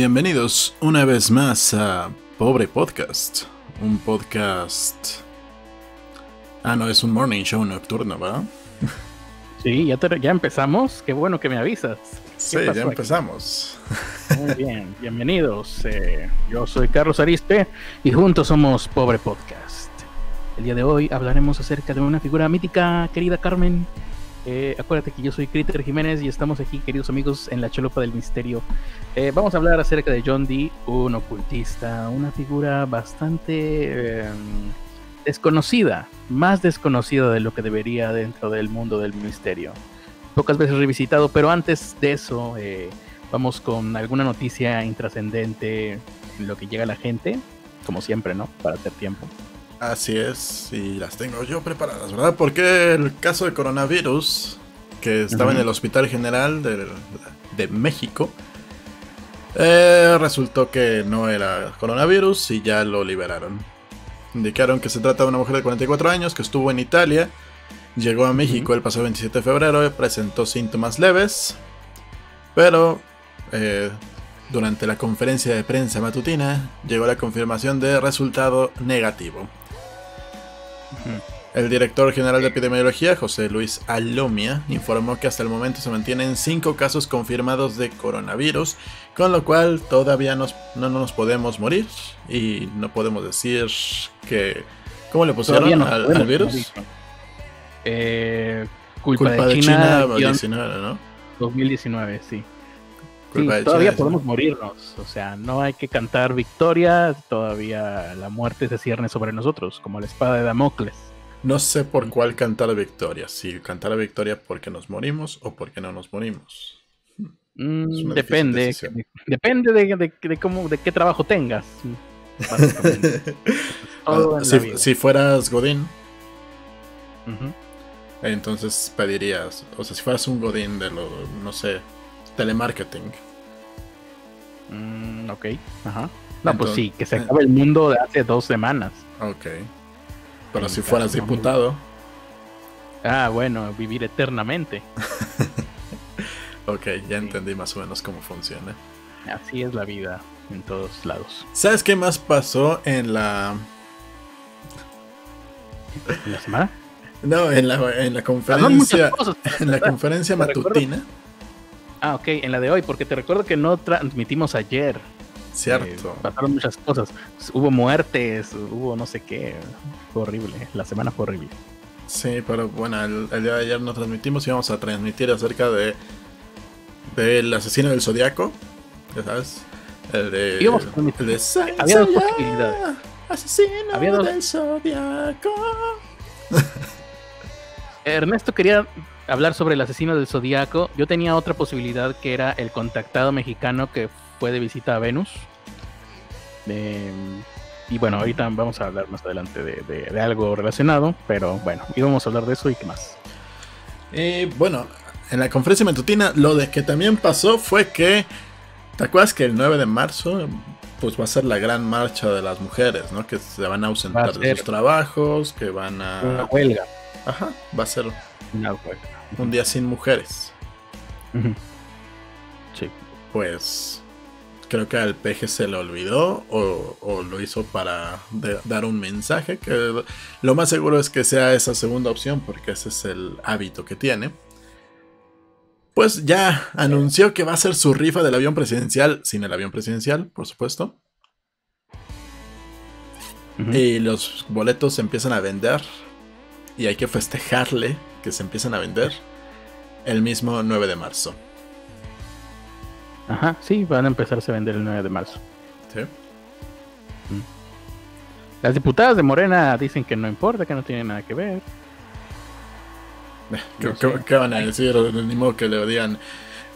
Bienvenidos una vez más a Pobre Podcast, un podcast... Ah, no, es un morning show nocturno, ¿va? Sí, ya, te- ya empezamos. Qué bueno que me avisas. ¿Qué Sí, ya aquí? empezamos. Muy bien, bienvenidos. Eh, yo soy Carlos Arispe y juntos somos Pobre Podcast. El día de hoy hablaremos acerca de una figura mítica, querida Carmen. Eh, acuérdate que yo soy Critter Jiménez y estamos aquí, queridos amigos, en la Cholopa del Misterio. Eh, vamos a hablar acerca de John Dee, un ocultista, una figura bastante eh, desconocida, más desconocida de lo que debería dentro del mundo del misterio. Pocas veces revisitado, pero antes de eso, eh, vamos con alguna noticia intrascendente en lo que llega a la gente, como siempre, ¿no? Para hacer tiempo. Así es, y las tengo yo preparadas, ¿verdad? Porque el caso de coronavirus, que estaba en el Hospital General de, de México, eh, resultó que no era coronavirus y ya lo liberaron. Indicaron que se trata de una mujer de 44 años que estuvo en Italia, llegó a México el pasado 27 de febrero, presentó síntomas leves, pero eh, durante la conferencia de prensa matutina llegó la confirmación de resultado negativo. El director general de epidemiología, José Luis Alomia, informó que hasta el momento se mantienen cinco casos confirmados de coronavirus, con lo cual todavía nos- no nos podemos morir y no podemos decir que... ¿Cómo le pusieron no al, al virus? Eh, culpa, Culpa de China, guion 19, ¿no? 2019, sí. Sí, todavía China, podemos morirnos, o sea, no hay que cantar victoria, todavía la muerte se cierne sobre nosotros, como la espada de Damocles. No sé por cuál cantar victoria, si cantar victoria porque nos morimos o porque no nos morimos. Mm, depende, depende de, de- de cómo, de qué trabajo tengas. la si, fueras Godín, entonces pedirías, o sea, si fueras un Godín de lo, no sé, telemarketing. Mm, ok, ajá. No, pues sí, que se acabe el mundo de hace dos semanas. Ok. Pero si fueras diputado, Ah, bueno, vivir eternamente. ok, ya entendí más o menos cómo funciona. Así es la vida en todos lados. ¿Sabes qué más pasó en la... ¿En la semana? No, en la, en la conferencia... cosas. En la conferencia recuerdo- matutina. Ah, ok, en la de hoy, porque te recuerdo que no transmitimos ayer. Cierto. Eh, pasaron muchas cosas. Hubo muertes, hubo no sé qué. Fue horrible. La semana fue horrible. Sí, pero bueno, el, el día de ayer no transmitimos y vamos a transmitir acerca de del asesino del zodiaco. Ya sabes. El de. Íbamos a. El de Había dos posibilidades. Asesino Había dos- del zodiaco. Ernesto quería hablar sobre el asesino del zodiaco. Yo tenía otra posibilidad que era el contactado mexicano que fue de visita a Venus. Eh, y bueno, ahorita vamos a hablar más adelante de, de- de algo relacionado. Pero bueno, íbamos a hablar de eso y qué más. Y bueno, en la conferencia matutina, lo de que también pasó fue que. ¿Te acuerdas que el 9 de marzo pues va a ser la gran marcha de las mujeres, ¿no? Que se van a ausentar a de sus trabajos, que van Una a... huelga. Ajá, va a ser Una huelga. Un día sin mujeres. Sí. Pues creo que al peje se le olvidó o, o lo hizo para de- dar un mensaje, que lo más seguro es que sea esa segunda opción porque ese es el hábito que tiene. Pues ya anunció que va a ser su rifa del avión presidencial, sin el avión presidencial, por supuesto. Y los boletos se empiezan a vender. Y hay que festejarle que se empiezan a vender el mismo 9 de marzo. Ajá, sí, van a empezarse a vender el 9 de marzo. ¿sí? Las diputadas de Morena dicen que no importa, que no tiene nada que ver. ¿Qué, No qué- sé. qué van a decir? Ni modo que le digan,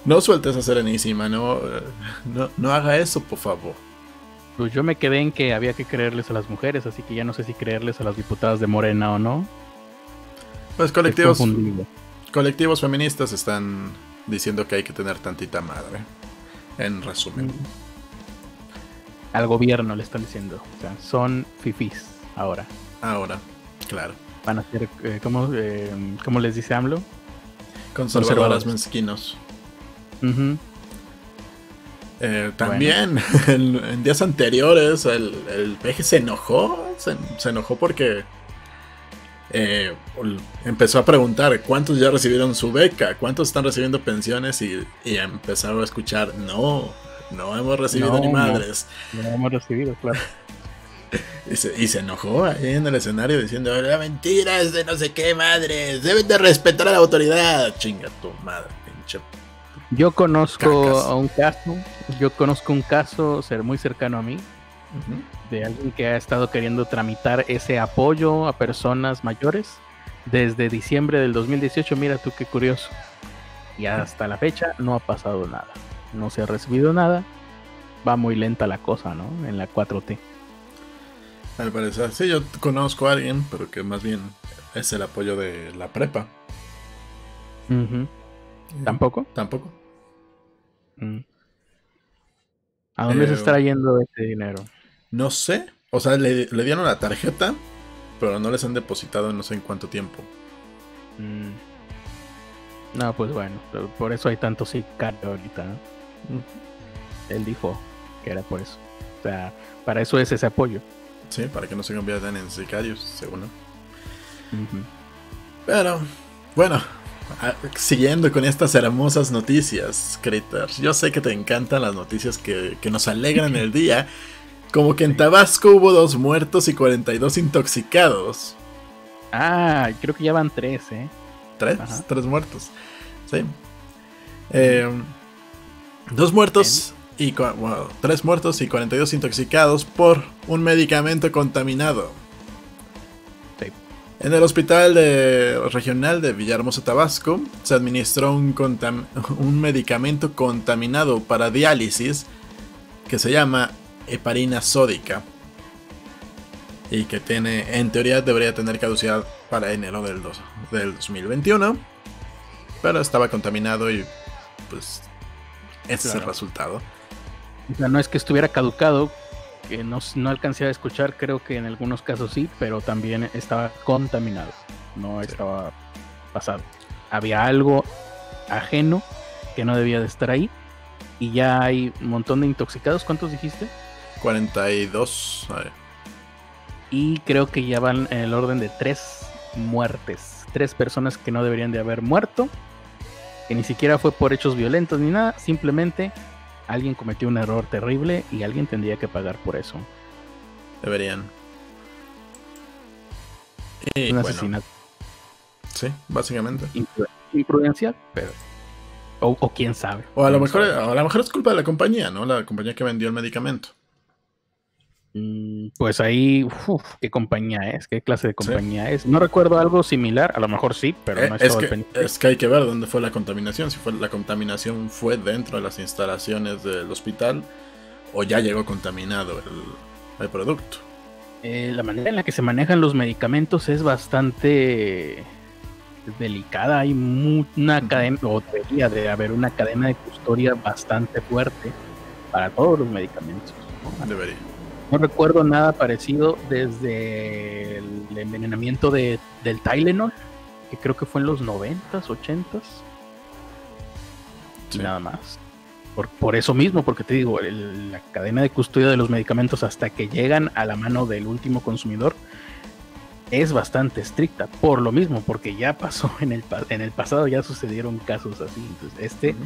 no sueltes a Serenísima, no, eh, no, no haga eso, por favor. Pues yo me quedé en que había que creerles a las mujeres, así que ya no sé si creerles a las diputadas de Morena o no. Pues Es colectivos, colectivos feministas están diciendo que hay que tener tantita madre. En resumen. Mm. Al gobierno le están diciendo. O sea, son fifís ahora. Ahora, claro. Van a ser, eh, ¿cómo, eh, cómo les dice AMLO? Conservadoras Conservadores. mezquinos. Eh, también en, en días anteriores el, el peje se enojó, se, se enojó porque eh, empezó a preguntar cuántos ya recibieron su beca, cuántos están recibiendo pensiones y, y empezó a escuchar, no, no hemos recibido No, ni no. madres. No lo hemos recibido, claro. Y se, y se enojó ahí en el escenario diciendo, la mentira es de no sé qué madres, deben de respetar a la autoridad. Chinga tu madre, pinche. Yo conozco Cacas. a un caso, yo conozco un caso ser muy cercano a mí. De alguien que ha estado queriendo tramitar ese apoyo a personas mayores desde diciembre del 2018. Mira tú qué curioso. Y hasta la fecha no ha pasado nada. No se ha recibido nada. Va muy lenta la cosa, ¿no? En la 4T. Al parecer, sí, yo conozco a alguien, pero que más bien es el apoyo de la prepa. Ujú. ¿Tampoco? Tampoco. Mm. ¿A dónde se Eh, está yendo ese dinero? No sé. O sea, le, le dieron la tarjeta, pero no les han depositado en no sé en cuánto tiempo. Mm. No, pues bueno, por eso hay tanto sicario ahorita, ¿no? Él dijo que era por eso. O sea, para eso es ese apoyo. Sí, para que no se conviertan en sicarios, según. ¿no? Ujú. Pero, bueno, siguiendo con estas hermosas noticias, Critters. Yo sé que te encantan las noticias que, que nos alegran el día. Como que en Tabasco hubo dos muertos y 42 intoxicados. Ah, creo que ya van tres, ¿eh? Tres, Ajá. tres muertos. Sí. Eh, dos muertos y bueno, tres muertos y 42 intoxicados por un medicamento contaminado. Sí. En el hospital de- regional de Villahermosa, Tabasco, se administró un medicamento contaminado para diálisis que se llama heparina sódica y que tiene, en teoría, debería tener caducidad para enero del, dos- del 2021, pero estaba contaminado y pues ese es el resultado. O sea, no es que estuviera caducado, que no, no alcancé a escuchar, creo que en algunos casos sí, pero también estaba contaminado, no Sí. estaba pasado. Había algo ajeno que no debía de estar ahí y ya hay un montón de intoxicados, ¿cuántos dijiste? 42. a ver, Y creo que ya van en el orden de tres muertes, tres personas que no deberían de haber muerto, que ni siquiera fue por hechos violentos ni nada, simplemente alguien cometió un error terrible y alguien tendría que pagar por eso. deberían. Y un bueno, asesinato sí, básicamente. impru- imprudencial, pero. O, o quién sabe. O a lo mejor, a lo mejor es culpa de la compañía, ¿no? La compañía que vendió el medicamento. Mm, Pues ahí, uf, ¿qué compañía es? ¿Qué clase de compañía es? No recuerdo algo similar, a lo mejor sí, pero Eh, no es, que, es que hay que ver dónde fue la contaminación. Si fue la contaminación fue dentro de las instalaciones del hospital o ya llegó contaminado el, el producto. Eh, la manera en la que se manejan los medicamentos es bastante delicada. Hay mu- una cadena, o debería de haber una cadena de custodia bastante fuerte para todos los medicamentos. ¿no? Debería. No recuerdo nada parecido desde el envenenamiento de, del Tylenol, que creo que fue en los 90s, 80s. Y Sí. nada más. Por, por eso mismo, porque te digo, el- la cadena de custodia de los medicamentos hasta que llegan a la mano del último consumidor es bastante estricta. Por lo mismo, porque ya pasó en el, en el pasado, ya sucedieron casos así. Entonces, este es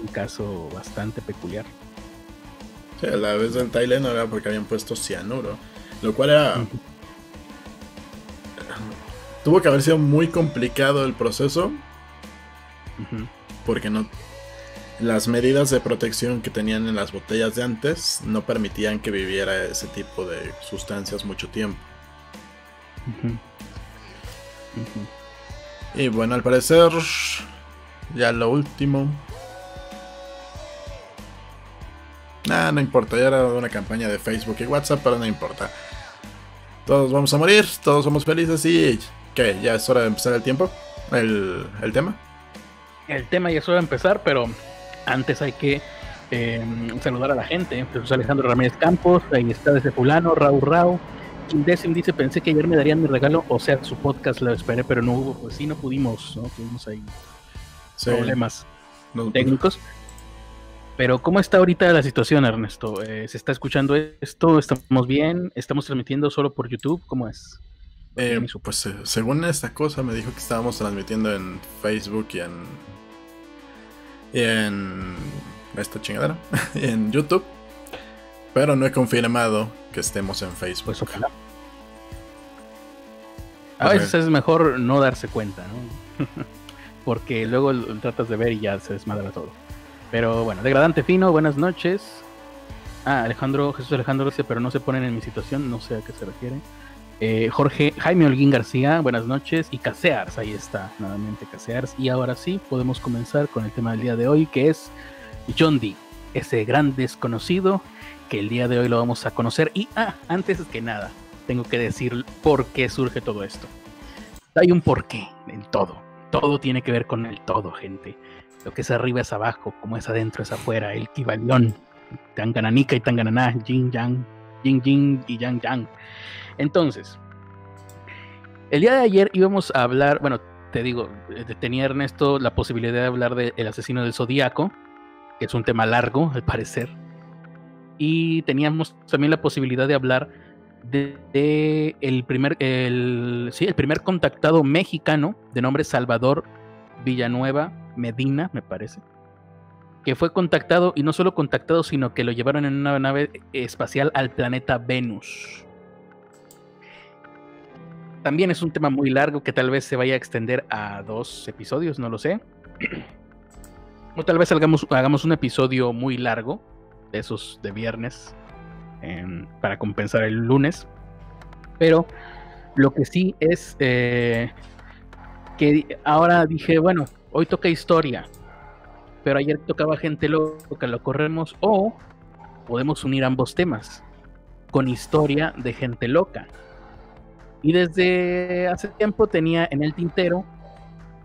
un caso bastante peculiar. Sí, a la vez del Tylenol era porque habían puesto cianuro. Lo cual era. Tuvo que haber sido muy complicado el proceso. Porque no. Las medidas de protección que tenían en las botellas de antes no permitían que viviera ese tipo de sustancias mucho tiempo. Y bueno, al parecer. Ya lo último. Nah, no importa, ya era una campaña de Facebook y WhatsApp, pero no importa. Todos vamos a morir, todos somos felices y. ¿Qué? ¿Ya es hora de empezar el tiempo? ¿El, el tema? El tema ya suele empezar, pero antes hay que eh, saludar a la gente. Jesús Alejandro Ramírez Campos, ahí está desde fulano, Rau Rau. Kim Decim dice, pensé que ayer me darían mi regalo, o sea, su podcast lo esperé, pero no hubo, pues sí, no pudimos, ¿no? Tuvimos ahí Sí, problemas no- técnicos. Pero ¿cómo está ahorita la situación, Ernesto? Eh, ¿Se está escuchando esto? ¿Estamos bien? ¿Estamos transmitiendo solo por YouTube? ¿Cómo es? Eh, pues eh, según esta cosa me dijo que estábamos transmitiendo en Facebook y en... Y en esta chingadera, en YouTube. Pero no he confirmado que estemos en Facebook. Pues ojalá. A veces es mejor no darse cuenta, ¿no? Porque luego tratas de ver y ya se desmadra todo. Pero bueno, degradante fino, buenas noches. Ah, Alejandro, Jesús Alejandro dice, pero no se ponen en mi situación, no sé a qué se refiere. Eh, Jorge Jaime Holguín García, buenas noches. Y Casears, ahí está, nuevamente Casears. Y ahora sí, podemos comenzar con el tema del día de hoy, que es John Dee, ese gran desconocido que el día de hoy lo vamos a conocer. Y ah, antes que nada, tengo que decir por qué surge todo esto. Hay un porqué en todo. Todo tiene que ver con el todo, gente. Lo que es arriba es abajo, como es adentro es afuera. El Kibalión, Tangananika y Tangananá, Yin Yang, Yin Yin y Yang Yang. Entonces, el día de ayer íbamos a hablar, bueno, te digo, eh, tenía Ernesto la posibilidad de hablar del asesino del zodiaco, que es un tema largo, al parecer. Y teníamos también la posibilidad de hablar de, el primer el, sí, el primer contactado mexicano de nombre Salvador Villanueva Medina, me parece. Que fue contactado, y no solo contactado, sino que lo llevaron en una nave espacial al planeta Venus. También es un tema muy largo que tal vez se vaya a extender a dos episodios, no lo sé. O tal vez hagamos, hagamos un episodio muy largo, de esos de viernes, para compensar el lunes. Pero lo que sí es eh, que ahora dije, bueno, hoy toca historia, pero ayer tocaba gente loca, lo corremos, o podemos unir ambos temas con historia de gente loca. Y desde hace tiempo tenía en el tintero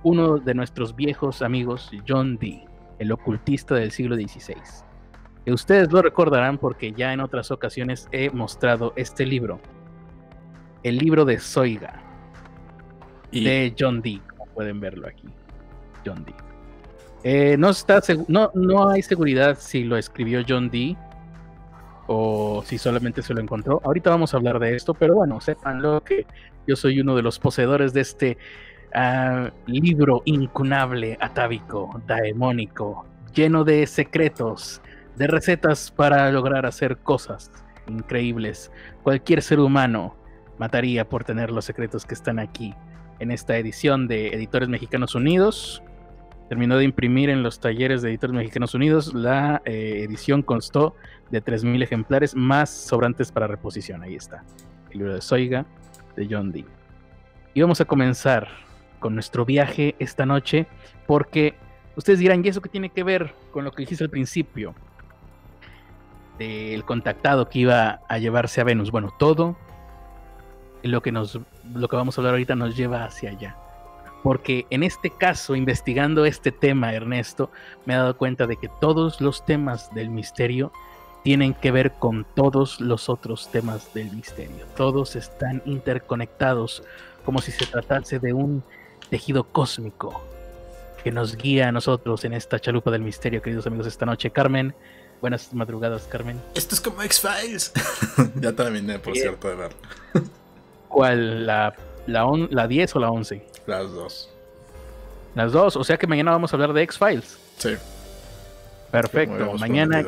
uno de nuestros viejos amigos, John Dee, el ocultista del siglo XVI. Ustedes lo recordarán porque ya en otras ocasiones he mostrado este libro. El libro de Zoiga. De John Dee, como pueden verlo aquí. John Dee. Eh, no, está no, no hay seguridad si lo escribió John Dee o si solamente se lo encontró. Ahorita vamos a hablar de esto, pero bueno, sépanlo que yo soy uno de los poseedores de este ah, libro incunable, atávico, daemónico, lleno de secretos, de recetas para lograr hacer cosas increíbles. Cualquier ser humano mataría por tener los secretos que están aquí en esta edición de Editores Mexicanos Unidos. Terminó de imprimir en los talleres de Editores Mexicanos Unidos. La eh, edición constó de 3.000 ejemplares más sobrantes para reposición. Ahí está. El libro de Soiga de John Dee. Y vamos a comenzar con nuestro viaje esta noche porque ustedes dirán, ¿y eso qué tiene que ver con lo que dijiste al principio? el contactado que iba a llevarse a Venus. Bueno, todo lo que nos lo que vamos a hablar ahorita nos lleva hacia allá. Porque en este caso, investigando este tema, Ernesto, me he dado cuenta de que todos los temas del misterio tienen que ver con todos los otros temas del misterio. Todos están interconectados, como si se tratase de un tejido cósmico que nos guía a nosotros en esta chalupa del misterio, queridos amigos, esta noche. Carmen, Buenas madrugadas, Carmen. Esto es como X-Files. ya terminé, por cierto, de verlo. ¿Cuál? ¿La, la, ¿La 10 o la 11? Las dos. Las dos, o sea que mañana vamos a hablar de X-Files. Sí. Perfecto. Mañana,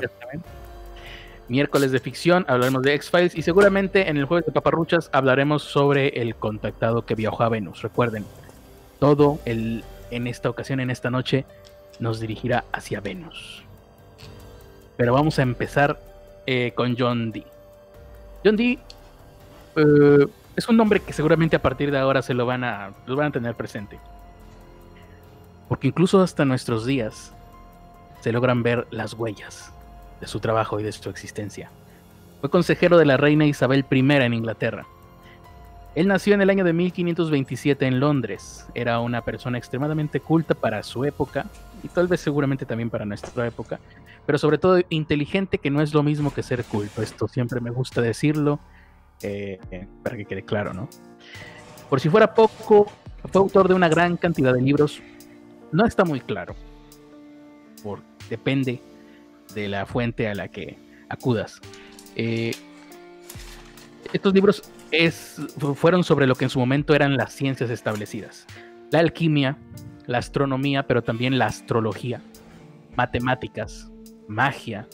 miércoles de ficción, hablaremos de X-Files y seguramente en el jueves de Paparruchas hablaremos sobre el contactado que viajó a Venus. Recuerden, todo el, en esta ocasión, en esta noche, nos dirigirá hacia Venus. Pero vamos a empezar eh, con John Dee. John Dee eh, es un nombre que seguramente a partir de ahora se lo van a, van a tener presente. Porque incluso hasta nuestros días se logran ver las huellas de su trabajo y de su existencia. Fue consejero de la reina Isabel I en Inglaterra. Él nació en el año de 1527 en Londres. Era una persona extremadamente culta para su época y tal vez seguramente también para nuestra época pero sobre todo inteligente, que no es lo mismo que ser culto. Esto siempre me gusta decirlo, eh, para que quede claro, ¿no? Por si fuera poco, fue autor de una gran cantidad de libros. No está muy claro. Por, depende de la fuente a la que acudas. Eh, estos libros fueron sobre lo que en su momento eran las ciencias establecidas. La alquimia, la astronomía, pero también la astrología, matemáticas, magia,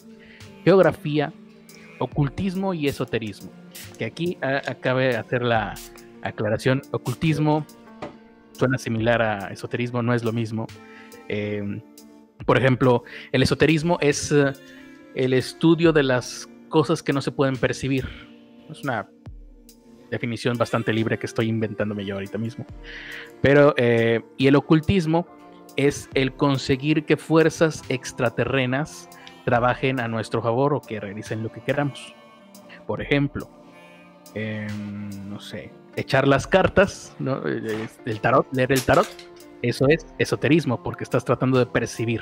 geografía, ocultismo y esoterismo. Que aquí acabe de hacer la aclaración, ocultismo suena similar a esoterismo, no es lo mismo. Eh, por ejemplo, el esoterismo es eh, el estudio de las cosas que no se pueden percibir. Es una definición bastante libre que estoy inventándome yo ahorita mismo. Pero, eh, y el ocultismo es el conseguir que fuerzas extraterrenas trabajen a nuestro favor o que realicen lo que queramos. Por ejemplo, em, no sé, echar las cartas, ¿no? el tarot, leer el tarot, eso es esoterismo porque estás tratando de percibir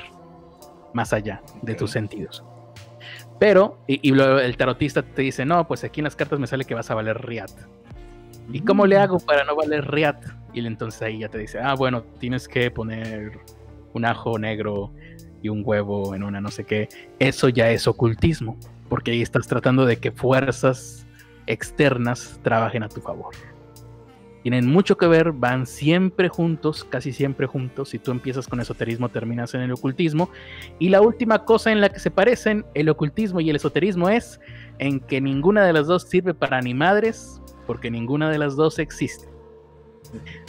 más allá de tus sentidos. Pero, y, el tarotista te dice, no, pues aquí en las cartas me sale que vas a valer Riat. ¿Y cómo le mm. hago para no valer Riat? Y entonces ahí ya te dice, ah, bueno, tienes que poner un ajo negro y un huevo en una no sé qué. Eso ya es ocultismo, porque ahí estás tratando de que fuerzas externas trabajen a tu favor tienen mucho que ver, van siempre juntos, casi siempre juntos. Si tú empiezas con esoterismo, terminas en el ocultismo. Y la última cosa en la que se parecen el ocultismo y el esoterismo es en que ninguna de las dos sirve para ni madres, porque ninguna de las dos existe.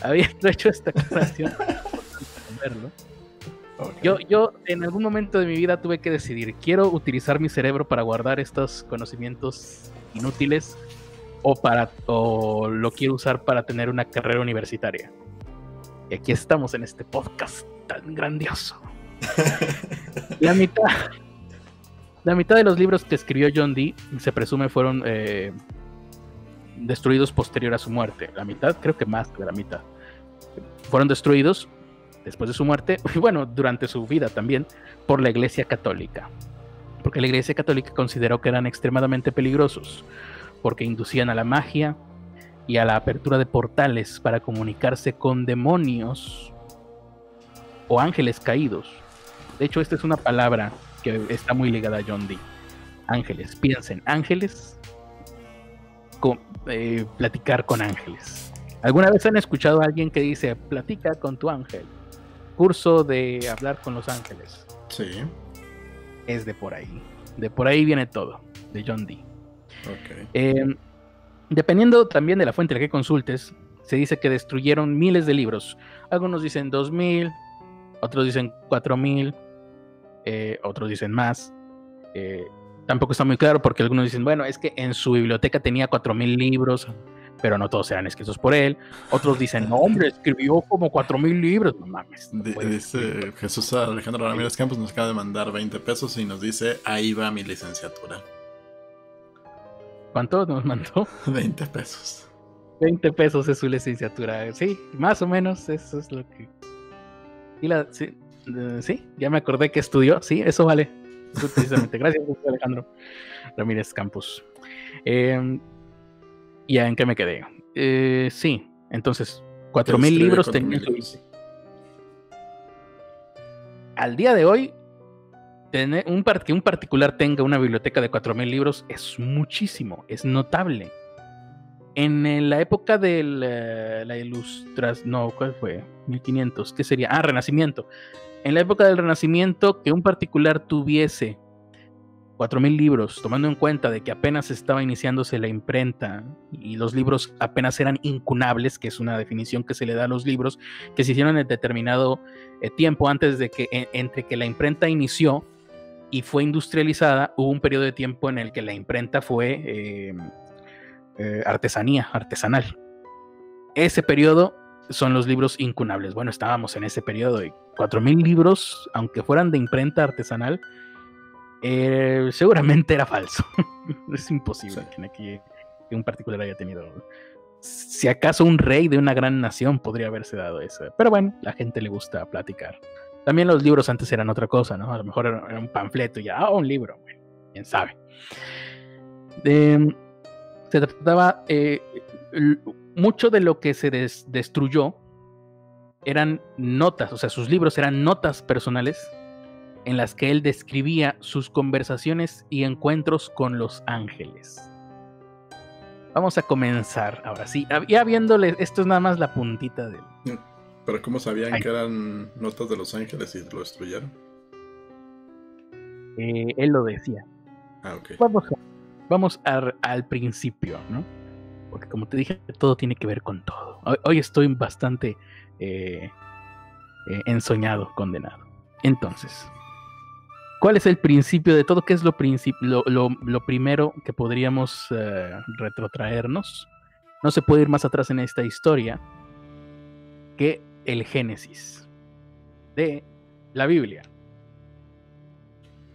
Habiendo hecho esta aclaración, verlo. Yo, yo en algún momento de mi vida tuve que decidir, quiero utilizar mi cerebro para guardar estos conocimientos inútiles o, para, o lo quiero usar para tener una carrera universitaria. Y aquí estamos en este podcast tan grandioso. la mitad, la mitad de los libros que escribió John Dee se presume fueron eh, destruidos posterior a su muerte. La mitad, creo que más de la mitad. Fueron destruidos después de su muerte, y bueno, durante su vida también, por la Iglesia Católica. Porque la Iglesia Católica consideró que eran extremadamente peligrosos porque inducían a la magia y a la apertura de portales para comunicarse con demonios o ángeles caídos. De hecho, esta es una palabra que está muy ligada a John Dee. Ángeles, piensen, ángeles, eh, platicar con ángeles. ¿Alguna vez han escuchado a alguien que dice, platica con tu ángel? Curso de hablar con los ángeles. Sí. Es de por ahí. De por ahí viene todo, de John Dee. Eh, dependiendo también de la fuente que consultes, se dice que destruyeron miles de libros. Algunos dicen 2000, otros dicen 4000, eh, otros dicen más. Eh, tampoco está muy claro porque algunos dicen, bueno, es que en su biblioteca tenía 4000 libros, pero no todos eran escritos por él. Otros dicen, no, hombre, escribió como 4000 libros. No mames. dice Jesús Alejandro Ramírez Campos nos acaba de mandar 20 pesos y nos dice, ahí va mi licenciatura. ¿Cuánto nos mandó? 20 pesos. 20 pesos es su licenciatura. Sí, más o menos eso es lo que. Y la, sí, sí, ya me acordé que estudió. Sí, eso vale. Precisamente. Gracias, Alejandro Ramírez Campos. Eh, ¿Ya en qué me quedé? Eh, sí, entonces, 4000 libros tenía. Al día de hoy, un, que un particular tenga una biblioteca de 4.000 libros es muchísimo, es notable. En la época de la, ilustración, no, ¿cuál fue? 1500, ¿qué sería? Ah, Renacimiento. En la época del Renacimiento, que un particular tuviese 4.000 libros, tomando en cuenta de que apenas estaba iniciándose la imprenta y los libros apenas eran incunables, que es una definición que se le da a los libros, que se hicieron en determinado eh, tiempo antes de que, entre que la imprenta inició y fue industrializada, hubo un periodo de tiempo en el que la imprenta fue eh, eh, artesanía, artesanal. Ese periodo son los libros incunables. Bueno, estábamos en ese periodo y 4.000 libros, aunque fueran de imprenta artesanal, eh, seguramente era falso. es imposible que, un particular haya tenido. Si acaso un rey de una gran nación podría haberse dado eso. Pero bueno, la gente le gusta platicar. También los libros antes eran otra cosa, ¿no? A lo mejor era, un panfleto y ya, ah, un libro, bueno, quién sabe. se trataba, eh, mucho de lo que se destruyó eran notas, o sea, sus libros eran notas personales en las que él describía sus conversaciones y encuentros con los ángeles. Vamos a comenzar ahora sí. Ya viéndole, esto es nada más la puntita del. Pero ¿cómo sabían que eran notas de los ángeles y lo destruyeron? Eh, él lo decía. Ah, ok. Vamos, al principio, ¿no? Porque como te dije, todo tiene que ver con todo. Hoy, estoy bastante eh, eh, ensoñado, condenado. Entonces, ¿Cuál es el principio de todo? ¿Qué es lo, lo, primero que podríamos eh, retrotraernos? No se puede ir más atrás en esta historia que el Génesis de la Biblia.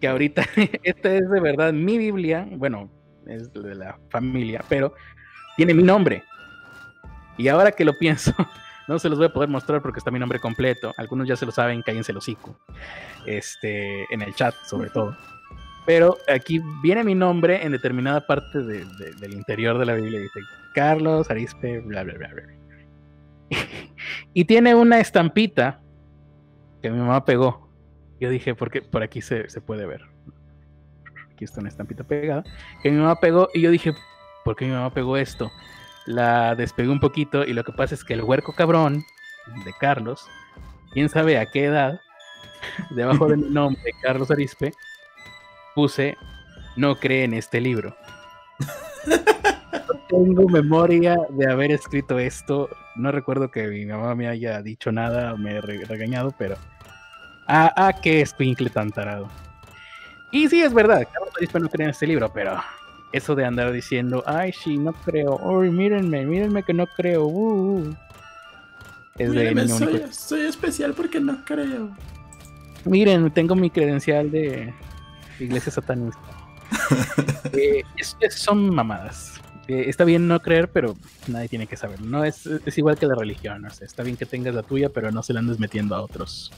Que ahorita, esta es de verdad mi Biblia, bueno, es de la familia, pero tiene mi nombre. Y ahora que lo pienso, no se los voy a poder mostrar porque está mi nombre completo. Algunos ya se lo saben, cállense el hocico. Este, en el chat, sobre todo. Pero aquí viene mi nombre en determinada parte del interior de la Biblia. Dice Carlos Arispe, bla, bla, bla, bla. y tiene una estampita que mi mamá pegó. Yo dije, porque por aquí se, se puede ver. Aquí está una estampita pegada. Que mi mamá pegó y yo dije, ¿por qué mi mamá pegó esto? La despegué un poquito y lo que pasa es que el huerco cabrón de Carlos, quién sabe a qué edad, debajo de mi nombre, Carlos Arispe, puse no cree en este libro. No tengo memoria de haber escrito esto. No recuerdo que mi mamá me haya dicho nada o me haya regañado, pero. Ah, ah, qué escuincle tan tarado. Y sí, es verdad, Carlos Arispe no cree en este libro, pero eso de andar diciendo, ay, sí, no creo, uy, mírenme, mírenme que no creo, uh, uh". Es de soy, soy, especial porque no creo. Miren, tengo mi credencial de iglesia satanista. eh, son mamadas. Eh, está bien no creer, pero nadie tiene que saber. No es, es igual que la religión. ¿no? está bien que tengas la tuya, pero no se la andes metiendo a otros.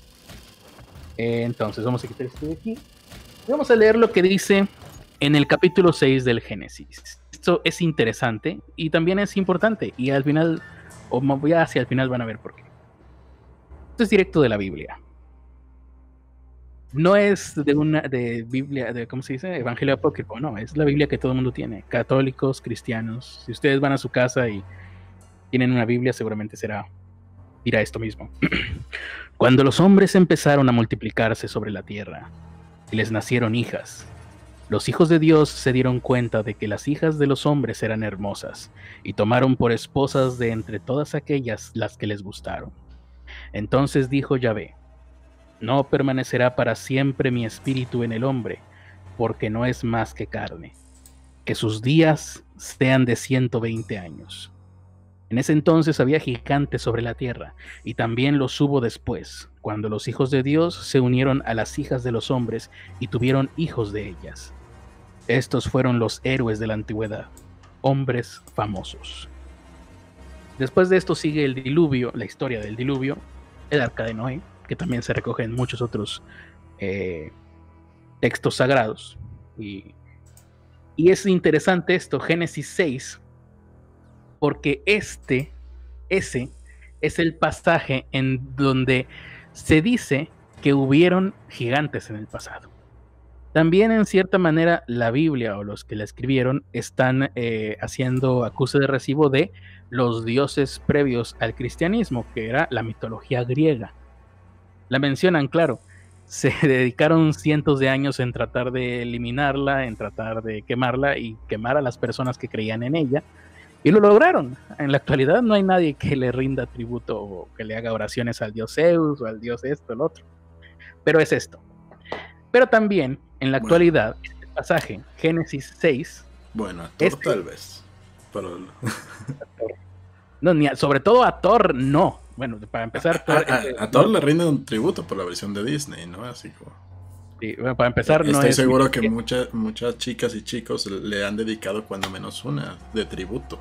Eh, entonces, vamos a quitar esto de aquí. Vamos a leer lo que dice en el capítulo 6 del Génesis. Esto es interesante y también es importante. Y al final, o voy hacia el final van a ver por qué. Esto es directo de la Biblia. No es de una de Biblia, de ¿cómo se dice? Evangelio apócrifo, no, es la Biblia que todo el mundo tiene. Católicos, cristianos. Si ustedes van a su casa y tienen una Biblia, seguramente será dirá esto mismo. Cuando los hombres empezaron a multiplicarse sobre la tierra y les nacieron hijas, los hijos de Dios se dieron cuenta de que las hijas de los hombres eran hermosas, y tomaron por esposas de entre todas aquellas las que les gustaron. Entonces dijo Yahvé, No permanecerá para siempre mi espíritu en el hombre, porque no es más que carne, que sus días sean de ciento veinte años. En ese entonces había gigantes sobre la tierra, y también los hubo después, cuando los hijos de Dios se unieron a las hijas de los hombres y tuvieron hijos de ellas. Estos fueron los héroes de la antigüedad, hombres famosos. Después de esto sigue el diluvio, la historia del diluvio, el arca de Noé, que también se recoge en muchos otros eh, textos sagrados. Y, y es interesante esto, Génesis 6, porque este, ese, es el pasaje en donde se dice que hubieron gigantes en el pasado. También en cierta manera la Biblia o los que la escribieron están eh, haciendo acuse de recibo de los dioses previos al cristianismo, que era la mitología griega. La mencionan, claro, se dedicaron cientos de años en tratar de eliminarla, en tratar de quemarla y quemar a las personas que creían en ella. Y lo lograron. En la actualidad no hay nadie que le rinda tributo o que le haga oraciones al dios Zeus o al dios esto, el otro. Pero es esto. Pero también en la actualidad, este pasaje, Génesis 6. Bueno, a Thor tal vez. no, ni sobre todo a Thor, no. Bueno, para empezar. a, Thor le rinde un tributo por la versión de Disney, ¿no? Así como. Sí, bueno, para empezar, no Estoy seguro que muchas, muchas chicas y chicos le han dedicado cuando menos una de tributo.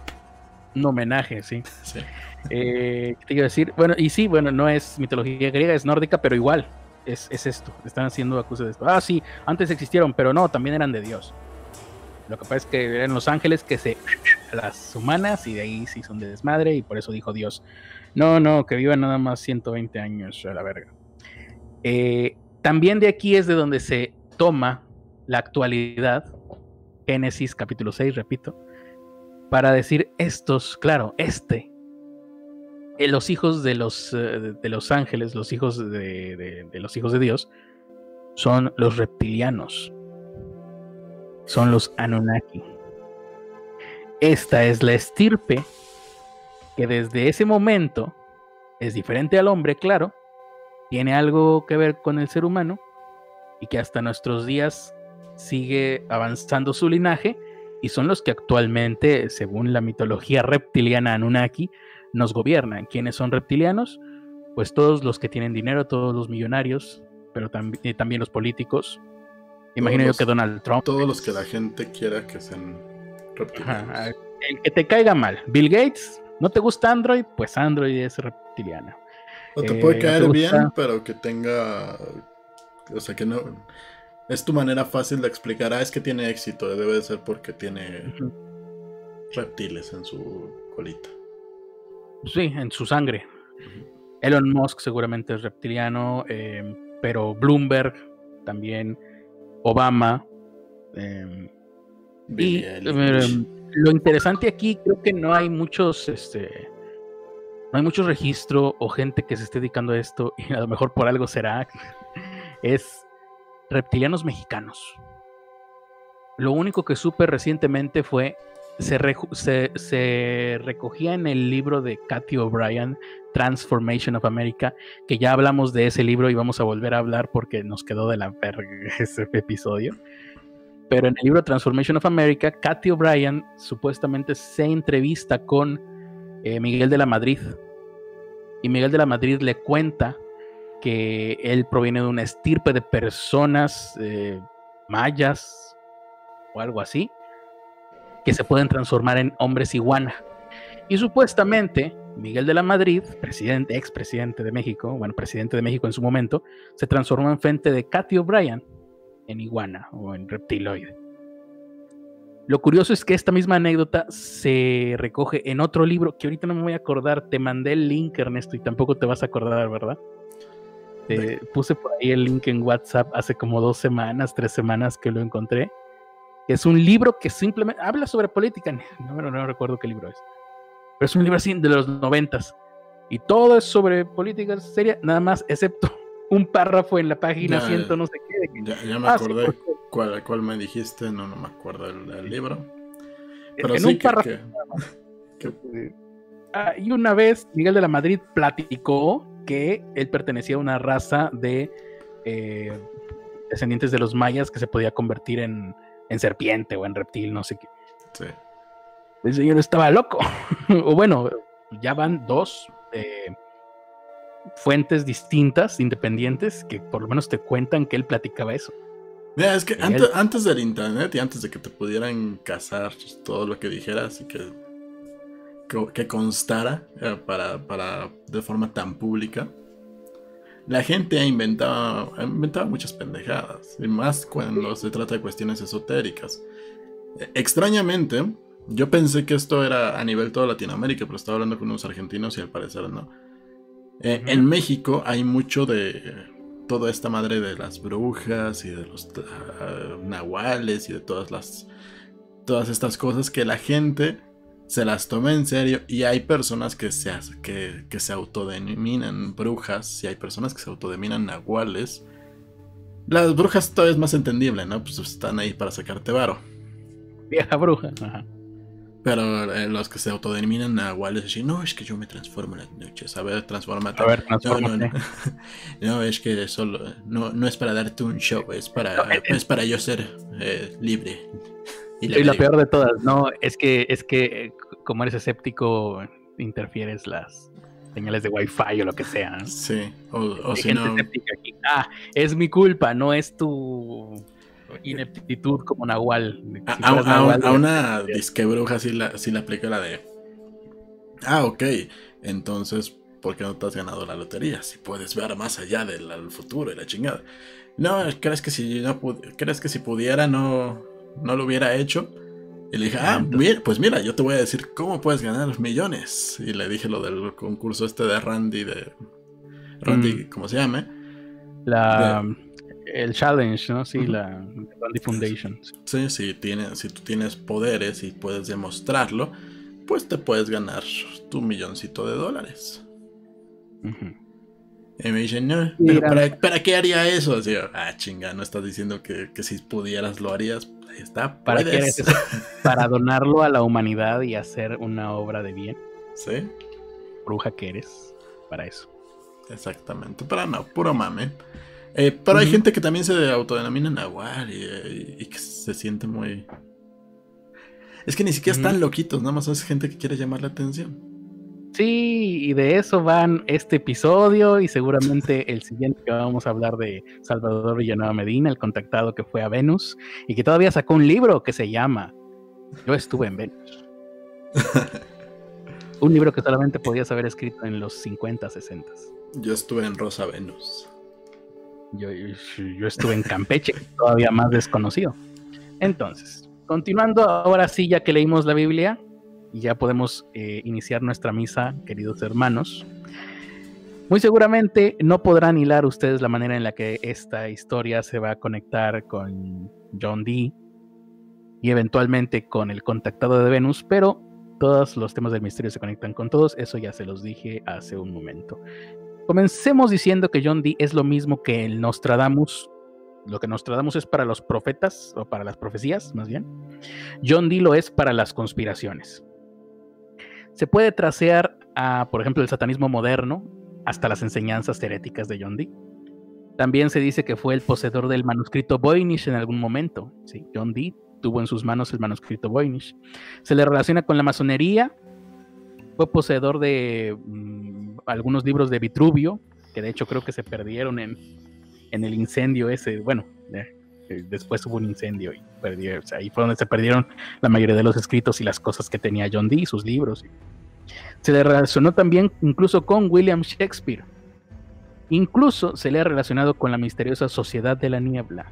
Un homenaje, sí. sí. Eh, ¿Qué te iba a decir? Bueno, y sí, bueno, no es mitología griega, es nórdica, pero igual es, esto. Están haciendo acusaciones de esto. Ah, sí, antes existieron, pero no, también eran de Dios. Lo que pasa es que eran los ángeles que se. las humanas y de ahí sí son de desmadre y por eso dijo Dios. No, no, que vivan nada más 120 años a la verga. Eh, también de aquí es de donde se toma la actualidad, Génesis capítulo 6, repito, para decir estos, claro, este, eh, los hijos de los, eh, de los ángeles, los hijos de, de los hijos de Dios, son los reptilianos, son los Anunnaki. Esta es la estirpe que desde ese momento es diferente al hombre, claro, tiene algo que ver con el ser humano y que hasta nuestros días sigue avanzando su linaje y son los que actualmente, según la mitología reptiliana Anunnaki, nos gobiernan. ¿Quiénes son reptilianos? Pues todos los que tienen dinero, todos los millonarios, pero también los políticos. Imagino yo que Donald Trump. Todos los que la gente quiera que sean reptilianos. el que te caiga mal. Bill Gates, ¿no te gusta Android? Pues Android es reptiliana. O te puede eh, caer bien, pero que tenga. O sea, que no. Es tu manera fácil de explicar. Ah, es que tiene éxito. Debe de ser porque tiene reptiles en su colita. Sí, en su sangre. Elon Musk seguramente es reptiliano, eh, pero Bloomberg también, Obama. Eh, y lo interesante aquí, creo que no hay muchos, este, no hay mucho registro o gente que se esté dedicando a esto, y a lo mejor por algo será, es reptilianos mexicanos. Lo único que supe recientemente fue, se, recogía en el libro de Cathy O'Brien, Transformation of America, que ya hablamos de ese libro y vamos a volver a hablar porque nos quedó de la verga ese episodio. Pero en el libro Transformation of America, Cathy O'Brien supuestamente se entrevista con eh, Miguel de la Madrid. Y Miguel de la Madrid le cuenta que él proviene de una estirpe de personas eh, mayas o algo así, que se pueden transformar en hombres iguana. Y supuestamente Miguel de la Madrid, presidente, expresidente de México, bueno, presidente de México en su momento, se transformó en frente de Cathy O'Brien en iguana o en reptiloide. Lo curioso es que esta misma anécdota se recoge en otro libro que ahorita no me voy a acordar. Te mandé el link, Ernesto, y tampoco te vas a acordar, ¿verdad? Te puse por ahí el link en WhatsApp hace como dos semanas, tres semanas que lo encontré. Es un libro que simplemente habla sobre política. No, no, no recuerdo qué libro es. Pero es un libro así de los noventas. Y todo es sobre política seria, nada más, excepto un párrafo en la página ciento no sé qué. ya, me ah, acordé cuál, cuál, me dijiste, no, no me acuerdo el, libro. Pero en un párrafo. Ah, y una vez Miguel de la Madrid platicó que él pertenecía a una raza de eh, descendientes de los mayas que se podía convertir en, en serpiente o en reptil, no sé qué. Sí. El señor estaba loco. o bueno, ya van dos. Eh, fuentes distintas, independientes, que por lo menos te cuentan que él platicaba eso. Mira, es que antes, del internet y antes de que te pudieran cazar todo lo que dijeras y que, que, constara eh, para, para, de forma tan pública, la gente ha inventado, ha inventado muchas pendejadas, y más cuando se trata de cuestiones esotéricas. Extrañamente, yo pensé que esto era a nivel toda Latinoamérica, pero estaba hablando con unos argentinos y al parecer no. Eh, en México hay mucho de toda esta madre de las brujas y de los ah, nahuales y de todas las todas estas cosas que la gente se las toma en serio y hay personas que se, que, que se autodenominan brujas y hay personas que se autodenominan nahuales. Las brujas todavía es más entendible, ¿no? Pues están ahí para sacarte varo. Vieja bruja. Ajá. Pero eh, los que se autodenominan nahuales, así, no, es que yo me transformo en las noches. A ver, transformate. A ver, transformate. No, es que solo, no, no es para darte un show, es para, eh, es para yo ser eh, libre. Y, la peor de todas, no, es que, es que como eres escéptico, interfieres las señales de wifi o lo que sea. Sí, o, o si no... Ah, es mi culpa, no es tu ineptitud como Nahual. a, una disque bruja sí la, sí la aplica la de. Ah, ok. Entonces, ¿por qué no te has ganado la lotería? Si puedes ver más allá del futuro y la chingada. No, ¿crees que si no crees que si pudiera no, no lo hubiera hecho? Y le dije, ah, pues mira, yo te voy a decir cómo puedes ganar los millones. Y le dije lo del concurso este de Randy, de Randy, mm. ¿cómo se llama? La el challenge, ¿no? Sí, la Gandhi Foundation. Sí, sí, tiene, si tú tienes poderes y puedes demostrarlo, pues te puedes ganar tu milloncito de dólares. Y me dicen, no, pero para, qué haría eso? Así, ah, chinga, no estás diciendo que, si pudieras lo harías. Está, ¿Para Para donarlo a la humanidad y hacer una obra de bien. Sí. Bruja que eres, para eso. Exactamente, pero no, puro mame. Eh, pero hay gente que también se autodenomina Nahual y, y, que se siente muy. Es que ni siquiera están loquitos, nada más es gente que quiere llamar la atención. Sí, y de eso van este episodio y seguramente el siguiente que vamos a hablar de Salvador Villanueva Medina, el contactado que fue a Venus y que todavía sacó un libro que se llama Yo estuve en Venus. un libro que solamente podías haber escrito en los 50, 60. Yo estuve en Rosa Venus. Yo, yo estuve en Campeche, todavía más desconocido. Entonces, continuando ahora sí, ya que leímos la Biblia, ya podemos eh, iniciar nuestra misa, queridos hermanos. Muy seguramente no podrán hilar ustedes la manera en la que esta historia se va a conectar con John Dee y eventualmente con el contactado de Venus, pero todos los temas del misterio se conectan con todos, eso ya se los dije hace un momento. Comencemos diciendo que John Dee es lo mismo que el Nostradamus, lo que Nostradamus es para los profetas, o para las profecías, más bien. John Dee lo es para las conspiraciones. Se puede trasear a, por ejemplo, el satanismo moderno hasta las enseñanzas heréticas de John Dee. También se dice que fue el poseedor del manuscrito Voynich en algún momento. Sí, John Dee tuvo en sus manos el manuscrito Voynich. Se le relaciona con la masonería. Fue poseedor de mm, algunos libros de Vitruvio, que de hecho creo que se perdieron en, el incendio ese. Bueno, eh, después hubo un incendio y perdieron, ahí fue donde se perdieron la mayoría de los escritos y las cosas que tenía John Dee, sus libros. Se le relacionó también incluso con William Shakespeare. Incluso se le ha relacionado con la misteriosa Sociedad de la Niebla,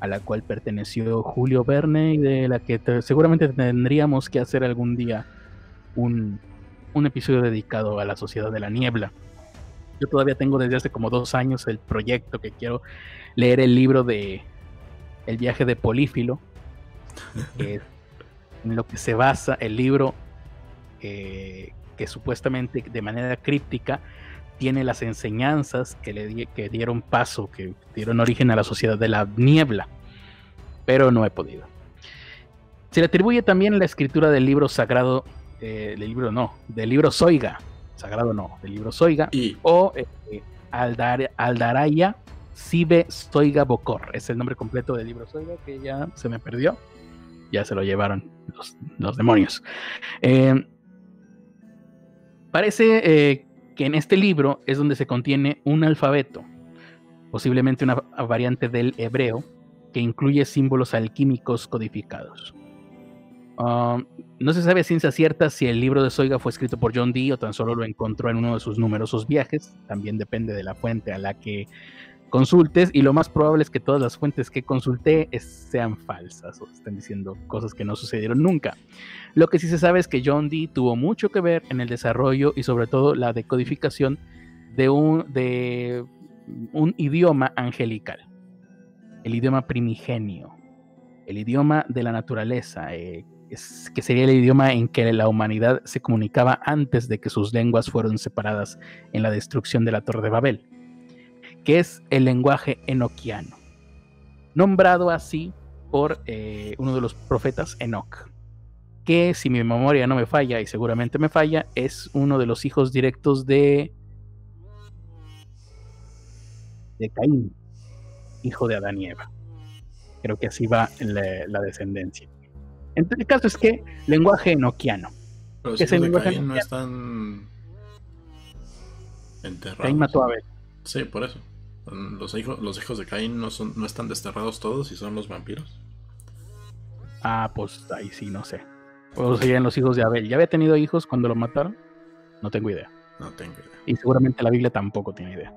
a la cual perteneció Julio Verne y de la que seguramente tendríamos que hacer algún día un, un episodio dedicado a la Sociedad de la Niebla. Yo todavía tengo desde hace como dos años el proyecto que quiero leer el libro de el viaje de Polífilo, en lo que se basa el libro eh, que supuestamente de manera críptica tiene las enseñanzas que le que dieron paso, que dieron origen a la sociedad de la niebla, pero no he podido. Se le atribuye también la escritura del libro sagrado, eh, del libro no, del libro Soiga, sagrado no, del libro Soiga, o eh, Aldaraya Sibe Soiga Bokor. Es el nombre completo del libro Soiga que ya se me perdió. Ya se lo llevaron los, demonios. Eh, parece eh, que en este libro es donde se contiene un alfabeto, posiblemente una variante del hebreo, que incluye símbolos alquímicos codificados. Um, no se sabe a ciencia cierta si el libro de Soiga fue escrito por John Dee o tan solo lo encontró en uno de sus numerosos viajes. También depende de la fuente a la que consultes y lo más probable es que todas las fuentes que consulté sean falsas o estén diciendo cosas que no sucedieron nunca. Lo que sí se sabe es que John Dee tuvo mucho que ver en el desarrollo y sobre todo la decodificación de un, de un idioma angelical, el idioma primigenio, el idioma de la naturaleza, eh, que sería el idioma en que la humanidad se comunicaba antes de que sus lenguas fueron separadas en la destrucción de la Torre de Babel que es el lenguaje enoquiano, nombrado así por eh, uno de los profetas Enoch, que si mi memoria no me falla, y seguramente me falla, es uno de los hijos directos de, de Caín, hijo de Adán y Eva. Creo que así va la, descendencia. Entonces, el caso es que lenguaje enoquiano. Pero si el lenguaje Caín no están enterrados. Caín mató a Abel. Sí, por eso. Los hijos, los hijos de Caín no, son, no están desterrados todos y son los vampiros. Ah, pues ahí sí, no sé. O serían los hijos de Abel. ¿Ya había tenido hijos cuando lo mataron? No tengo idea. No tengo idea. Y seguramente la Biblia tampoco tiene idea.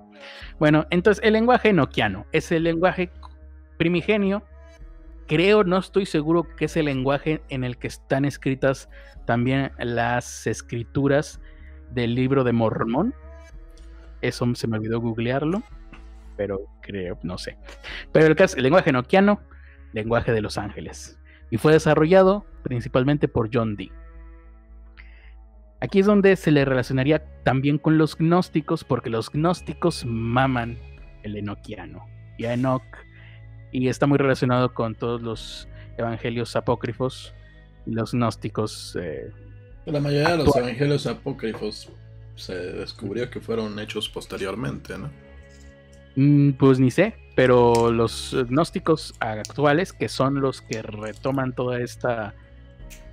Bueno, entonces el lenguaje enoquiano es el lenguaje primigenio. Creo, no estoy seguro que es el lenguaje en el que están escritas también las escrituras del libro de Mormón. Eso se me olvidó googlearlo pero creo, no sé. Pero el, caso, el lenguaje noquiano, lenguaje de los ángeles. Y fue desarrollado principalmente por John Dee. Aquí es donde se le relacionaría también con los gnósticos, porque los gnósticos maman el enoquiano. Y a Enoch, y está muy relacionado con todos los evangelios apócrifos, los gnósticos. Eh, la mayoría de los evangelios apócrifos se descubrió que fueron hechos posteriormente, ¿no? Mm, pues ni sé, pero los gnósticos actuales, que son los que retoman toda esta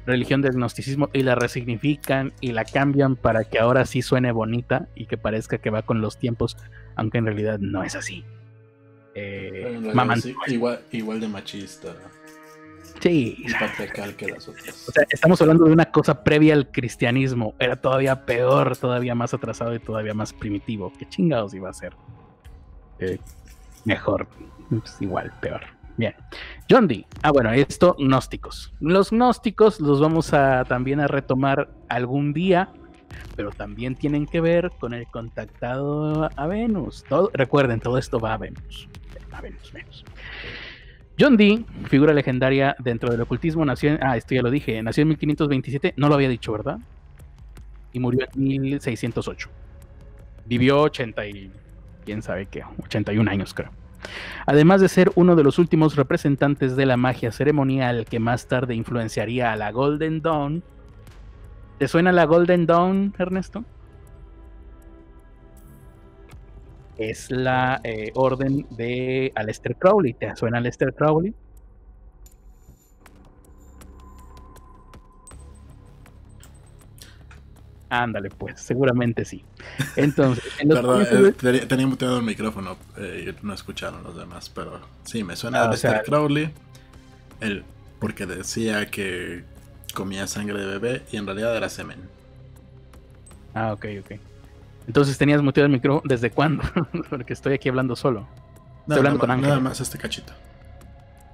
religión del gnosticismo y la resignifican y la cambian para que ahora sí suene bonita y que parezca que va con los tiempos, aunque en realidad no es así. Eh, igual, igual de machista. Sí. Y patriarcal que las otras. O sea, estamos hablando de una cosa previa al cristianismo. Era todavía peor, todavía más atrasado y todavía más primitivo. ¿Qué chingados iba a ser? Eh, mejor. Pues igual, peor. Bien. John Dee. Ah, bueno, esto, gnósticos. Los gnósticos los vamos a también a retomar algún día, pero también tienen que ver con el contactado a Venus. recuerden, todo esto va a Venus. A Venus, Venus. John Dee, figura legendaria dentro del ocultismo, nació en, ah, esto ya lo dije, nació en 1527, no lo había dicho, ¿verdad? Y murió en 1608. Vivió 80 y quién sabe qué, 81 años creo. Además de ser uno de los últimos representantes de la magia ceremonial que más tarde influenciaría a la Golden Dawn. ¿Te suena la Golden Dawn, Ernesto? Es la eh, orden de Aleister Crowley. ¿Te suena Aleister Crowley? Ándale, pues, seguramente sí. Entonces, Perdón, eh, tenía muteado el micrófono eh, y no escucharon los demás, pero sí, me suena a ah, Crowley. El, porque decía que comía sangre de bebé y en realidad era semen. Ah, ok, ok. Entonces tenías muteado el micrófono, ¿desde cuándo? porque estoy aquí hablando solo. Estoy hablando con Ángel. Nada más este cachito.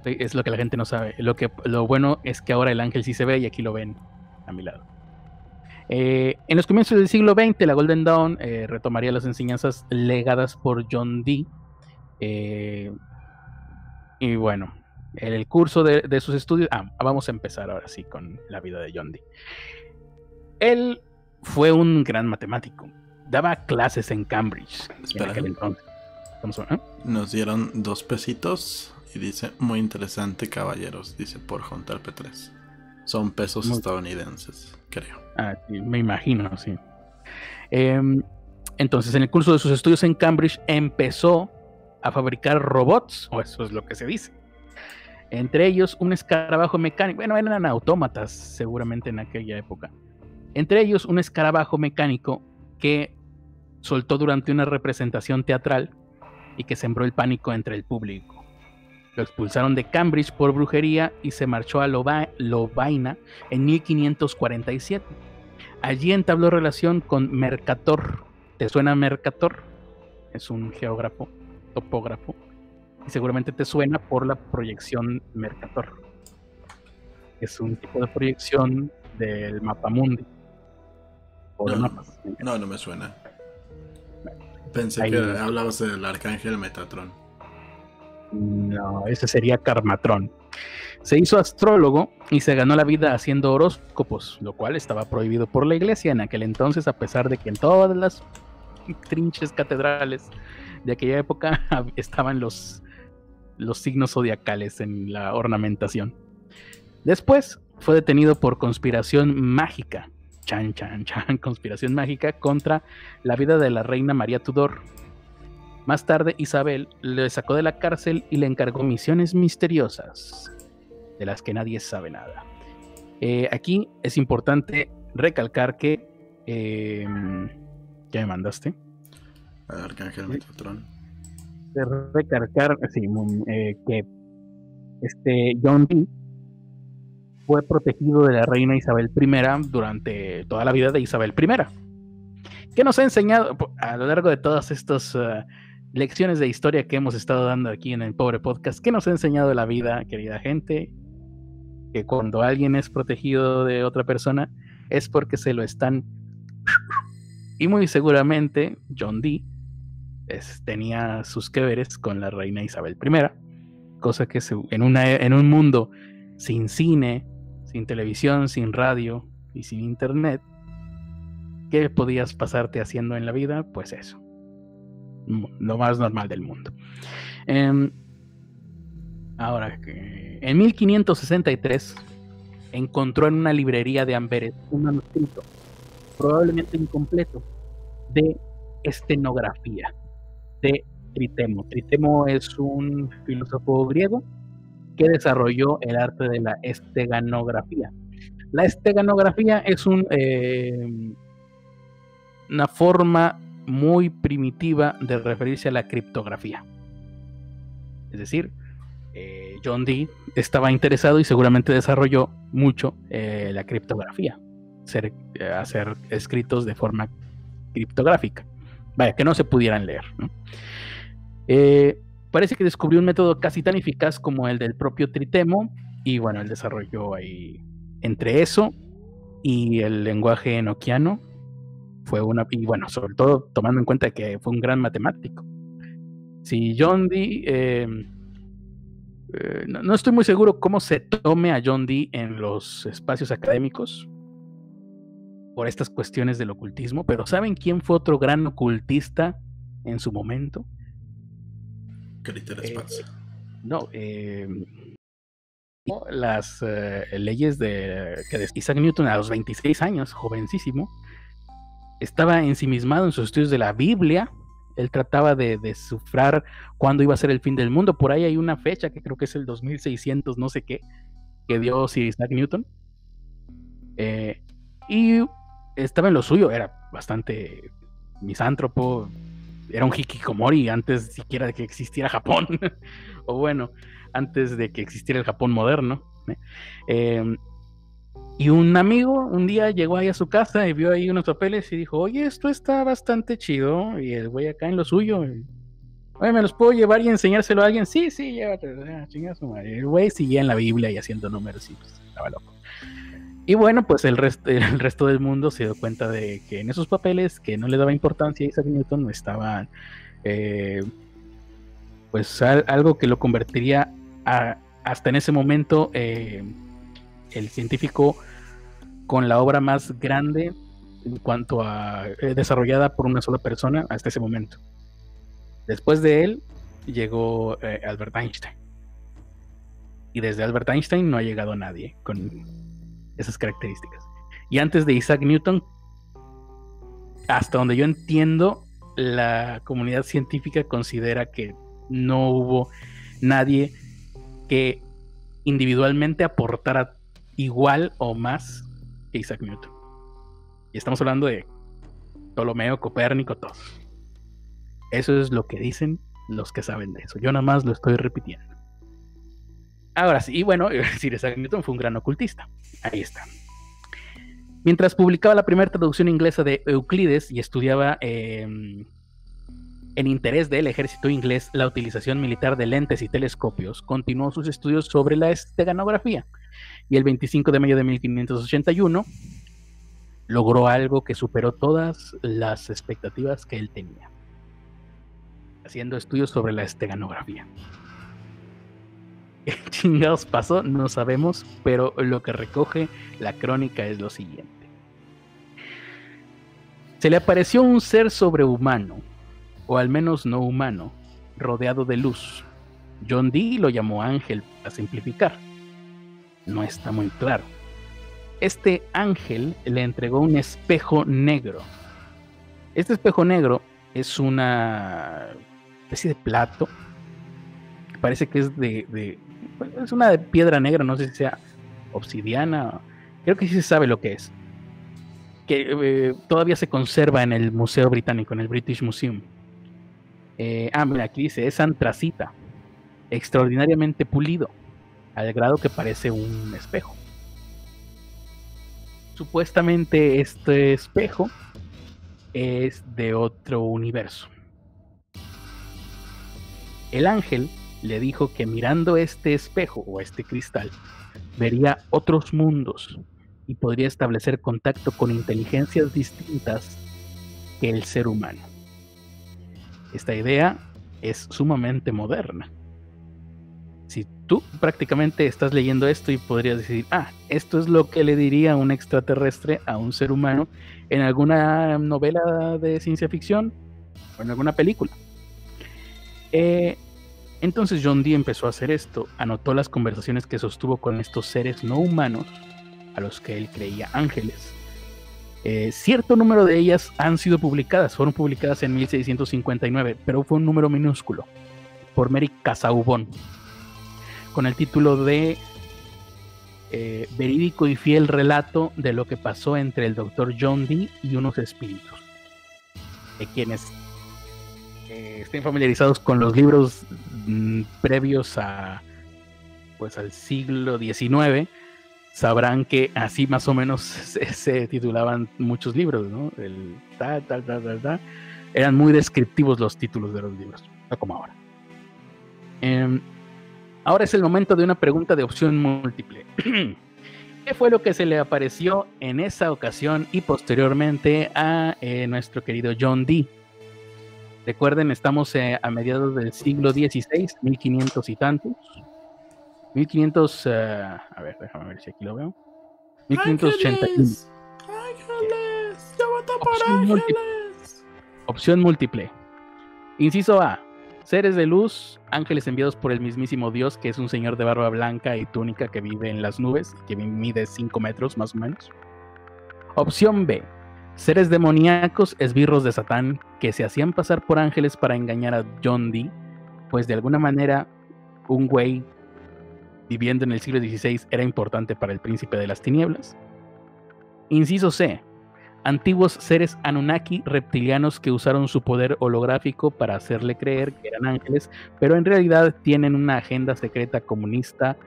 Es lo que la gente no sabe. Lo, que, lo bueno es que ahora el ángel sí se ve y aquí lo ven a mi lado. Eh, en los comienzos del siglo XX, la Golden Dawn eh, retomaría las enseñanzas legadas por John Dee. Eh, y bueno, en el curso de, sus estudios. Ah, vamos a empezar ahora sí con la vida de John Dee. Él fue un gran matemático. Daba clases en Cambridge. Nos dieron dos pesitos y dice: Muy interesante, caballeros. Dice por Juntar P3. Son pesos estadounidenses, creo. Ah, me imagino, sí. Em, entonces, en el curso de sus estudios en Cambridge, empezó a fabricar robots, o eso es lo que se dice. Entre ellos, un escarabajo mecánico. Bueno, eran autómatas, seguramente en aquella época. Entre ellos, un escarabajo mecánico que soltó durante una representación teatral y que sembró el pánico entre el público. Lo expulsaron de Cambridge por brujería y se marchó a Lovaina en 1547. Allí entabló relación con Mercator. ¿Te suena Mercator? Es un geógrafo, topógrafo. Y seguramente te suena por la proyección Mercator. Es un tipo de proyección del mapa mundi. No, no, me suena. Pensé que hablabas del arcángel Metatron. No, ese sería Carmatrón. Se hizo astrólogo y se ganó la vida haciendo horóscopos, lo cual estaba prohibido por la iglesia en aquel entonces, a pesar de que en todas las trinches catedrales de aquella época estaban los, los signos zodiacales en la ornamentación. Después fue detenido por conspiración mágica, chan, chan, chan, conspiración mágica contra la vida de la reina María Tudor, más tarde, Isabel le sacó de la cárcel y le encargó misiones misteriosas, de las que nadie sabe nada. Eh, aquí es importante recalcar que... Eh, ¿Ya me mandaste? Arcángel Metatron. Recalcar, sí, eh, que este John Dee fue protegido de la reina Isabel I durante toda la vida de Isabel I. ¿Qué nos ha enseñado a lo largo de todos estos uh, lecciones de historia que hemos estado dando aquí en el pobre podcast. ¿Qué nos ha enseñado la vida, querida gente? Que cuando alguien es protegido de otra persona es porque se lo están... Y muy seguramente John Dee tenía sus que veres con la reina Isabel I, cosa que en, una, en un mundo sin cine, sin televisión, sin radio y sin internet, ¿qué podías pasarte haciendo en la vida? Pues eso, lo más normal del mundo. Em, ahora, en 1563 encontró en una librería de Amberes un manuscrito, probablemente incompleto, de estenografía de Tritemo. Tritemo es un filósofo griego que desarrolló el arte de la esteganografía. La esteganografía es un, eh, una forma muy primitiva de referirse a la criptografía. Es decir, eh, John Dee estaba interesado y seguramente desarrolló mucho eh, la criptografía, hacer escritos de forma criptográfica. Vaya, que no se pudieran leer. Eh, parece que descubrió un método casi tan eficaz como el del propio Tritemo y bueno, él desarrolló ahí entre eso y el lenguaje enoquiano fue una y bueno, sobre todo tomando en cuenta que fue un gran matemático. Si John Dee em, eh, no, estoy muy seguro cómo se tome a John Dee en los espacios académicos, por estas cuestiones del ocultismo, pero ¿saben quién fue otro gran ocultista en su momento? Critter eh, no, eh, las eh, leyes de, que Isaac Newton a los 26 años, jovencísimo, estaba ensimismado en sus estudios de la Biblia. Él trataba de descifrar cuándo iba a ser el fin del mundo. Por ahí hay una fecha que creo que es el 2600, no sé qué, que dio Isaac Newton. y estaba en lo suyo, era bastante misántropo, era un hikikomori antes siquiera de que existiera Japón, o bueno, antes de que existiera el Japón moderno. ¿eh? Em, y un amigo un día llegó ahí a su casa y vio ahí unos papeles y dijo, oye, esto está bastante chido, y el güey acá en lo suyo. Oye, ¿me los puedo llevar y enseñárselo a alguien? Sí, sí, llévate. Ah, el güey seguía en la Biblia y haciendo números y pues estaba loco. Y bueno, pues el, resto, el resto del mundo se dio cuenta de que en esos papeles que no le daba importancia a Isaac Newton estaban eh, pues algo que lo convertiría hasta en ese momento eh, el científico con la obra más grande en cuanto a eh, desarrollada por una sola persona hasta ese momento. Después de él llegó Albert Einstein. Y desde Albert Einstein no ha llegado nadie con esas características. Y antes de Isaac Newton, hasta donde yo entiendo, la comunidad científica considera que no hubo nadie que individualmente aportara igual o más que Isaac Newton. Y estamos hablando de Ptolomeo, Copérnico, todos. Eso es lo que dicen los que saben de eso. Yo nada más lo estoy repitiendo. Ahora sí, y bueno, Sir Isaac Newton fue un gran ocultista. Ahí está. Mientras publicaba la primera traducción inglesa de Euclides y estudiaba em, en interés del ejército inglés la utilización militar de lentes y telescopios, continuó sus estudios sobre la esteganografía y el 25 de mayo de 1581 logró algo que superó todas las expectativas que él tenía, haciendo estudios sobre la esteganografía. ¿Qué chingados pasó? No sabemos, pero lo que recoge la crónica es lo siguiente. Se le apareció un ser sobrehumano, o al menos no humano, rodeado de luz. John Dee lo llamó ángel para simplificar. No está muy claro. Este ángel le entregó un espejo negro. Este espejo negro es una especie de plato. Parece que es de, es una de piedra negra, no sé si sea obsidiana, creo que sí se sabe lo que es. Que eh, todavía se conserva en el Museo Británico, en el British Museum. Eh, ah, mira, aquí dice, es antracita, extraordinariamente pulido, al grado que parece un espejo. Supuestamente este espejo es de otro universo. El ángel le dijo que mirando este espejo o este cristal, vería otros mundos y podría establecer contacto con inteligencias distintas que el ser humano. esta idea es sumamente moderna. Si tú prácticamente estás leyendo esto y podrías decir, ah, esto es lo que le diría un extraterrestre a un ser humano en alguna novela de ciencia ficción o en alguna película. Eh, entonces John Dee empezó a hacer esto, anotó las conversaciones que sostuvo con estos seres no humanos a los que él creía ángeles. Eh, cierto número de ellas han sido publicadas, fueron publicadas en 1659, pero fue un número minúsculo, por Mary Casaubon, con el título de eh, Verídico y fiel relato de lo que pasó entre el doctor John Dee y unos espíritus, de quienes estén familiarizados con los libros mm, previos a pues al siglo XIX sabrán que así más o menos se, titulaban muchos libros, ¿no? El ta, ta, ta, ta, Eran muy descriptivos los títulos de los libros, no como ahora. Em, ahora es el momento de una pregunta de opción múltiple. ¿Qué fue lo que se le apareció en esa ocasión y posteriormente a eh, nuestro querido John Dee? Recuerden, estamos eh, a mediados del siglo XVI, 1500 y tantos. 1500, uh, a ver, déjame ver si aquí lo veo. 1581. Ángeles, ángeles, yo voto por Opción ángeles. Múltiple. Opción múltiple. Inciso A. Seres de luz, ángeles enviados por el mismísimo Dios, que es un señor de barba blanca y túnica que vive en las nubes, que mide 5 metros más o menos. Opción B. Seres demoníacos, esbirros de Satán, que se hacían pasar por ángeles para engañar a John Dee, pues de alguna manera un güey viviendo en el siglo XVI era importante para el príncipe de las tinieblas. Inciso C. Antiguos seres Anunnaki reptilianos que usaron su poder holográfico para hacerle creer que eran ángeles, pero en realidad tienen una agenda secreta comunista,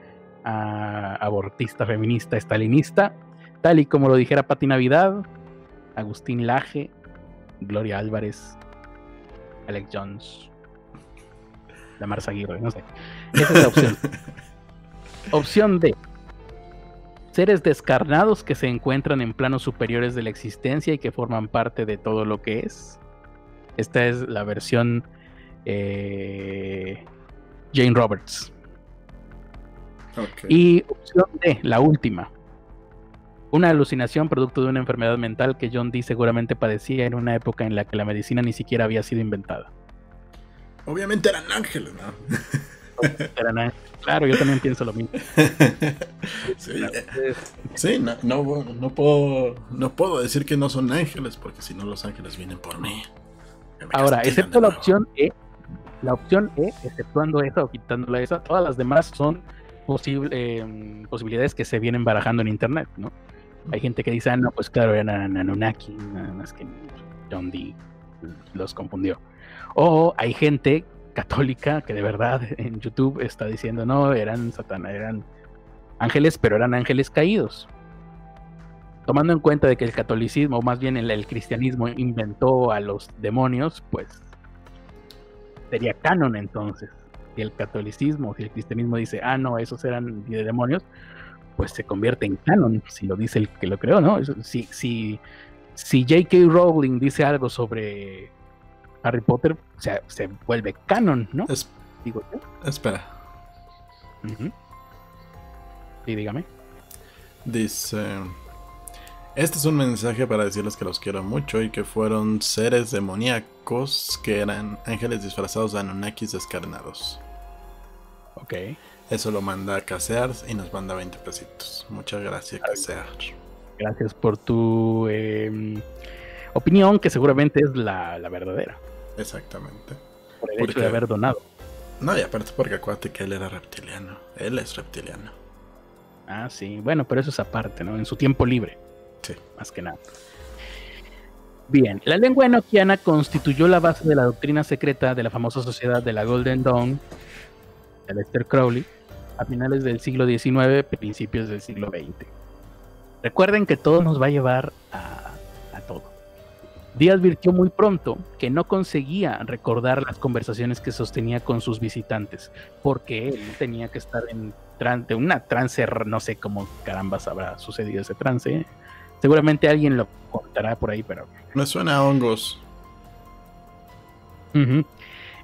ah, abortista, feminista, estalinista, tal y como lo dijera Pati Navidad, Agustín Laje, Gloria Álvarez, Alex Jones, la Marza Aguirre, no sé. Esa es la opción. Opción D. Seres descarnados que se encuentran en planos superiores de la existencia y que forman parte de todo lo que es. Esta es la versión eh, Jane Roberts. Y opción D, la última. Una alucinación producto de una enfermedad mental que John Dee seguramente padecía en una época en la que la medicina ni siquiera había sido inventada. Obviamente eran ángeles, ¿no? Claro, yo también pienso lo mismo. sí, no, puedo, no puedo decir que no son ángeles, porque si no los ángeles vienen por mí. Ahora, excepto la opción E, la opción E, exceptuando esa o quitándola esa, todas las demás son eh, posibilidades que se vienen barajando en internet, ¿no? Hay gente que dice, ah, no, pues claro, eran Anunnaki, nada más que John Dee los confundió. O hay gente católica que de verdad en YouTube está diciendo, no, eran Satanás, eran ángeles, pero eran ángeles caídos. Tomando en cuenta de que el catolicismo, o más bien el, cristianismo, inventó a los demonios, pues sería canon entonces. Si el catolicismo, si el cristianismo dice, ah, no, esos eran de demonios, pues se convierte en canon, si lo dice el que lo creó, ¿no? Si, si, si J.K. Rowling dice algo sobre Harry Potter se, se vuelve canon, ¿no? Digo Espera. Sí, dígame. Dice. Este es un mensaje para decirles que los quiero mucho y que fueron seres demoníacos que eran ángeles disfrazados de Anunnakis descarnados. Ok. Eso lo manda a Casear y nos manda 20 pesitos. Muchas gracias, Casear. Gracias por tu em, opinión, que seguramente es la verdadera. Exactamente. Por el hecho de haber donado. No, y aparte porque acuérdate que él era reptiliano. Él es reptiliano. Ah, sí. Bueno, pero eso es aparte, ¿no? En su tiempo libre. Sí. Más que nada. Bien, la lengua enoquiana constituyó la base de la doctrina secreta de la famosa sociedad de la Golden Dawn de Lester Crowley a finales del siglo XIX, principios del siglo XX. Recuerden que todo nos va a llevar a Dee advirtió muy pronto que no conseguía recordar las conversaciones que sostenía con sus visitantes, porque él tenía que estar en trance, una trance, no sé cómo carambas habrá sucedido ese trance. Seguramente alguien lo contará por ahí, pero... Me suena a hongos.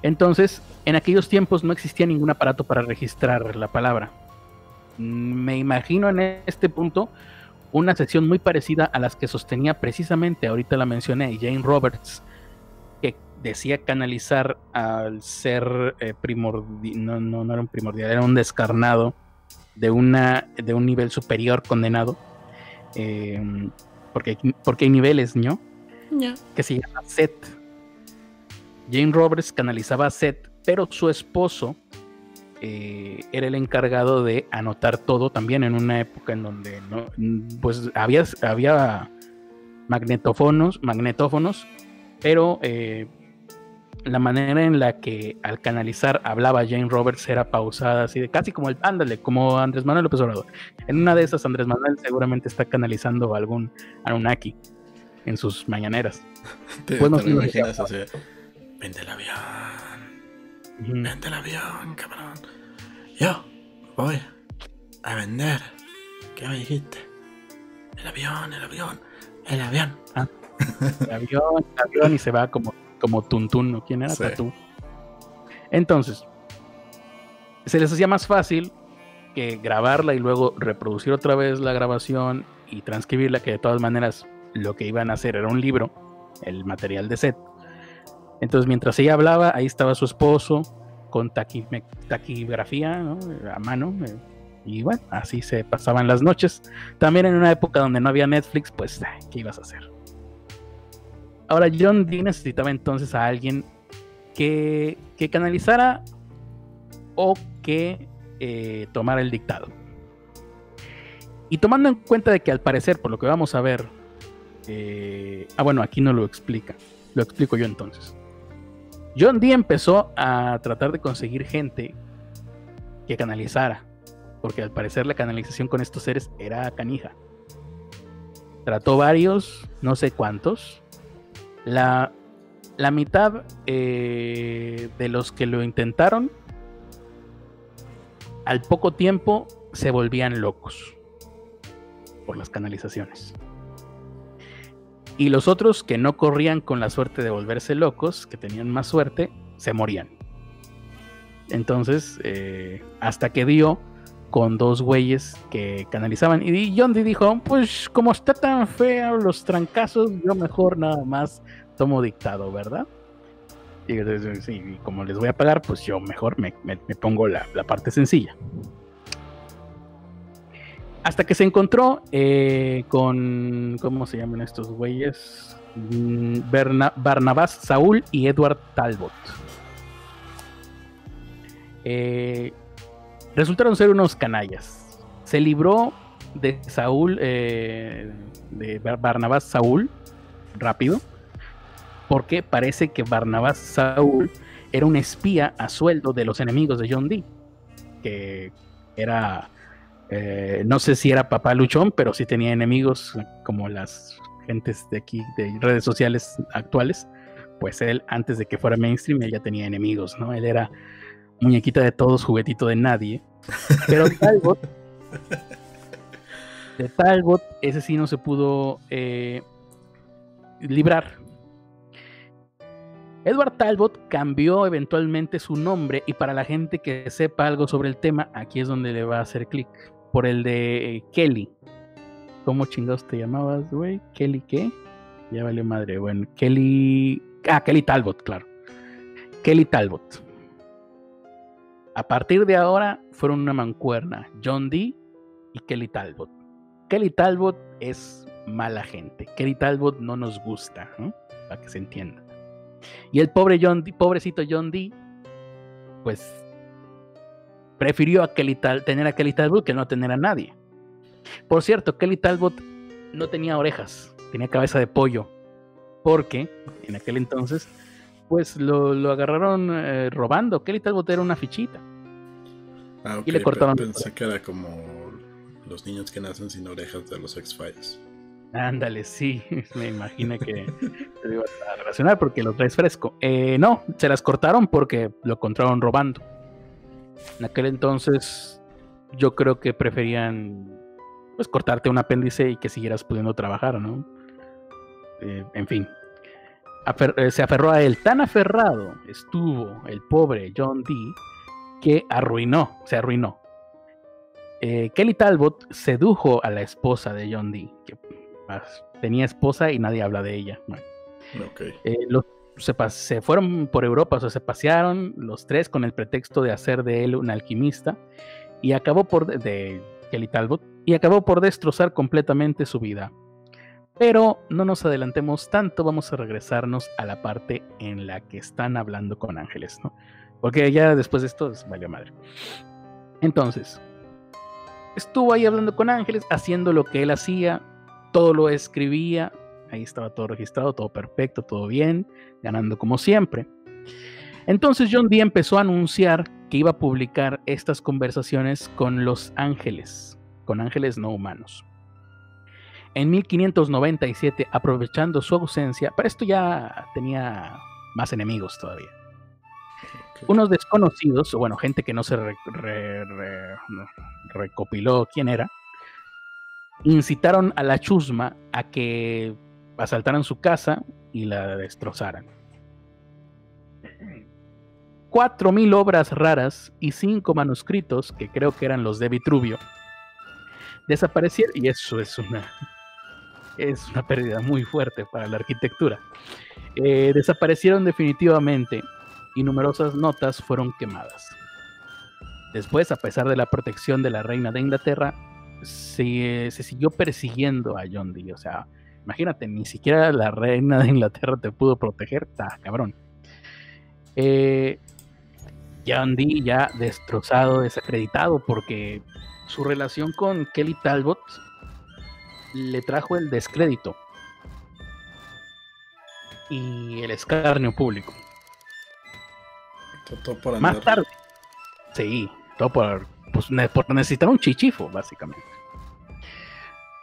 Entonces, en aquellos tiempos no existía ningún aparato para registrar la palabra. Me imagino en este punto una sección muy parecida a las que sostenía precisamente, ahorita la mencioné, Jane Roberts, que decía canalizar al ser eh, primordial, no, no, no, era un primordial, era un descarnado de, una, de un nivel superior condenado, eh, porque, porque hay niveles, ¿no? Que se llama Seth. Jane Roberts canalizaba a Seth, pero su esposo eh, era el encargado de anotar todo también en una época en donde no, pues había, había magnetófonos, magnetófonos, pero eh, la manera en la que al canalizar hablaba Jane Roberts era pausada, así de casi como el ándale, como Andrés Manuel López Obrador. En una de esas, Andrés Manuel seguramente está canalizando algún Anunnaki en sus mañaneras. Te, pues te imaginas así. Vende el avión. Vende el avión, cabrón. Yo voy a vender. ¿Qué me dijiste? El avión, el avión, el avión. Ah, el avión, el avión y se va como, como Tuntún, ¿no? ¿Quién era sí. Entonces, se les hacía más fácil que grabarla y luego reproducir otra vez la grabación y transcribirla, que de todas maneras lo que iban a hacer era un libro, el material de set. Entonces, mientras ella hablaba, ahí estaba su esposo con taquigrafía a mano. Eh, y bueno, así se pasaban las noches. También en una época donde no había Netflix, pues, ¿qué ibas a hacer? Ahora, John Dee necesitaba entonces a alguien que, que canalizara o que eh, tomara el dictado. Y tomando en cuenta de que al parecer, por lo que vamos a ver, eh, ah, bueno, aquí no lo explica. Lo explico yo entonces. John Dee empezó a tratar de conseguir gente que canalizara, porque al parecer la canalización con estos seres era canija. Trató varios, no sé cuántos. La, la mitad eh, de los que lo intentaron, al poco tiempo se volvían locos por las canalizaciones. Y los otros que no corrían con la suerte de volverse locos, que tenían más suerte, se morían. Entonces, eh, hasta que dio con dos güeyes que canalizaban. Y John dijo, pues como está tan feo los trancazos, yo mejor nada más tomo dictado, ¿verdad? Y, como les voy a pagar, pues yo mejor me, pongo la, la parte sencilla. Hasta que se encontró eh, con. ¿Cómo se llaman estos güeyes? Mm, Barnabás Saúl y Edward Talbot. Eh, resultaron ser unos canallas. Se libró de Saúl, eh, de Barnabás Saúl, rápido, porque parece que Barnabás Saúl era un espía a sueldo de los enemigos de John Dee, que era eh, no sé si era papá luchón, pero sí tenía enemigos como las gentes de aquí, de redes sociales actuales. Pues él, antes de que fuera mainstream, él ya tenía enemigos, ¿no? Él era muñequita de todos, juguetito de nadie. Pero Talbot, de Talbot, ese sí no se pudo eh, librar. Edward Talbot cambió eventualmente su nombre y para la gente que sepa algo sobre el tema, aquí es donde le va a hacer clic por el de eh, Kelly. ¿Cómo chingados te llamabas, güey? ¿Kelly qué? Ya valió madre. Bueno, Kelly. Ah, Kelly Talbot, claro. Kelly Talbot. A partir de ahora fueron una mancuerna. John Dee y Kelly Talbot. Kelly Talbot es mala gente. Kelly Talbot no nos gusta, ¿no? Para que se entienda. Y el pobre John Dee, pobrecito John Dee, pues prefirió a Kelly tener a Kelly Talbot que no tener a nadie. Por cierto, Kelly Talbot no tenía orejas, tenía cabeza de pollo, porque en aquel entonces, pues lo, agarraron eh, robando. Kelly Talbot era una fichita. Ah, y le cortaron. Pensé que era como los niños que nacen sin orejas de los X-Files. Ándale, sí, me imagino que te iba a relacionar porque lo traes fresco. Eh, no, se las cortaron porque lo encontraron robando. En aquel entonces yo creo que preferían pues cortarte un apéndice y que siguieras pudiendo trabajar, ¿no? Eh, en fin. eh, se aferró a él. Tan aferrado estuvo el pobre John Dee que arruinó, se arruinó. Eh, Kelly Talbot sedujo a la esposa de John Dee, que tenía esposa y nadie habla de ella. Eh, se, fueron por Europa, o sea, se pasearon los tres con el pretexto de hacer de él un alquimista y acabó por de Kelly Talbot y acabó por destrozar completamente su vida. Pero no nos adelantemos tanto, vamos a regresarnos a la parte en la que están hablando con ángeles, ¿no? Porque ya después de esto es valió madre. Entonces, estuvo ahí hablando con ángeles, haciendo lo que él hacía, todo lo escribía, ahí estaba todo registrado, todo perfecto, todo bien, ganando como siempre. Entonces John Dee empezó a anunciar que iba a publicar estas conversaciones con los ángeles, con ángeles no humanos. En 1597, aprovechando su ausencia, pero esto ya tenía más enemigos todavía. Unos desconocidos, o bueno, gente que no se recopiló quién era, incitaron a la chusma a que asaltaran su casa y la destrozaran. Cuatro mil obras raras y cinco manuscritos, que creo que eran los de Vitruvio, desaparecieron, y eso es una, es una pérdida muy fuerte para la arquitectura. Eh, desaparecieron definitivamente y numerosas notas fueron quemadas. Después, a pesar de la protección de la reina de Inglaterra, se, siguió persiguiendo a John Dee. O sea, imagínate, ni siquiera la reina de Inglaterra te pudo proteger. Está cabrón. Eh, John Dee ya destrozado, desacreditado, porque su relación con Kelly Talbot le trajo el descrédito y el escarnio público. Todo por Más tarde. Sí, todo por, pues, por necesitar un chichifo, básicamente.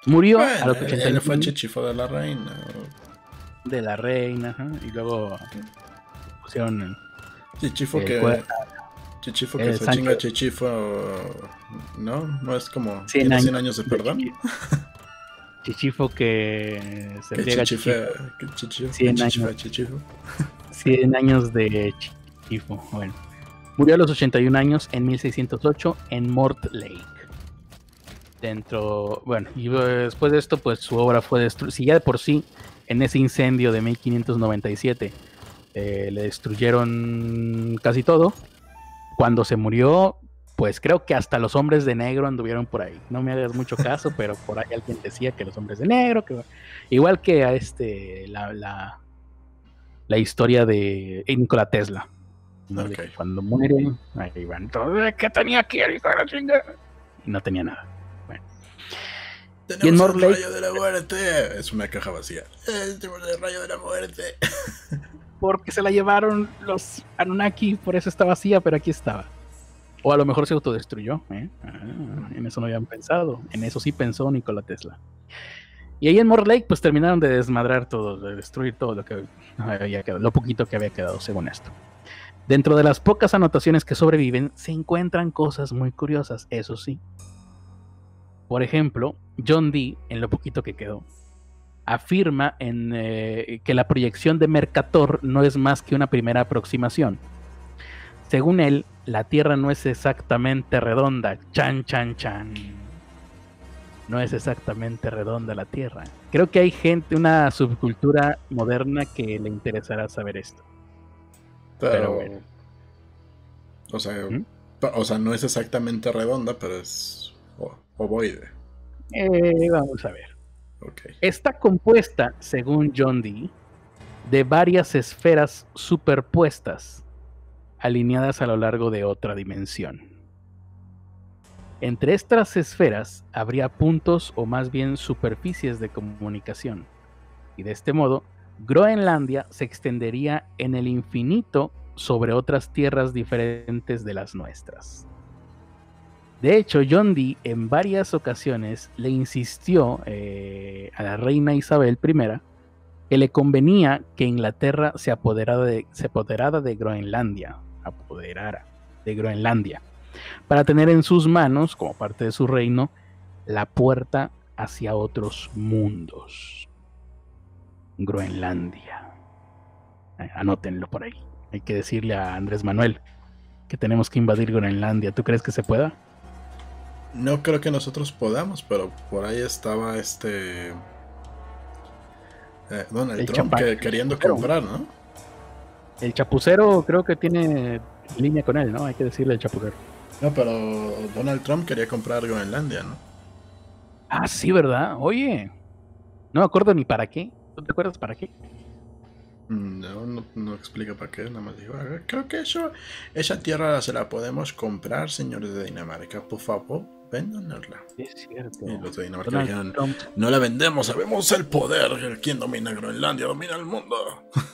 Murió a los 80 años. fue chichifo de la reina. De la reina, y luego pusieron. Chichifo que. Chichifo que se chinga Chichifo. ¿No? No es como. 100 años, 100 años de perdón. Chichifo que se friega Chichifo. 100 años. Chichifo. 100 años de Chichifo. Bueno. Murió a los 81 años en 1608 en Mort Lake. Dentro, bueno, y después de esto, pues su obra fue destruida. Si ya de por sí, en ese incendio de 1597, eh, le destruyeron casi todo. Cuando se murió, pues creo que hasta los hombres de negro anduvieron por ahí. No me hagas mucho caso, pero por ahí alguien decía que los hombres de negro, que igual que a este la, la, historia de Nikola Tesla. cuando muere, ahí van todos, ¿qué tenía aquí el hijo de la chingada? Y no tenía nada. Tenemos y en el rayo de la muerte. Es una caja vacía. El rayo de la muerte. Porque se la llevaron los Anunnaki, por eso está vacía, pero aquí estaba. O a lo mejor se autodestruyó. ¿eh? Ah, en eso no habían pensado. En eso sí pensó Nikola Tesla. Y ahí en More Lake, pues terminaron de desmadrar todo, de destruir todo lo que había quedado, lo poquito que había quedado, según esto. Dentro de las pocas anotaciones que sobreviven, se encuentran cosas muy curiosas, eso sí. Por ejemplo, John Dee, en lo poquito que quedó, afirma en, eh, que la proyección de Mercator no es más que una primera aproximación. Según él, la Tierra no es exactamente redonda. Chan, chan, chan. No es exactamente redonda la Tierra. Creo que hay gente, una subcultura moderna que le interesará saber esto. Pero, bueno. O sea, ¿Mm? o sea, no es exactamente redonda, pero es ovoide. Eh, vamos a ver. Está compuesta, según John Dee, de varias esferas superpuestas alineadas a lo largo de otra dimensión. Entre estas esferas habría puntos o más bien superficies de comunicación, y de este modo Groenlandia se extendería en el infinito sobre otras tierras diferentes de las nuestras. De hecho, John Dee en varias ocasiones le insistió eh, a la reina Isabel I que le convenía que Inglaterra se apoderara de, se apoderara de Groenlandia, apoderara de Groenlandia, para tener en sus manos, como parte de su reino, la puerta hacia otros mundos. Groenlandia. Eh, anótenlo por ahí. Hay que decirle a Andrés Manuel que tenemos que invadir Groenlandia. ¿Tú crees que se pueda? No creo que nosotros podamos, pero por ahí estaba este eh, Donald Trump queriendo comprar, ¿no? El chapucero creo que tiene línea con él, ¿no? Hay que decirle el chapucero. No, pero Donald Trump quería comprar Groenlandia, ¿no? Ah, sí, ¿verdad? Oye, no me acuerdo ni para qué. ¿Tú te acuerdas para qué? Mm, no, no, explica para qué, nada más dijo, ah, creo que eso, esa tierra se la podemos comprar, señores de Dinamarca, por favor, véndanosla. Es cierto. Y los de Dinamarca dijeron, no la vendemos, sabemos el poder, quien domina Groenlandia domina el mundo.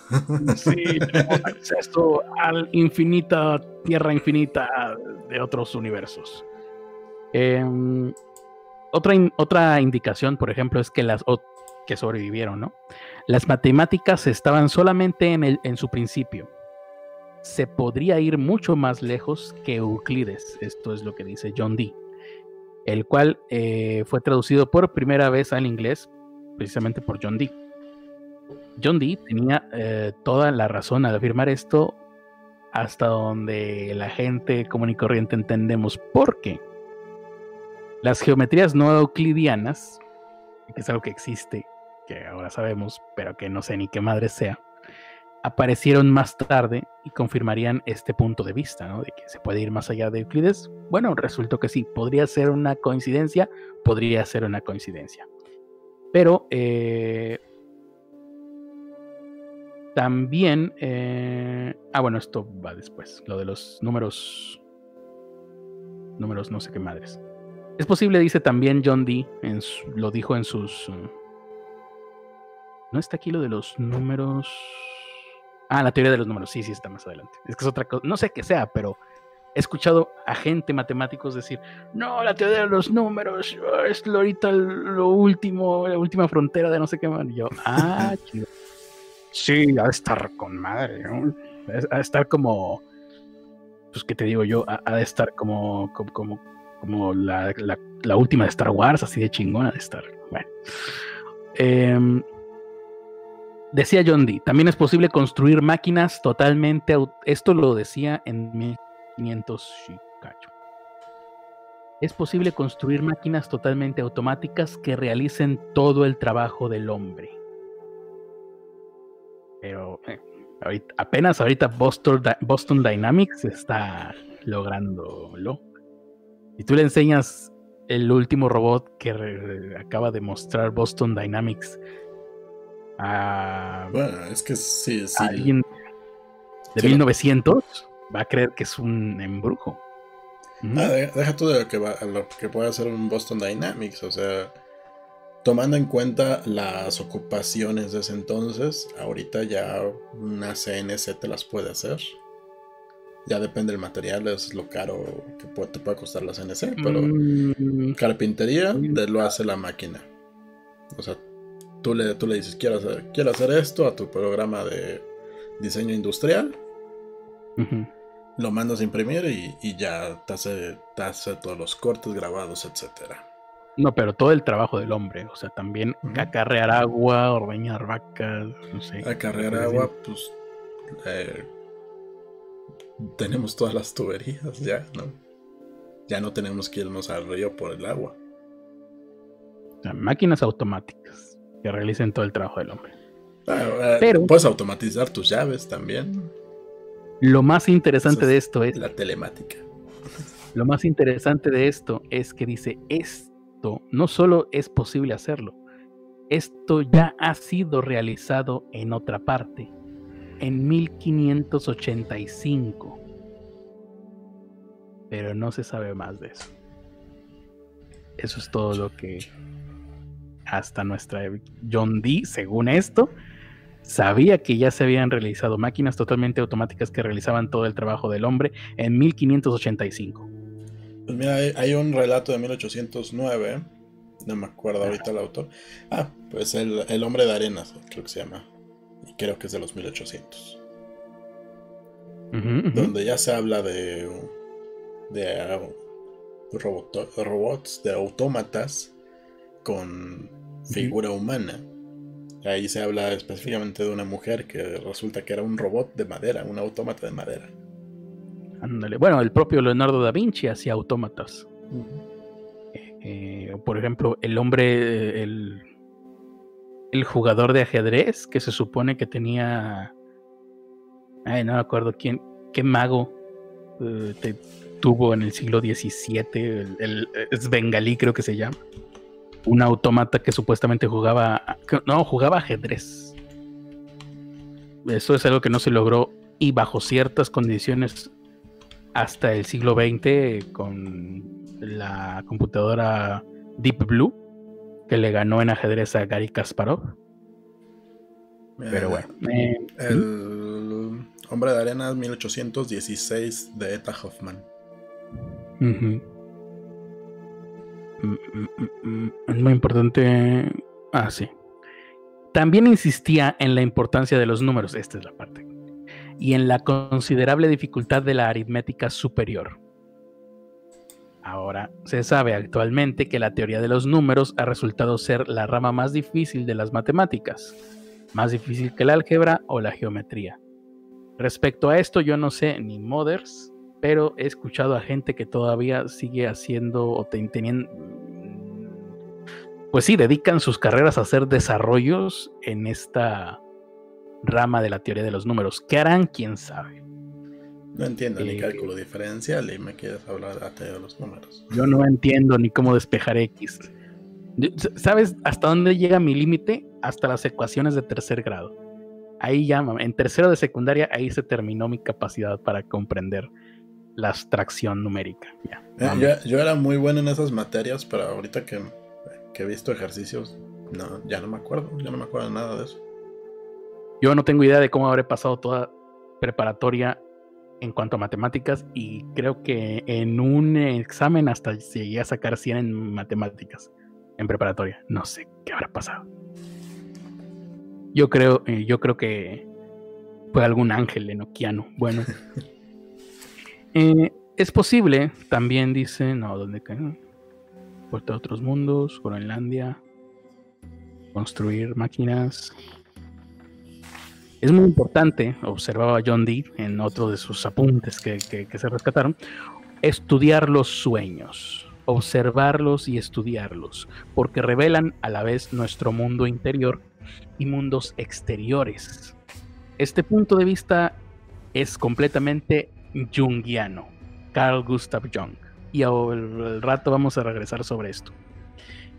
Sí, tenemos acceso al infinita, tierra infinita de otros universos. Em, otra, otra indicación, por ejemplo, es que las que sobrevivieron, ¿no? Las matemáticas estaban solamente en, el, en su principio. Se podría ir mucho más lejos que Euclides, esto es lo que dice John Dee, el cual eh, fue traducido por primera vez al inglés precisamente por John Dee. John Dee tenía eh, toda la razón al afirmar esto hasta donde la gente común y corriente entendemos por qué. Las geometrías no euclidianas, que es algo que existe que ahora sabemos, pero que no sé ni qué madre sea, aparecieron más tarde y confirmarían este punto de vista, ¿no? De que se puede ir más allá de Euclides. Bueno, resultó que sí, podría ser una coincidencia, podría ser una coincidencia. Pero eh, también, eh, ah, bueno, esto va después, lo de los números, números no sé qué madres. Es posible, dice también John Dee, lo dijo en sus no está aquí lo de los números. Ah, la teoría de los números. Sí, sí, está más adelante. Es que es otra cosa. No sé qué sea, pero he escuchado a gente matemáticos decir: No, la teoría de los números es lo ahorita lo último, la última frontera de no sé qué más. Y yo, ah, chido. Sí, ha de estar con madre. ¿no? Ha de estar como. Pues, ¿qué te digo yo? Ha de estar como. como, como, la, la, última de Star Wars, así de chingona de estar. Bueno. Eh, Decía John Dee, también es posible construir máquinas totalmente. Esto lo decía en 1500 Es posible construir máquinas totalmente automáticas que realicen todo el trabajo del hombre. Pero eh, apenas ahorita Boston, Boston Dynamics está lográndolo. Y tú le enseñas el último robot que acaba de mostrar Boston Dynamics bueno, es que sí, sí. alguien de 1900 va a creer que es un embrujo. Ah, deja tú de lo que, va, lo que puede hacer un Boston Dynamics, o sea, tomando en cuenta las ocupaciones de ese entonces, ahorita ya una CNC te las puede hacer. Ya depende del material, es lo caro que te puede costar la CNC, pero mm. carpintería lo hace la máquina. O sea, Tú le, tú le dices, quiero hacer, quiero hacer esto a tu programa de diseño industrial. Lo mandas a imprimir y, ya te hace, todos los cortes, grabados, etcétera. No, pero todo el trabajo del hombre, o sea, también acarrear agua, ordeñar vacas, no sé. Acarrear agua, pues eh, tenemos todas las tuberías ya, ¿no? Ya no tenemos que irnos al río por el agua. máquinas automáticas que realicen todo el trabajo del hombre. Eh, Pero puedes automatizar tus llaves también. Lo más interesante de esto es la telemática. Lo más interesante de esto es que dice esto no solo es posible hacerlo, esto ya ha sido realizado en otra parte, en 1585. Pero no se sabe más de eso. Eso es todo lo que hasta nuestra John Dee, según esto, sabía que ya se habían realizado máquinas totalmente automáticas que realizaban todo el trabajo del hombre en 1585. Pues mira, hay, un relato de 1809, no me acuerdo ahorita el autor. Ah, pues el, hombre de arenas, creo que se llama. Y creo que es de los 1800. Donde ya se habla de, de uh, robots, de autómatas con figura humana Ahí se habla específicamente de una mujer que resulta que era un robot de madera, un autómata de madera. Ándale. Bueno, el propio Leonardo da Vinci hacía autómatas. Eh, por ejemplo, el hombre, el, el jugador de ajedrez que se supone que tenía. Ay, no me acuerdo quién, qué mago eh, te, tuvo en el siglo XVII, el, el, es bengalí creo que se llama. Un autómata que supuestamente jugaba, no, jugaba ajedrez. Eso es algo que no se logró y bajo ciertas condiciones hasta el siglo XX con la computadora Deep Blue, que le ganó en ajedrez a Gary Kasparov. Pero Eh, bueno. eh, El Hombre de Arena 1816 de Eta Hoffman. Es muy importante. Ah, sí. También insistía en la importancia de los números, esta es la parte, y en la considerable dificultad de la aritmética superior. Ahora, se sabe actualmente que la teoría de los números ha resultado ser la rama más difícil de las matemáticas, más difícil que el álgebra o la geometría. Respecto a esto, yo no sé ni mothers, pero he escuchado a gente que todavía sigue haciendo o ten- teniendo. Pues sí, dedican sus carreras a hacer desarrollos en esta rama de la teoría de los números. ¿Qué harán? ¿Quién sabe? No entiendo ni Eh, cálculo diferencial y me quieres hablar teoría de los números. Yo no entiendo ni cómo despejar X. ¿Sabes hasta dónde llega mi límite? Hasta las ecuaciones de tercer grado. Ahí ya, en tercero de secundaria, ahí se terminó mi capacidad para comprender la abstracción numérica. Eh, yo era muy bueno en esas materias, pero ahorita que, que he visto ejercicios, no, ya no me acuerdo, ya no me acuerdo nada de eso. Yo no tengo idea de cómo habré pasado toda preparatoria en cuanto a matemáticas y creo que en un examen hasta llegué a sacar 100 en matemáticas en preparatoria. No sé qué habrá pasado. Yo creo, eh, yo creo que fue algún ángel enoquiano. Bueno. Eh, es posible, también dice, no, ¿dónde quedó? Puerta a otros mundos, Groenlandia, construir máquinas. Es muy importante, observaba John Dee en otro de sus apuntes que, que- que se rescataron, estudiar los sueños, observarlos y estudiarlos, porque revelan a la vez nuestro mundo interior y mundos exteriores. Este punto de vista es completamente jungiano, Carl Gustav Jung, y al rato vamos a regresar sobre esto.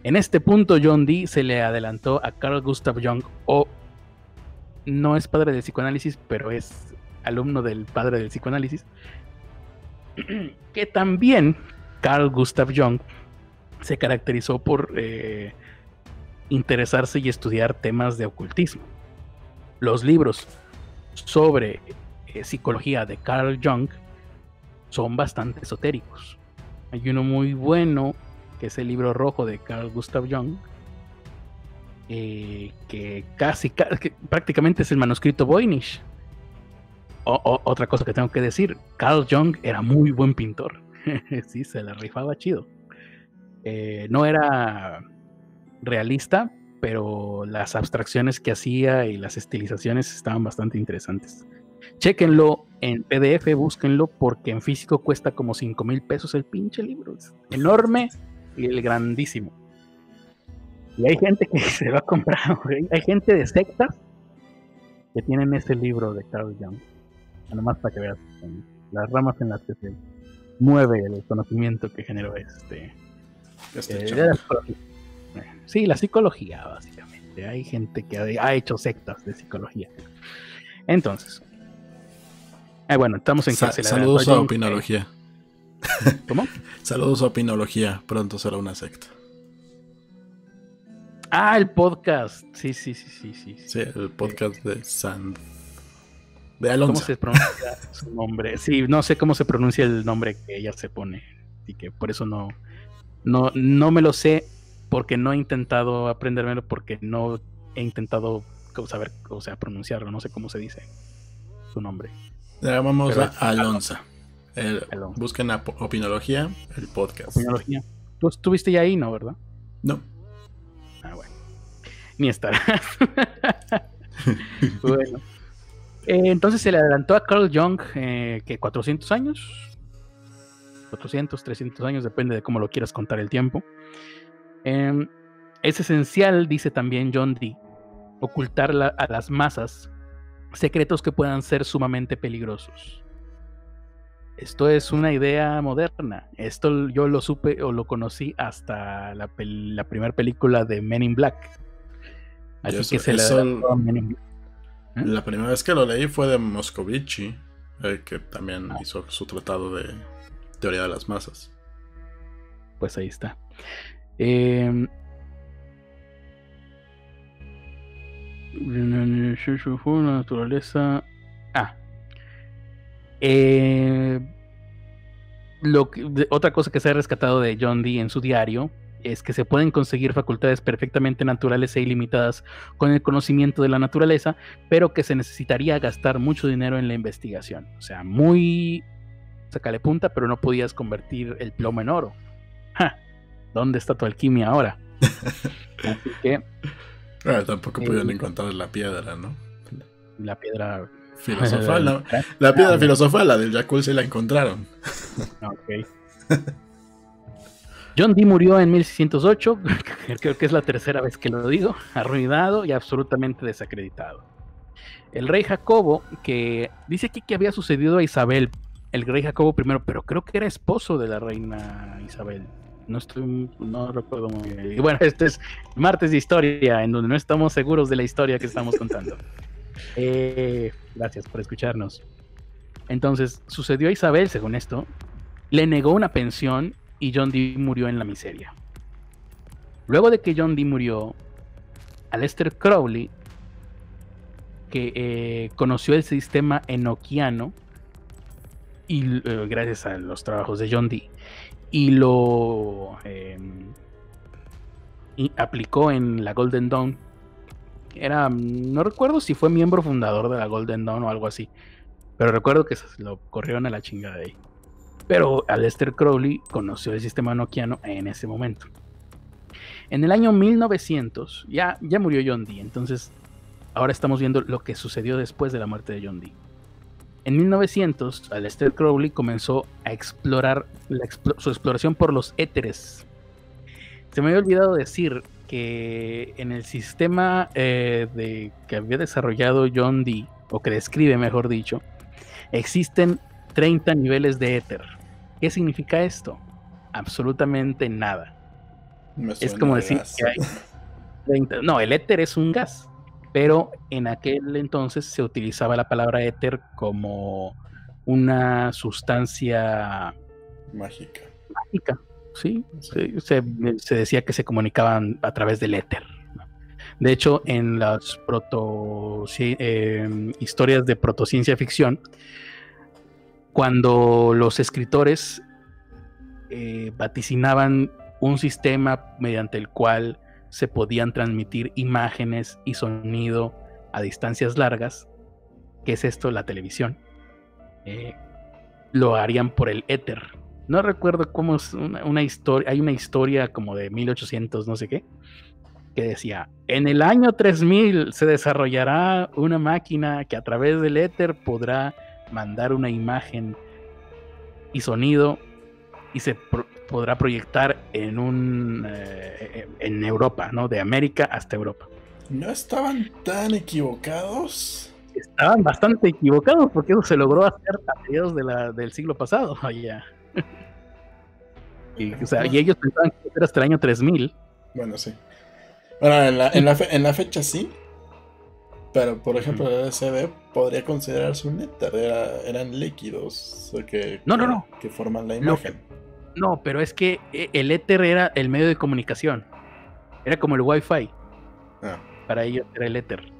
En este punto, John Dee se le adelantó a Carl Gustav Jung, o no es padre del psicoanálisis, pero es alumno del padre del psicoanálisis, que también Carl Gustav Jung se caracterizó por eh, interesarse y estudiar temas de ocultismo. Los libros sobre eh, psicología de Carl Jung son bastante esotéricos. Hay uno muy bueno, que es el libro rojo de Carl Gustav Jung, eh, que casi, prácticamente es el manuscrito Voynich. O- otra cosa que tengo que decir, Carl Jung era muy buen pintor. sí, se la rifaba chido. Eh, no era realista, pero las abstracciones que hacía y las estilizaciones estaban bastante interesantes. Chequenlo en PDF, búsquenlo, porque en físico cuesta como 5 mil pesos el pinche libro. Es enorme y el grandísimo. Y hay gente que se ha comprado, güey. Hay gente de sectas que tienen ese libro de Carl Jung. Nomás para que veas en las ramas en las que se mueve el conocimiento que generó este. Este eh, la. Sí, la psicología, básicamente. Hay gente que ha, ha hecho sectas de psicología. Entonces. Eh, bueno, estamos en Sa- saludos a Opinología. ¿Cómo? Saludos a Opinología. Pronto será una secta. Ah, el podcast. Sí, sí, sí, sí, sí. Sí, el podcast de Sand. De ¿Cómo Alonso. se pronuncia su nombre? Sí, no sé cómo se pronuncia el nombre que ella se pone. Así que por eso no, no, no me lo sé, porque no he intentado aprendérmelo, porque no he intentado saber, o sea, pronunciarlo. No sé cómo se dice su nombre. Le llamamos Pero a Alonso. El- busquen a Opinología, el podcast. Tecnología. Tú estuviste ya ahí, ¿no? ¿Verdad? No. Ah, bueno. ni estarás. bueno. Eh, entonces se le adelantó a Carl Jung eh, que 400 años, 400, 300 años, depende de cómo lo quieras contar el tiempo. Em, es esencial, dice también John Dee, ocultar a las masas secretos que puedan ser sumamente peligrosos. Esto es una idea moderna. Esto yo lo supe o lo conocí hasta la, primera película de Men in Black. Así que se le Men in Black. ¿Eh? La primera vez que lo leí fue de Moscovici, eh, que también ah. hizo su tratado de teoría de las masas. Pues ahí está. Eh, naturaleza. Ah. Eh, lo otra cosa que se ha rescatado de John Dee en su diario es que se pueden conseguir facultades perfectamente naturales e ilimitadas con el conocimiento de la naturaleza, pero que se necesitaría gastar mucho dinero en la investigación. O sea, muy sacale punta, pero no podías convertir el plomo en oro. ¿Dónde está tu alquimia ahora? Así que Ah, tampoco pudieron encontrar la piedra, ¿no? La piedra filosofal, ¿no? La piedra filosofal, la del Yakul, se la encontraron. Ok. John Dee murió en 1608, creo que es la tercera vez que lo digo, arruinado y absolutamente desacreditado. El rey Jacobo, que dice aquí que había sucedido a Isabel, el rey Jacobo I, pero creo que era esposo de la reina Isabel no estoy, no recuerdo muy bien. Y bueno, este es martes de historia, en donde no estamos seguros de la historia que estamos contando. Eh, gracias por escucharnos. Entonces, sucedió a Isabel, según esto, le negó una pensión y John Dee murió en la miseria. Luego de que John Dee murió, Aleister Crowley, que eh, conoció el sistema enoquiano, y eh, gracias a los trabajos de John Dee, y lo em, aplicó en la Golden Dawn. Era, no recuerdo si fue miembro fundador de la Golden Dawn o algo así, pero recuerdo que lo corrieron a la chingada de ahí. Pero Aleister Crowley conoció el sistema noquiano en ese momento. En el año 1900 ya, ya murió John Dee, entonces ahora estamos viendo lo que sucedió después de la muerte de John Dee. En 1900, Aleister Crowley comenzó a explorar su exploración por los éteres. Se me había olvidado decir que en el sistema eh, de, que había desarrollado John Dee, o que describe mejor dicho, existen 30 niveles de éter. ¿Qué significa esto? Absolutamente nada. es como decir que hay 30. No, el éter es un gas pero en aquel entonces se utilizaba la palabra éter como una sustancia mágica. Mágica, sí. Se, decía que se comunicaban a través del éter. De hecho, en las proto, em, historias de protociencia ficción, cuando los escritores eh, vaticinaban un sistema mediante el cual se podían transmitir imágenes y sonido a distancias largas, que es esto, la televisión, eh, lo harían por el éter. No recuerdo cómo es una, historia, hay una historia como de 1800, no sé qué, que decía, en el año 3000 se desarrollará una máquina que a través del éter podrá mandar una imagen y sonido y se podrá proyectar en un eh, en Europa, ¿no? De América hasta Europa. No estaban tan equivocados. Estaban bastante equivocados porque eso se logró hacer a mediados del siglo pasado allá. y, ellos pensaban que era hasta el año 3000. Bueno, sí. Bueno, en la, en la, en la fecha sí, pero, por ejemplo, el LCD podría considerarse un éter, eran líquidos que, no, no, no. que forman la imagen. No, pero es que eh, el éter era el medio de comunicación. Era como el Wi-Fi. Ah. Para ellos era el éter.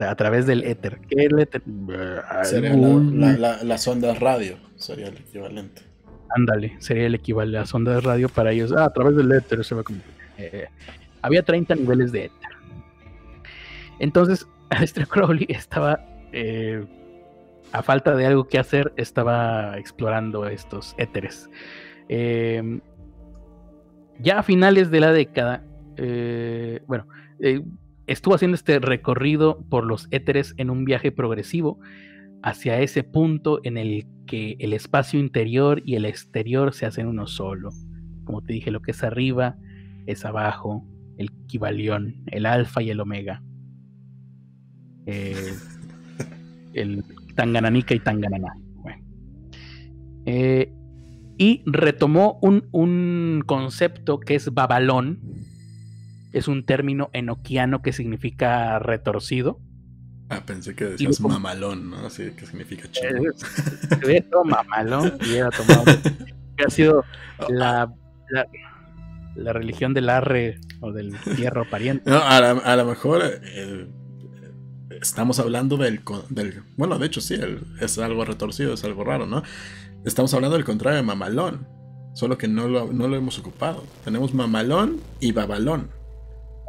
A través del éter. ¿Qué es el éter? Sería la, las ondas radio. Sería el equivalente. Ándale, sería el equivalente a las ondas radio para ellos. Ah, a través del éter. Se como, eh, había 30 niveles de éter. Entonces, Aleister Crowley estaba, eh, a falta de algo que hacer, estaba explorando estos éteres. Em, ya a finales de la década, eh, bueno, eh, estuvo haciendo este recorrido por los éteres en un viaje progresivo hacia ese punto en el que el espacio interior y el exterior se hacen uno solo. Como te dije, lo que es arriba es abajo, el Kibalión, el alfa y el omega. Eh, el Tangananika y Tanganana. Eh, y retomó un, un, concepto que es babalón. Es un término enoquiano que significa retorcido. Ah, pensé que decías mamalón, ¿no? Así que significa chido. mamalón y era tomado. Que ha sido la, la, religión del arre o del hierro pariente. No, a, lo mejor eh, estamos hablando del, del, Bueno, de hecho sí, es algo retorcido, es algo raro, ¿no? Estamos hablando del contrario de mamalón, solo que no lo, no lo hemos ocupado. Tenemos mamalón y babalón.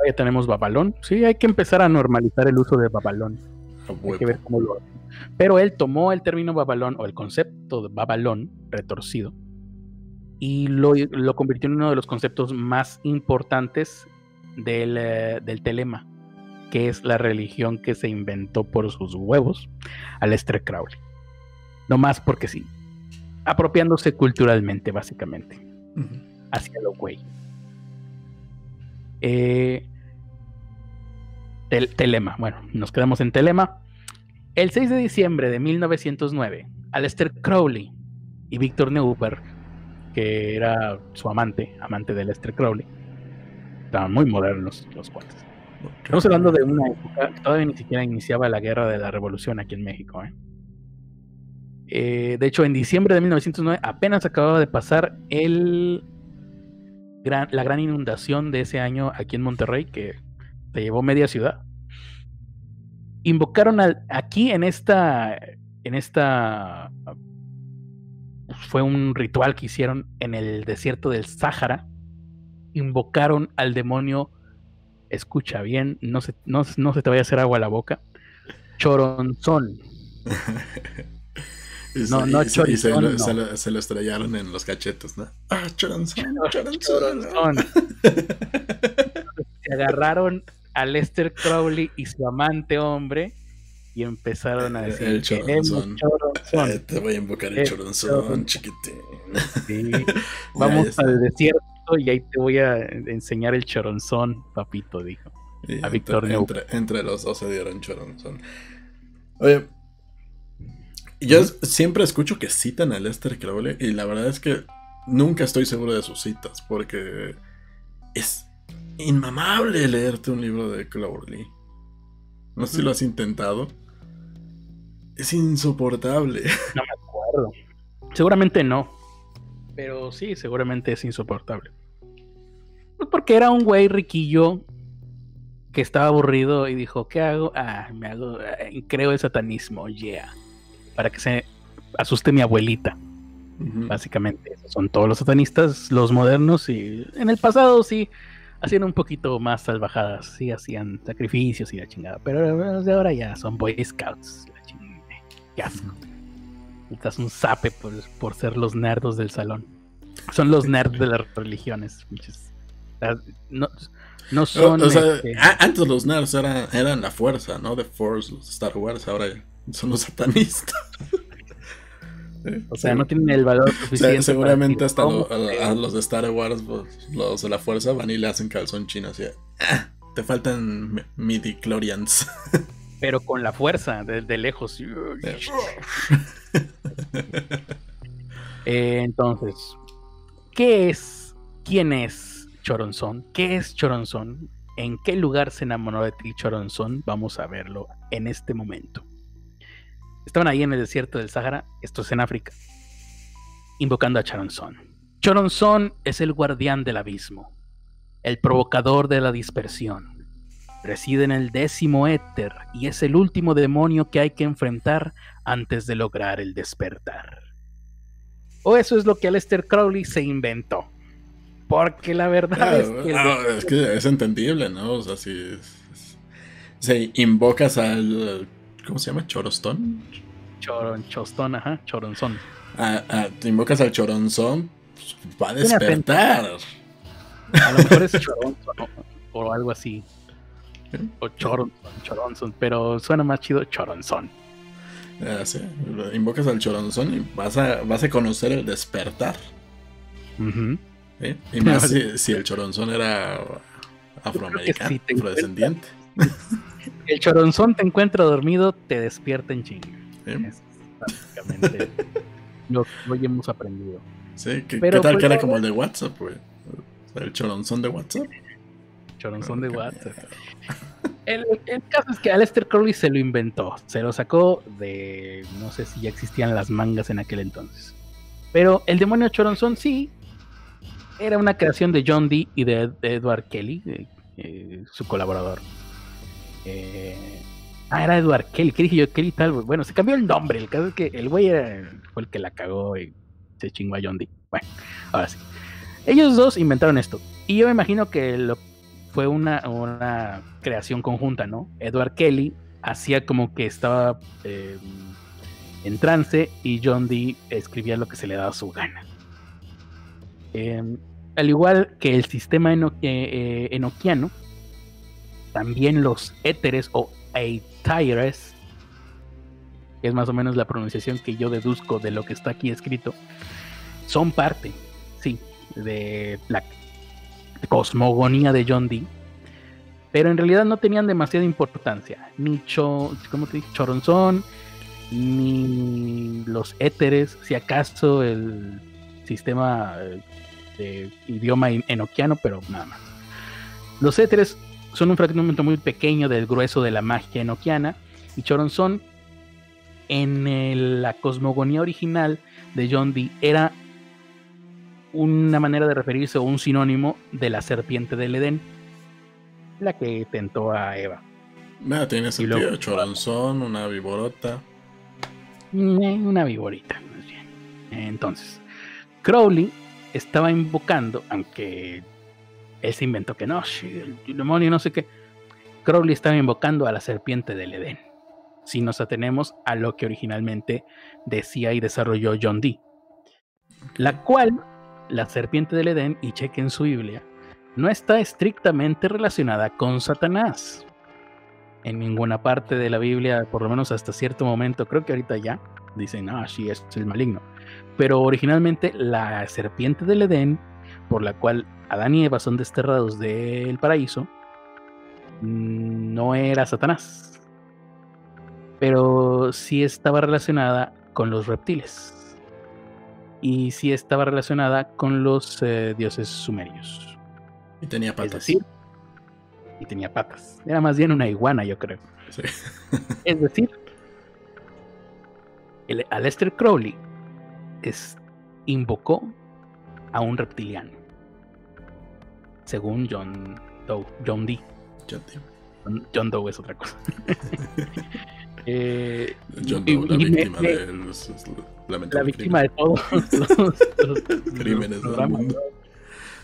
Ya tenemos babalón. Sí, hay que empezar a normalizar el uso de babalón. Hay que ver cómo lo Pero él tomó el término babalón o el concepto de babalón retorcido y lo, lo convirtió en uno de los conceptos más importantes del, eh, del telema que es la religión que se inventó por sus huevos, Aleister Crowley. No más porque sí. Apropiándose culturalmente, básicamente. Hacia lo güey. Eh, telema. Bueno, nos quedamos en Telema. El 6 de diciembre de 1909, Aleister Crowley y Victor Neuberg, que era su amante, amante de Aleister Crowley, estaban muy modernos los cuates Estamos hablando de una época todavía ni siquiera iniciaba la guerra de la revolución aquí en México. ¿eh? Eh, de hecho, en diciembre de 1909 apenas acababa de pasar el la gran inundación de ese año aquí en Monterrey que se llevó media ciudad. Invocaron al, aquí en esta, en esta, fue un ritual que hicieron en el desierto del Sáhara. Invocaron al demonio escucha bien, no se, no, se te vaya a hacer agua a la boca. Choronzón. no, no, choronzón, se, lo, estrellaron en los cachetos, ¿no? Ah, choronzón, choronzón. se agarraron a Lester Crowley y su amante hombre y empezaron a decir el choronzón. te voy a invocar el, choronzón, chiquitín. Vamos al desierto y ahí te voy a enseñar el choronzón, papito, dijo. a Víctor entre, entre, los dos se dieron choronzón. Oye, yo siempre escucho que citan a Lester Crowley y la verdad es que nunca estoy seguro de sus citas porque es inmamable leerte un libro de Crowley. No sé si lo has intentado. Es insoportable. No me acuerdo. Seguramente no. Pero sí, seguramente es insoportable. Pues porque era un güey riquillo que estaba aburrido y dijo, ¿qué hago? Ah, me hago, eh, creo el satanismo, yeah. Para que se asuste mi abuelita. Básicamente, son todos los satanistas, los modernos y en el pasado sí hacían un poquito más salvajadas, sí hacían sacrificios y la chingada, pero de ahora ya son Boy Scouts, la chingada. Ya. Estás un zape por, por ser los nerdos del salón. Son los nerds de las religiones. No, no son. Este, antes los nerds eran, eran la fuerza, ¿no? De Force, los Star Wars, ahora son los satanistas. O sea, no tienen el valor suficiente. seguramente hasta a, los de Star Wars, pues, los de la fuerza, van y le hacen calzón chino así. Ah, te faltan midi clorians. Pero con la fuerza, de, lejos. Eh, entonces, ¿qué es? ¿Quién es Choronzón. ¿Qué es Choronzón? ¿En qué lugar se enamoró de ti Choronzón? Vamos a verlo en este momento. Estaban ahí en el desierto del Sahara, esto es en África, invocando a Choronzón. Choronzón es el guardián del abismo, el provocador de la dispersión. Reside en el décimo éter y es el último demonio que hay que enfrentar antes de lograr el despertar. O eso es lo que Aleister Crowley se inventó. Porque la verdad es que. Ah, es que es entendible, ¿no? O sea, si. Si invocas al. ¿Cómo se llama? ¿Chorostón? Choron, chostón, ajá, choronzón. te invocas al choronzón, pues, va a despertar. A lo mejor es choronzón o, algo así. O Choronzon, Choronzon, pero suena más chido Choronzon. Ah, sí. Invocas al Choronzon y vas a, vas a conocer el despertar. Y más si, el Choronzón era afroamericano, afrodescendiente. el Choronzón te encuentra dormido, te despierta en chinga. Es básicamente lo que hoy hemos aprendido. Sí, ¿qué, tal pues que era como el de WhatsApp, pues? El Choronzón de WhatsApp. Choronzón de WhatsApp. El, el, caso es que Aleister Crowley se lo inventó, se lo sacó de, no sé si ya existían las mangas en aquel entonces. Pero el demonio Choronzón sí, era una creación de John Dee y de, Edward Kelly, eh, su colaborador. Eh, ah, era Edward Kelly, ¿qué dije yo? Kelly tal, bueno, se cambió el nombre, el caso es que el güey fue el que la cagó y se chingó a John Dee. Bueno, ahora sí. Ellos dos inventaron esto. Y yo me imagino que fue una, creación conjunta, ¿no? Edward Kelly hacía como que estaba eh, en trance y John Dee escribía lo que se le daba su gana. Em, al igual que el sistema eh, enoquiano, también los éteres o Aetires, que es más o menos la pronunciación que yo deduzco de lo que está aquí escrito, son parte, sí, de la cosmogonía de John Dee, pero en realidad no tenían demasiada importancia, ni cho, ¿cómo te? Choronzón, ni los éteres, si acaso el sistema eh, de idioma enoquiano, pero nada más. Los éteres son un fragmento muy pequeño del grueso de la magia enoquiana y Choronzon en la cosmogonía original de John Dee era una manera de referirse o un sinónimo de la serpiente del Edén, la que tentó a Eva. Nada, tiene sentido. Choronzón, una viborota. Eh, una viborita, más bien. Entonces, Crowley estaba invocando, aunque él se inventó que no, el demonio no sé qué, Crowley estaba invocando a la serpiente del Edén. Si nos atenemos a lo que originalmente decía y desarrolló John Dee, la cual la serpiente del Edén, y cheque en su Biblia, no está estrictamente relacionada con Satanás. En ninguna parte de la Biblia, por lo menos hasta cierto momento, creo que ahorita ya, dicen, ah, sí, es el maligno. Pero originalmente la serpiente del Edén, por la cual Adán y Eva son desterrados del paraíso, mm, no era Satanás. Pero sí estaba relacionada con los reptiles. Y sí estaba relacionada con los eh, dioses sumerios. Y tenía patas. y tenía patas. Era más bien una iguana, yo creo. es decir, el Aleister Crowley es, invocó a un reptiliano. Según John Doe, John Dee. John, Doe es otra cosa. eh, John Doe, la, víctima de los, la víctima de todos los, crímenes del mundo.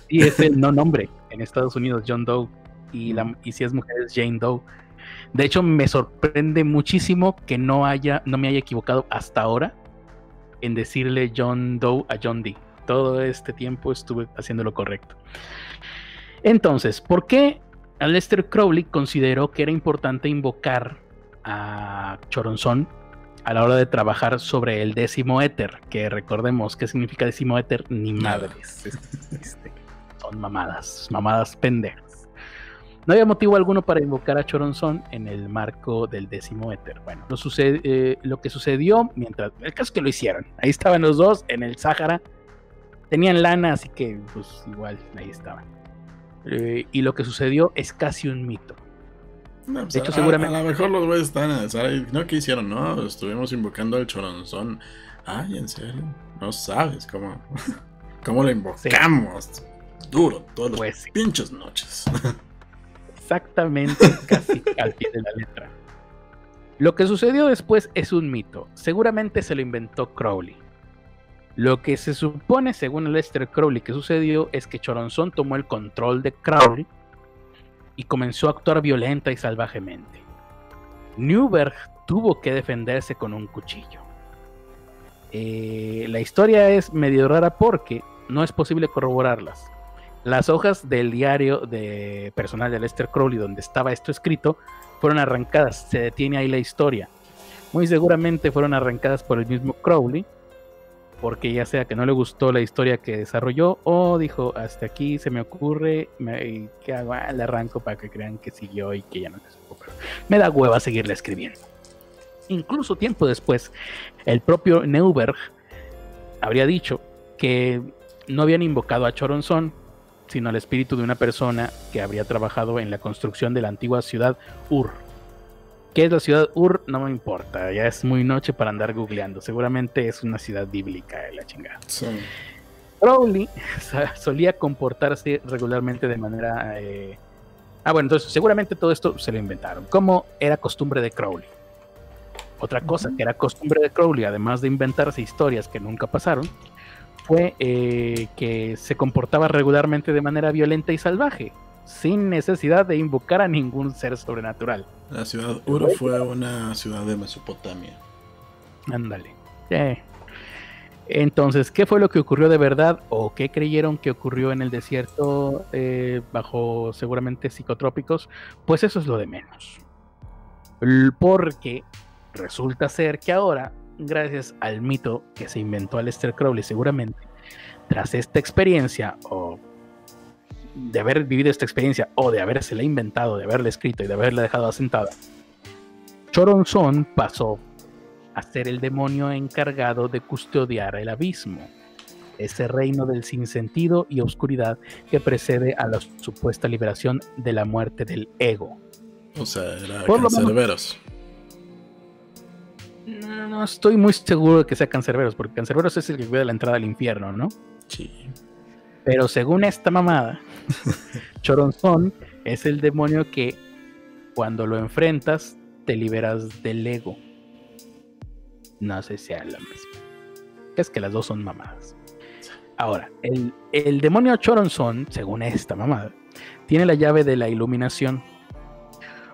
Y es el no nombre en Estados Unidos, John Doe. Y, la, y si es mujer es Jane Doe. De hecho, me sorprende muchísimo que no haya, no me haya equivocado hasta ahora en decirle John Doe a John Dee. Todo este tiempo estuve haciendo lo correcto. Entonces, ¿por qué Lester Crowley consideró que era importante invocar a Choronzón a la hora de trabajar sobre el décimo éter? Que recordemos qué significa décimo éter, ni madres. Este, son mamadas, mamadas pendejas. No había motivo alguno para invocar a Choronzón en el marco del décimo éter. Bueno, lo, sucede, eh, lo que sucedió mientras. El caso es que lo hicieron. Ahí estaban los dos en el Sáhara. Tenían lana, así que, pues igual, ahí estaban. Eh, y lo que sucedió es casi un mito. Pues, de hecho, seguramente. A, lo mejor los güeyes están en el. No, ¿qué hicieron? No, estuvimos invocando al Choronzón. Ay, en serio. No sabes cómo. ¿Cómo lo invocamos? Duro, todos los pues pinches noches. exactamente casi al pie de la letra. Lo que sucedió después es un mito. Seguramente se lo inventó Crowley. Lo que se supone, según Lester Crowley, que sucedió es que Choronzón tomó el control de Crowley y comenzó a actuar violenta y salvajemente. Newberg tuvo que defenderse con un cuchillo. Eh, la historia es medio rara porque no es posible corroborarlas Las hojas del diario de personal de Lester Crowley, donde estaba esto escrito, fueron arrancadas. Se detiene ahí la historia. Muy seguramente fueron arrancadas por el mismo Crowley, porque ya sea que no le gustó la historia que desarrolló o dijo, hasta aquí se me ocurre, me, ¿qué hago? Ah, le arranco para que crean que siguió y que ya no supo, pero me da hueva seguirle escribiendo. Incluso tiempo después, el propio Neuberg habría dicho que no habían invocado a Choronzon, sino al espíritu de una persona que habría trabajado en la construcción de la antigua ciudad Ur. ¿Qué es la ciudad Ur? No me importa, ya es muy noche para andar googleando. Seguramente es una ciudad bíblica, la chingada. Sí. Crowley solía comportarse regularmente de manera... Eh... Ah, bueno, entonces seguramente todo esto se lo inventaron. Como era costumbre de Crowley. Otra cosa que era costumbre de Crowley, además de inventarse historias que nunca pasaron, fue eh, que se comportaba regularmente de manera violenta y salvaje, sin necesidad de invocar a ningún ser sobrenatural. La ciudad Uro fue una ciudad de Mesopotamia. Ándale. Entonces, ¿qué fue lo que ocurrió de verdad o qué creyeron que ocurrió en el desierto eh, bajo seguramente psicotrópicos? Pues eso es lo de menos. Porque resulta ser que ahora, gracias al mito que se inventó Aleister Crowley seguramente, tras esta experiencia o de haber vivido esta experiencia o de habérsela inventado, de haberla escrito y de haberla dejado asentada, Choronzon pasó a ser el demonio encargado de custodiar el abismo, ese reino del sinsentido y oscuridad que precede a la supuesta liberación de la muerte del ego. O sea, era cancerberos. No, no estoy muy seguro de que sea cancerberos, porque cancerberos es el que cuida la entrada al infierno, ¿no? Sí. Pero según esta mamada, Choronzón es el demonio que cuando lo enfrentas te liberas del ego. No sé si sea la misma. Es que las dos son mamadas. Ahora, el, el demonio Choronzón, según esta mamada, tiene la llave de la iluminación.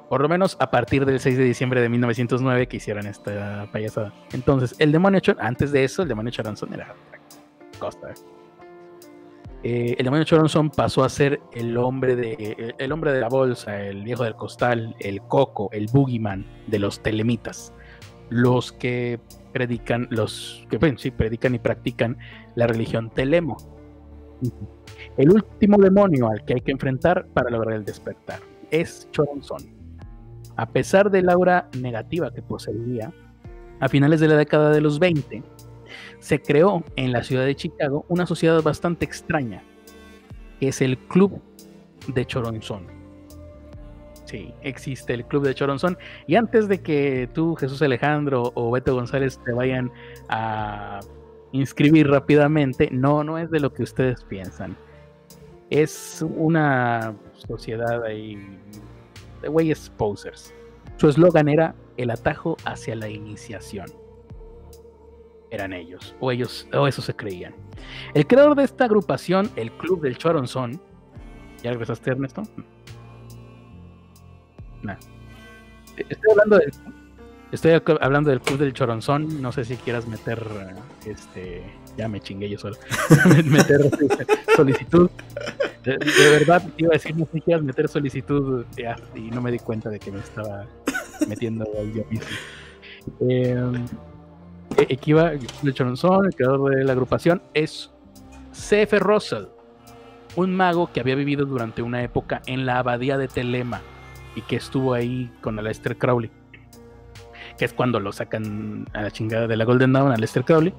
Por lo menos a partir del 6 de diciembre de 1909 que hicieron esta payasada. Entonces, el demonio Choronzón, antes de eso, el demonio Choronzón era costa. Eh, el demonio Choronzon pasó a ser el hombre, de, la bolsa, el viejo del costal, el coco, el boogeyman de los telemitas, los que predican, los que bueno, sí, predican y practican la religión telemo. El último demonio al que hay que enfrentar para lograr el despertar es Choronzon. A pesar del aura negativa que poseía, a finales de la década de los 20, se creó en la ciudad de Chicago una sociedad bastante extraña, que es el Club de Choronzón. Sí, existe el Club de Choronzón. Y antes de que tú, Jesús Alejandro o Beto González te vayan a inscribir rápidamente, no, no es de lo que ustedes piensan. Es una sociedad ahí de güeyes posers. Su eslogan era el atajo hacia la iniciación eran ellos, o ellos, o eso se creían. El creador de esta agrupación, el Club del Choronzón, ¿ya regresaste Ernesto? No. Estoy hablando del Estoy hablando del Club del Choronzón, no sé si quieras meter este ya me chingué yo solo. meter solicitud. De, verdad te iba a decir, no sé si quieras meter solicitud y no me di cuenta de que me estaba metiendo yo mismo. Eh, Equiva de Choronzón, el creador de la agrupación, es C.F. Russell, un mago que había vivido durante una época en la abadía de Telema y que estuvo ahí con Aleister Crowley, que es cuando lo sacan a la chingada de la Golden Dawn a Aleister Crowley.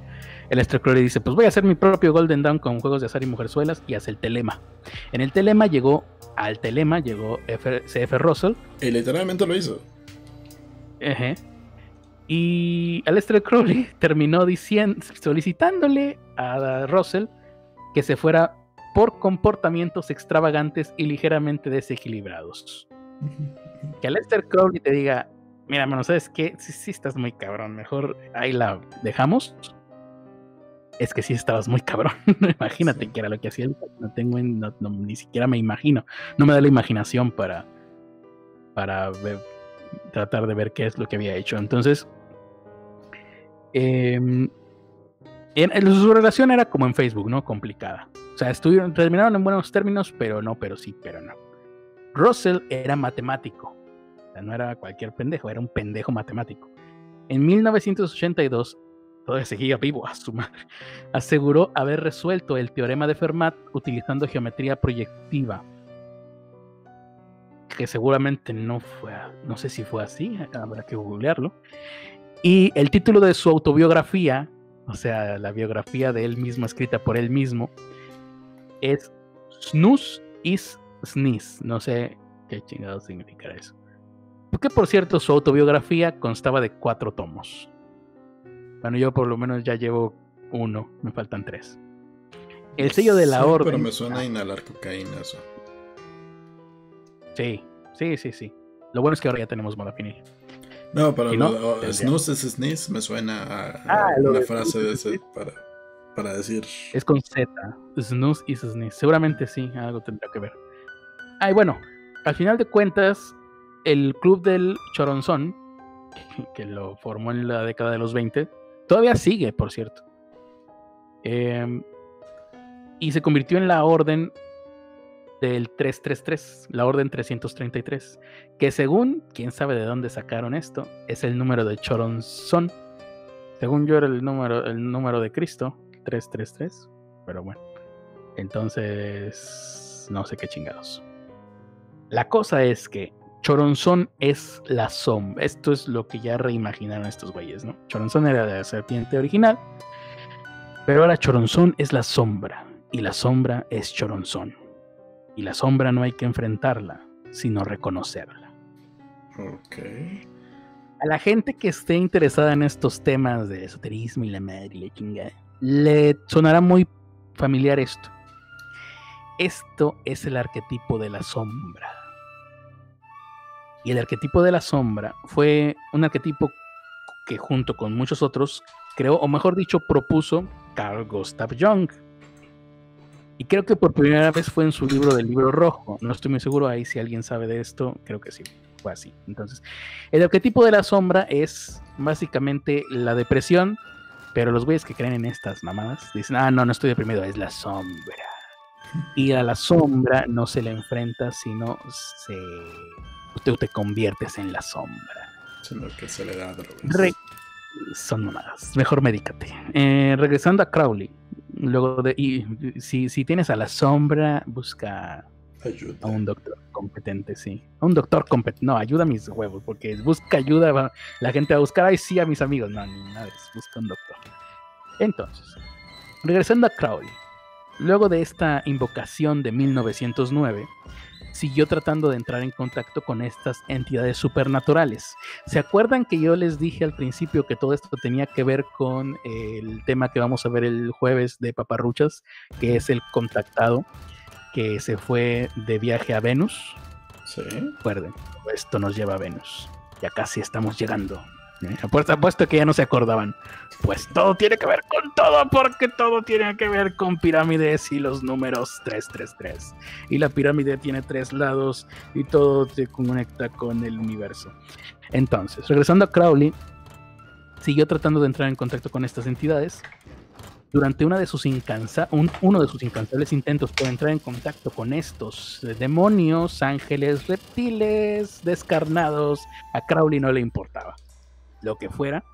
Aleister Crowley dice, pues voy a hacer mi propio Golden Dawn con juegos de azar y mujerzuelas y hace el Telema. En el Telema llegó, al Telema llegó C.F. Russell. Y literalmente lo hizo. Ajá y Aleister Crowley terminó diciendo, solicitándole a Russell que se fuera por comportamientos extravagantes y ligeramente desequilibrados. Que Aleister Crowley te diga, mira, mano, ¿sabes qué? Sí, sí estás muy cabrón, mejor ahí la dejamos. Es que sí estabas muy cabrón. Imagínate que era lo que hacía No tengo, ni siquiera me imagino. No me da la imaginación para, para tratar de ver qué es lo que había hecho. Entonces, Em, su relación era como en Facebook, ¿no? Complicada. O sea, estuvieron, terminaron en buenos términos, pero no, pero sí, pero no. Russell era matemático. O sea, no era cualquier pendejo, era un pendejo matemático. En 1982, todavía seguía vivo a su madre, aseguró haber resuelto el teorema de Fermat utilizando geometría proyectiva. Que seguramente no fue, no sé si fue así, habrá que googlearlo. Y el título de su autobiografía, o sea, la biografía de él mismo escrita por él mismo, es Snus is Sneeze. No sé qué chingado significará eso. Porque, por cierto, su autobiografía constaba de cuatro tomos. Bueno, yo por lo menos ya llevo uno, me faltan tres. El sello de la orden. Pero me suena a inhalar cocaína eso. Sí, sí, sí, sí. Lo bueno es que ahora ya tenemos modafinil. No, pero no, snooze es sneeze me suena a, ah, una frase de ese para, para, decir. Es con Z. Snooze y sneeze. Seguramente sí, algo tendrá que ver. Ay, bueno, al final de cuentas, el club del Choronzón, que lo formó en la década de los 20, todavía sigue, por cierto. Em, y se convirtió en la orden del 333, la orden 333, que según, quién sabe de dónde sacaron esto, es el número de Choronzón. Según yo era el número, el número de Cristo, 333, pero bueno. Entonces, no sé qué chingados. La cosa es que Choronzón es la sombra. Esto es lo que ya reimaginaron estos güeyes, ¿no? Choronzón era la serpiente original, pero ahora Choronzón es la sombra, y la sombra es Choronzón. Y la sombra no hay que enfrentarla, sino reconocerla. Ok. A la gente que esté interesada en estos temas de esoterismo y la madre y la chingada, le sonará muy familiar esto. Esto es el arquetipo de la sombra. Y el arquetipo de la sombra fue un arquetipo que junto con muchos otros creó, o mejor dicho, propuso Carl Gustav Jung. Y creo que por primera vez fue en su libro del libro rojo. No estoy muy seguro ahí si alguien sabe de esto. Creo que sí, fue así. Entonces, el arquetipo de la sombra es básicamente la depresión, pero los güeyes que creen en estas mamadas dicen, ah, no, no estoy deprimido, es la sombra. Y a la sombra no se le enfrenta, sino se... Tú te conviertes en la sombra. Sino que se le da Son mamadas. Mejor médicate. Eh, regresando a Crowley, Luego de, y si, si tienes a la sombra, busca a un doctor competente, sí. A un doctor competente. No, ayuda a mis huevos, porque busca ayuda, la gente va a buscar, ay, sí, a mis amigos. No, ni nada, busca un doctor. Entonces, regresando a Crowley, luego de esta invocación de 1909, siguió tratando de entrar en contacto con estas entidades supernaturales. ¿Se acuerdan que yo les dije al principio que todo esto tenía que ver con el tema que vamos a ver el jueves de Paparruchas, que es el contactado que se fue de viaje a Venus? Sí. Recuerden, esto nos lleva a Venus. Ya casi estamos llegando. ¿Eh? Apuesto, que ya no se acordaban. Pues todo tiene que ver con todo, porque todo tiene que ver con pirámides y los números 333. Y la pirámide tiene tres lados y todo se conecta con el universo. Entonces, regresando a Crowley, siguió tratando de entrar en contacto con estas entidades. Durante una de sus incansa uno de sus incansables intentos por entrar en contacto con estos demonios, ángeles, reptiles, descarnados, a Crowley no le importaba lo que fuera.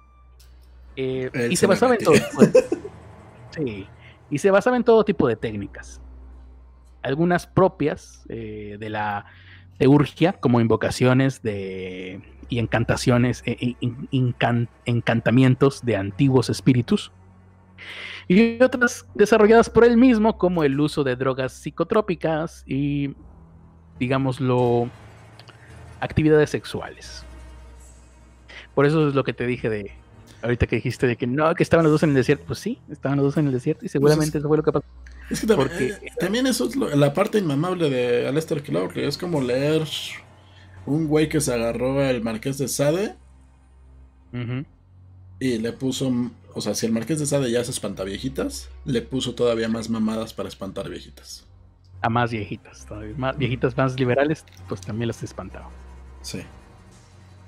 Eh, y se, basaba en todo tipo de, sí, y se basaba en todo tipo de técnicas. Algunas propias eh, de la teurgia, como invocaciones de, y encantaciones, e, encantamientos de antiguos espíritus. Y otras desarrolladas por él mismo, como el uso de drogas psicotrópicas y, digámoslo, actividades sexuales. Por eso es lo que te dije de ahorita que dijiste de que no, que estaban los dos en el desierto. Pues sí, estaban los dos en el desierto y seguramente pues eso fue lo que pasó. Es que también, eh, también eso es la parte inmamable de Aleister Crowley. Es como leer un güey que se agarró al Marqués de Sade y le puso, o sea, si el Marqués de Sade ya se espanta viejitas, le puso todavía más mamadas para espantar viejitas. A más viejitas, todavía más viejitas más liberales, pues también las espantaba. Sí.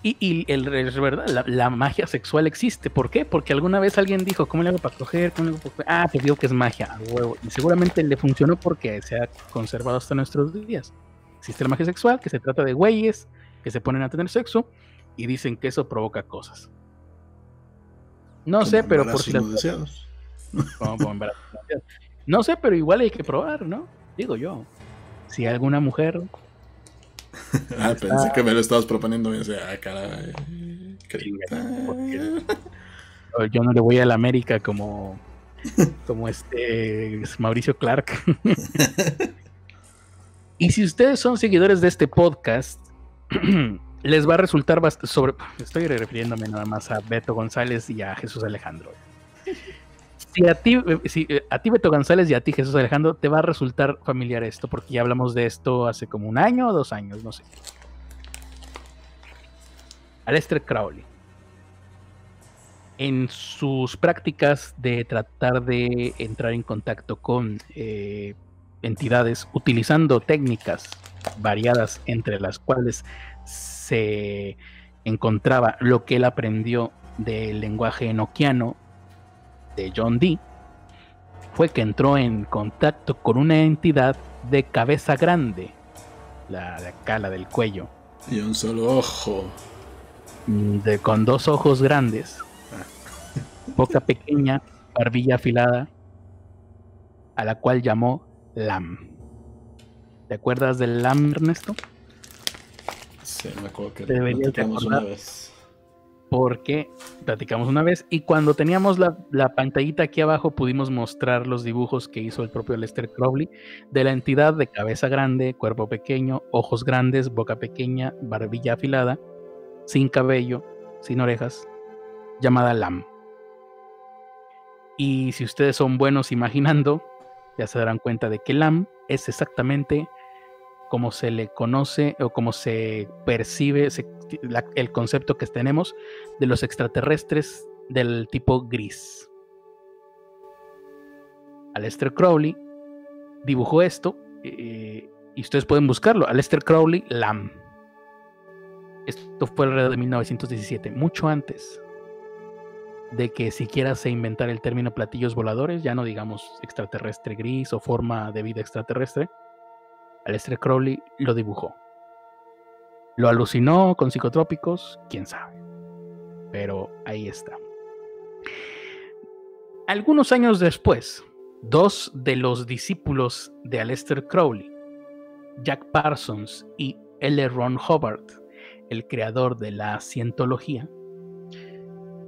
Y, el, es verdad, la, magia sexual existe. ¿Por qué? Porque alguna vez alguien dijo, ¿cómo le hago para coger? ¿Cómo le hago para Ah, pues digo que es magia, huevo. Y seguramente le funcionó porque se ha conservado hasta nuestros días. Existe la magia sexual, que se trata de güeyes que se ponen a tener sexo y dicen que eso provoca cosas. No sé, pero por si No sé, pero igual hay que probar, ¿no? Digo yo. Si alguna mujer ah, pensé que me lo estabas proponiendo. Y ah, caray. yo no le voy a la América como, como este Mauricio Clark. y si ustedes son seguidores de este podcast, les va a resultar bastante sobre. Estoy refiriéndome nada más a Beto González y a Jesús Alejandro si a ti, eh, si eh, a ti Beto González y a ti Jesús Alejandro te va a resultar familiar esto, porque ya hablamos de esto hace como un año o dos años, no sé. Aleister Crowley. En sus prácticas de tratar de entrar en contacto con eh, entidades utilizando técnicas variadas entre las cuales se encontraba lo que él aprendió del lenguaje enoquiano de John Dee fue que entró en contacto con una entidad de cabeza grande, la de acá, la del cuello. Y un solo ojo. Mm, de, con dos ojos grandes, boca pequeña, barbilla afilada, a la cual llamó Lam. ¿Te acuerdas del Lam, Ernesto? Sí, me acuerdo que Te una vez porque platicamos una vez y cuando teníamos la, pantallita aquí abajo pudimos mostrar los dibujos que hizo el propio Lester Crowley de la entidad de cabeza grande, cuerpo pequeño, ojos grandes, boca pequeña, barbilla afilada, sin cabello, sin orejas, llamada Lam. Y si ustedes son buenos imaginando, ya se darán cuenta de que Lam es exactamente como se le conoce o como se percibe el concepto que tenemos de los extraterrestres del tipo gris. Aleister Crowley dibujó esto eh, y ustedes pueden buscarlo. Aleister Crowley Lam. Esto fue alrededor de 1917, mucho antes de que siquiera se inventara el término platillos voladores, ya no digamos extraterrestre gris o forma de vida extraterrestre Aleister Crowley lo dibujó. ¿Lo alucinó con psicotrópicos? ¿Quién sabe? Pero ahí está. Algunos años después, dos de los discípulos de Aleister Crowley, Jack Parsons y L. Ron Hubbard, el creador de la cientología,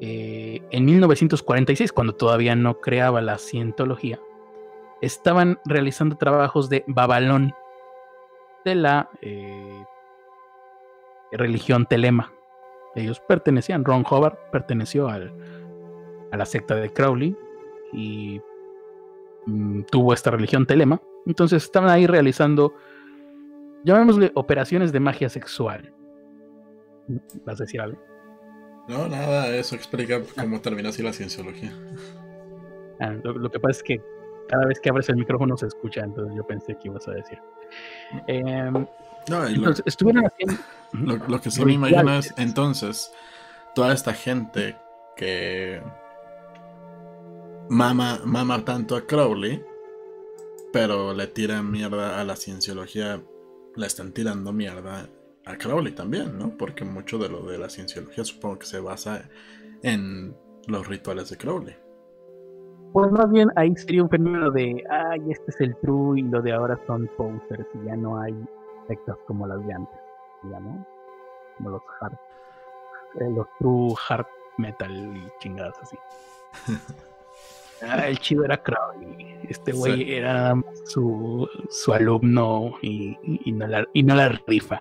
eh, en 1946, cuando todavía no creaba la cientología, estaban realizando trabajos de Babalón de la eh, religión Telema. Ellos pertenecían, Ron Hubbard perteneció al, a la secta de Crowley y mm, tuvo esta religión Telema. Entonces estaban ahí realizando, llamémosle operaciones de magia sexual. ¿Vas a decir algo? No, nada, eso explica cómo termina así la cienciología. Ah, lo, que pasa es que cada vez que abres el micrófono se escucha, entonces yo pensé que ibas a decir. Em, no, lo, estuvieron haciendo. Lo, que sí me imagino es entonces toda esta gente que mama, mama tanto a Crowley, pero le tiran mierda a la cienciología, le están tirando mierda a Crowley también, ¿no? Porque mucho de lo de la cienciología supongo que se basa en los rituales de Crowley. Pues más bien ahí sería un fenómeno de, ay, este es el true y lo de ahora son posters y ya no hay sectas como las de antes, ya no, como los hard, eh, los true hard metal y chingadas así. Ah, el chido era Crowley, este güey era su, su alumno y, y, no la, y no la rifa.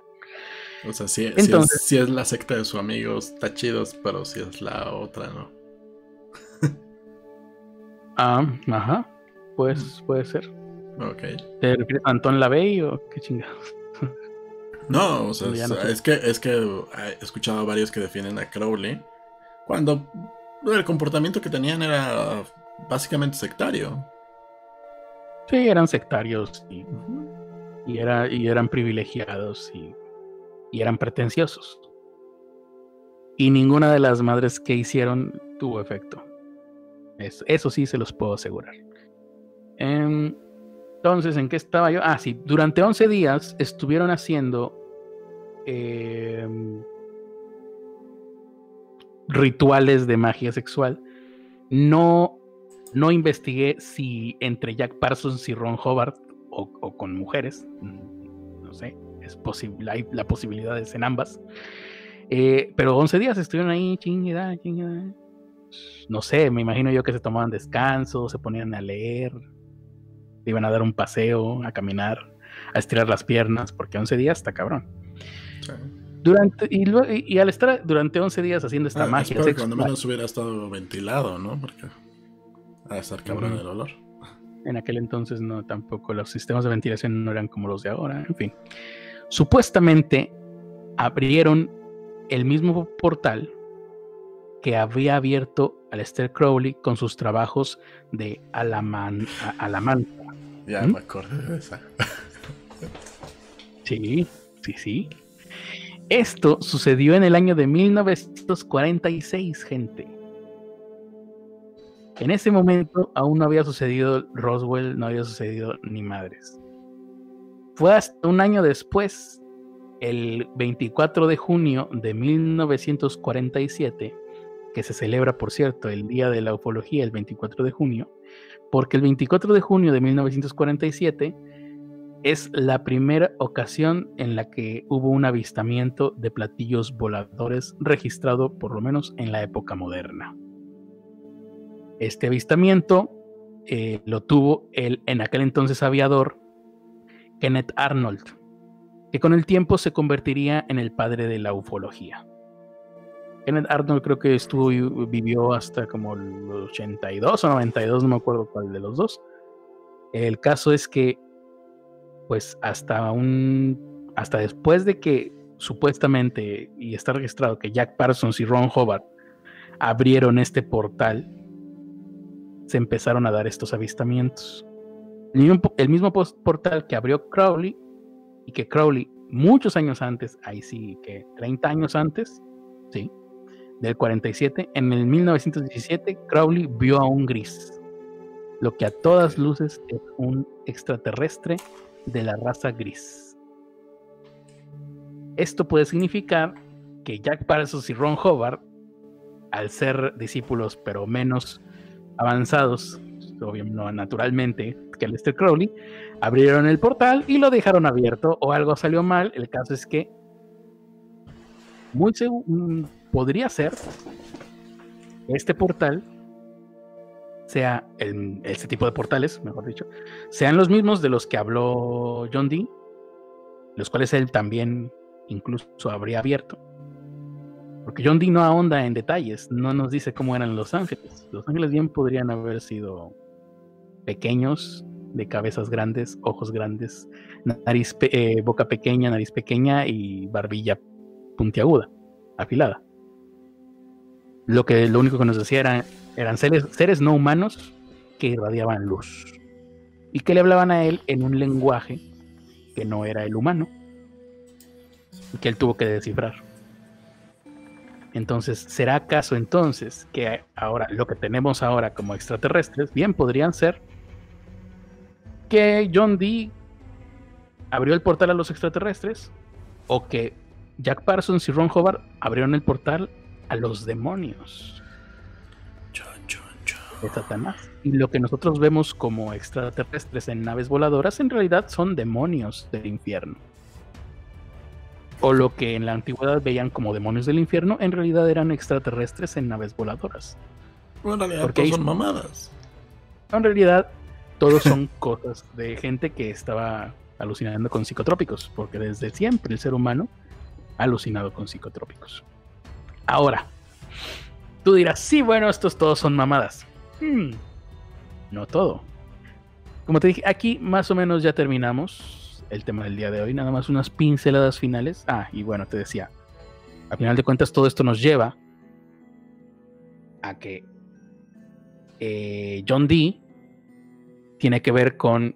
O sea, si, Entonces, si, es, la secta de sus amigos, está chido, pero si es la otra, no. Ah, ajá. Pues puede ser. Ok. ¿Te refieres a Anton Lavey o qué chingados? No, o sea, es, que, es que he escuchado a varios que defienden a Crowley cuando el comportamiento que tenían era básicamente sectario. Sí, eran sectarios y, y, era, y eran privilegiados y, y eran pretenciosos. Y ninguna de las madres que hicieron tuvo efecto. Eso, eso sí se los puedo asegurar. Em, entonces, ¿en qué estaba yo? Ah, sí, durante 11 días estuvieron haciendo em, rituales de magia sexual. No, no investigué si entre Jack Parsons y Ron Hobart o, con mujeres, mm, no sé, es posible, hay la posibilidad es en ambas. Eh, pero 11 días estuvieron ahí, chingada, chingada. No sé, me imagino yo que se tomaban descanso, se ponían a leer, iban a dar un paseo, a caminar, a estirar las piernas, porque 11 días está cabrón. Durante, y, al estar durante 11 días haciendo esta ah, magia. Cuando menos hubiera estado ventilado, ¿no? Porque a estar cabrón el olor. En aquel entonces no, tampoco los sistemas de ventilación no eran como los de ahora, en fin. Supuestamente abrieron el mismo portal que había abierto Aleister Crowley con sus trabajos de Alaman, Alamanta. Ya ¿Mm? me acordé de esa. sí, sí, sí. Esto sucedió en el año de 1946, gente. En ese momento aún no había sucedido Roswell, no había sucedido ni madres. Fue hasta un año después, el 24 de junio de 1947, que se celebra, por cierto, el Día de la Ufología, el 24 de junio, porque el 24 de junio de 1947 es la primera ocasión en la que hubo un avistamiento de platillos voladores registrado por lo menos en la época moderna. Este avistamiento eh, lo tuvo el en aquel entonces aviador Kenneth Arnold, que con el tiempo se convertiría en el padre de la ufología. Kenneth Arnold creo que estuvo vivió hasta como los 82 o 92, no me acuerdo cuál de los dos. El caso es que pues hasta un hasta después de que supuestamente y está registrado que Jack Parsons y Ron Hobart abrieron este portal, se empezaron a dar estos avistamientos. El mismo, portal que abrió Crowley y que Crowley muchos años antes, ahí sí que 30 años antes, sí, del 47, en el 1917 Crowley vio a un gris, lo que a todas luces es un extraterrestre de la raza gris. Esto puede significar que Jack Parsons y Ron Hobart, al ser discípulos pero menos avanzados, obviamente naturalmente, que Lester Crowley, abrieron el portal y lo dejaron abierto o algo salió mal. El caso es que muy mm, podría ser este portal sea este tipo de portales, mejor dicho, sean los mismos de los que habló John Dee, los cuales él también incluso habría abierto. Porque John Dee no ahonda en detalles, no nos dice cómo eran los ángeles. Los ángeles bien podrían haber sido pequeños, de cabezas grandes, ojos grandes, nariz eh, boca pequeña, nariz pequeña y barbilla puntiaguda, afilada. Lo que lo único que nos decía era eran seres, seres no humanos que irradiaban luz y que le hablaban a él en un lenguaje que no era el humano y que él tuvo que descifrar. Entonces, ¿será acaso entonces que ahora lo que tenemos ahora como extraterrestres bien podrían ser que John Dee abrió el portal a los extraterrestres o que Jack Parsons y Ron Hobart abrieron el portal a los demonios? de Satanás. Y lo que nosotros vemos como extraterrestres en naves voladoras en realidad son demonios del infierno. O lo que en la antigüedad veían como demonios del infierno en realidad eran extraterrestres en naves voladoras. Bueno, en realidad todos son mamadas. En realidad todos son cosas de gente que estaba alucinando con psicotrópicos, porque desde siempre el ser humano ha alucinado con psicotrópicos. Ahora, tú dirás, sí, bueno, estos todos son mamadas. Hmm. no todo. Como te dije, aquí más o menos ya terminamos el tema del día de hoy. Nada más unas pinceladas finales. Ah, y bueno, te decía, a final de cuentas todo esto nos lleva a que eh, John Dee tiene que ver con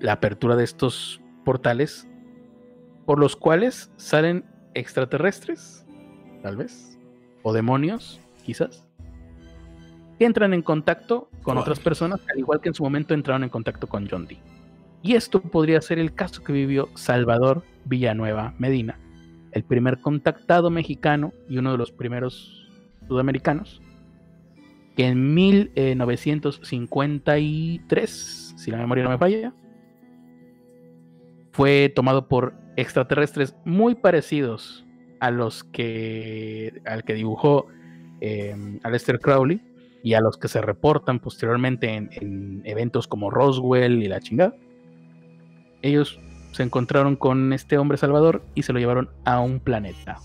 la apertura de estos portales por los cuales salen extraterrestres tal vez, o demonios, quizás, que entran en contacto con otras personas, al igual que en su momento entraron en contacto con John Dee. Y esto podría ser el caso que vivió Salvador Villanueva Medina, el primer contactado mexicano y uno de los primeros sudamericanos, que en 1953, si la memoria no me falla, fue tomado por extraterrestres muy parecidos a los que al que dibujó eh, Aleister Crowley y a los que se reportan posteriormente en, en, eventos como Roswell y la chingada. Ellos se encontraron con este hombre salvador y se lo llevaron a un planeta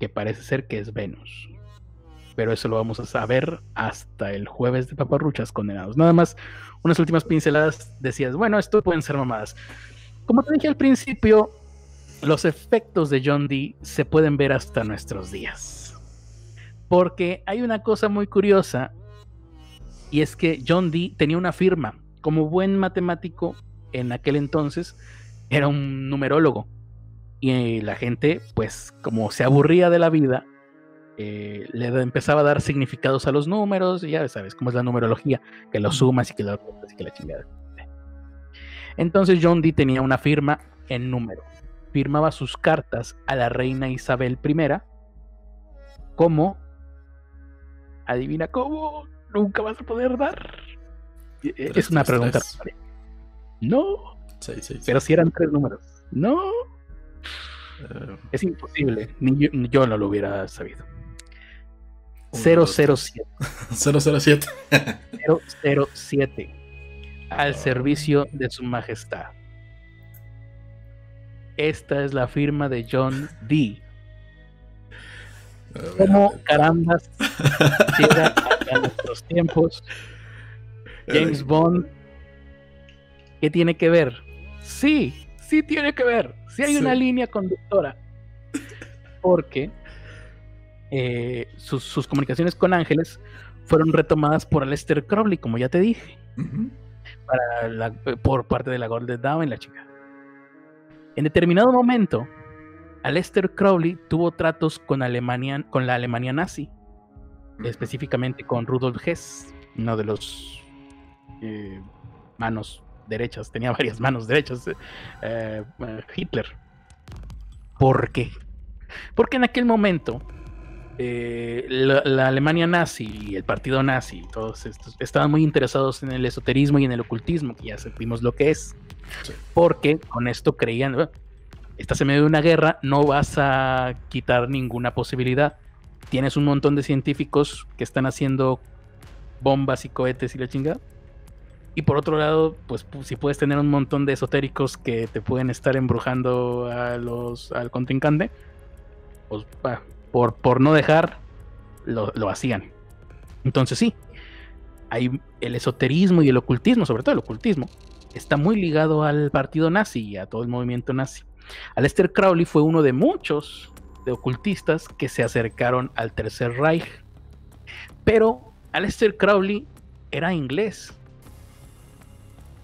que parece ser que es Venus. Pero eso lo vamos a saber hasta el jueves de paparruchas condenados. Nada más unas últimas pinceladas decías, bueno, esto pueden ser mamadas. Como te dije al principio, los efectos de John Dee se pueden ver hasta nuestros días. Porque hay una cosa muy curiosa y es que John Dee tenía una firma. Como buen matemático en aquel entonces, era un numerólogo. Y la gente, pues como se aburría de la vida, eh, le empezaba a dar significados a los números, y ya sabes cómo es la numerología, que lo sumas y que lo y que la chingada. Entonces John Dee tenía una firma en número. Firmaba sus cartas a la reina Isabel I como, adivina cómo, nunca vas a poder dar. es una pregunta. No. Pero si eran tres números. No. Uh, es imposible. Ni yo, ni yo, no lo hubiera sabido. 007. 007. 007. Al servicio de su majestad. Esta es la firma de John Dee. ¿Cómo carambas llega a nuestros tiempos? James Bond, ¿qué tiene que ver? Sí, sí tiene que ver. Sí hay sí. una línea conductora. Porque eh, sus, sus, comunicaciones con ángeles fueron retomadas por Aleister Crowley, como ya te dije, uh -huh. para la, por parte de la Golden Dawn y la chica. En determinado momento, Aleister Crowley tuvo tratos con, Alemania, con la Alemania nazi, específicamente con Rudolf Hess, uno de los eh, manos derechas, tenía varias manos derechas, eh, Hitler. ¿Por qué? Porque en aquel momento eh, la, la, Alemania nazi y el partido nazi, todos estos, estaban muy interesados en el esoterismo y en el ocultismo, que ya supimos lo que es. Sí. Porque con esto creían, bueno, estás en medio de una guerra, no vas a quitar ninguna posibilidad. Tienes un montón de científicos que están haciendo bombas y cohetes y la chingada. Y por otro lado, pues si puedes tener un montón de esotéricos que te pueden estar embrujando a los, al contrincante, pues bah, por, por no dejar, lo, lo, hacían. Entonces sí, hay el esoterismo y el ocultismo, sobre todo el ocultismo, está muy ligado al partido nazi y a todo el movimiento nazi. Aleister Crowley fue uno de muchos de ocultistas que se acercaron al Tercer Reich. Pero Aleister Crowley era inglés.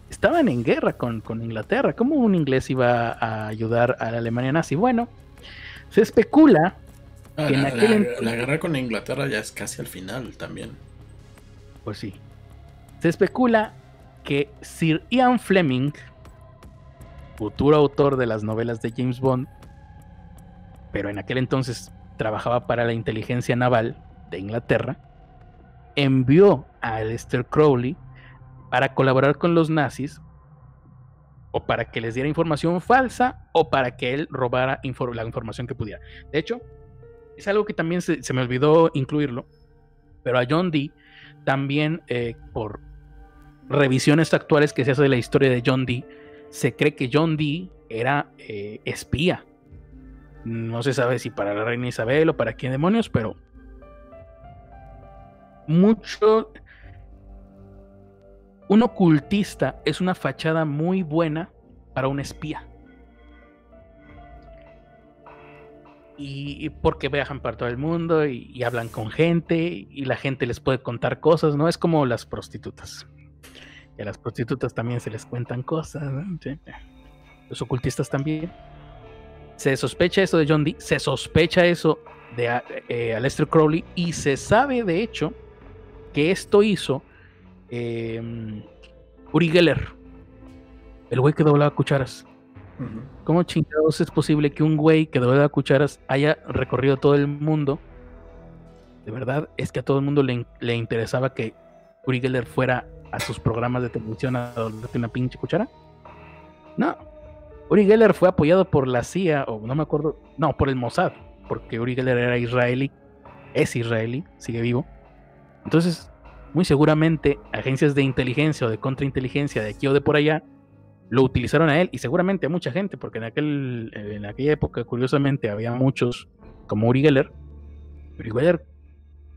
Estaban en guerra con, con Inglaterra. ¿Cómo un inglés iba a ayudar a la Alemania nazi? Bueno, se especula Ah, la, la, la, guerra con Inglaterra ya es casi al final también. Pues sí. Se especula que Sir Ian Fleming, futuro autor de las novelas de James Bond, pero en aquel entonces trabajaba para la inteligencia naval de Inglaterra, envió a Aleister Crowley para colaborar con los nazis o para que les diera información falsa o para que él robara infor la información que pudiera. De hecho, es algo que también se, me olvidó incluirlo, pero a John Dee también eh, por revisiones actuales que se hace de la historia de John Dee, se cree que John Dee era eh, espía. No se sabe si para la reina Isabel o para quién demonios, pero mucho... Un ocultista es una fachada muy buena para un espía. Y porque viajan por todo el mundo y, hablan con gente y la gente les puede contar cosas, ¿no? Es como las prostitutas. Y a las prostitutas también se les cuentan cosas, ¿no? Los ocultistas también. Se sospecha eso de John Dee, se sospecha eso de eh, Aleister Crowley y se sabe de hecho que esto hizo em, Uri Geller, el güey que doblaba cucharas. ¿Cómo chingados es posible que un güey que doblaba cucharas haya recorrido todo el mundo? De verdad, es que a todo el mundo le, le interesaba que Uri Geller fuera a sus programas de televisión a doblarte una pinche cuchara. No, Uri Geller fue apoyado por la CIA, o no me acuerdo, no, por el Mossad, porque Uri Geller era israelí, es israelí, sigue vivo. Entonces, muy seguramente agencias de inteligencia o de contrainteligencia de aquí o de por allá lo utilizaron a él y seguramente a mucha gente, porque en, aquel, en aquella época, curiosamente, había muchos como Uri Geller. Uri Geller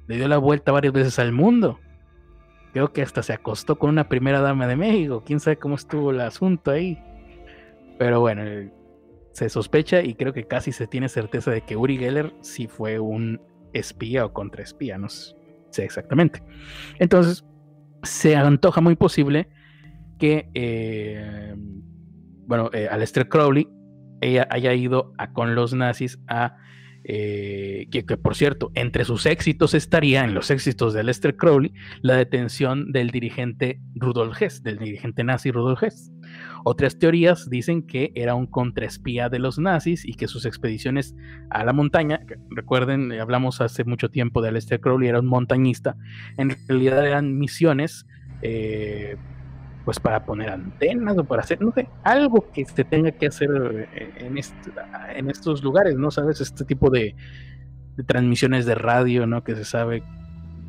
le dio la vuelta varias veces al mundo. Creo que hasta se acostó con una primera dama de México. Quién sabe cómo estuvo el asunto ahí. Pero bueno, eh, se sospecha y creo que casi se tiene certeza de que Uri Geller sí fue un espía o contraespía, no sé exactamente. Entonces, se antoja muy posible que, eh, bueno, eh, Aleister Crowley ella haya ido con los nazis a eh, que, por cierto, entre sus éxitos estaría, en los éxitos de Lester Crowley, la detención del dirigente Rudolf Hess, del dirigente nazi Rudolf Hess. Otras teorías dicen que era un contraespía de los nazis y que sus expediciones a la montaña, recuerden, hablamos hace mucho tiempo de Lester Crowley, era un montañista, en realidad eran misiones eh, pues para poner antenas o para hacer, no sé, algo que se tenga que hacer eh, en, estos lugares, ¿no? Sabes, este tipo de, transmisiones de radio, ¿no? Que se sabe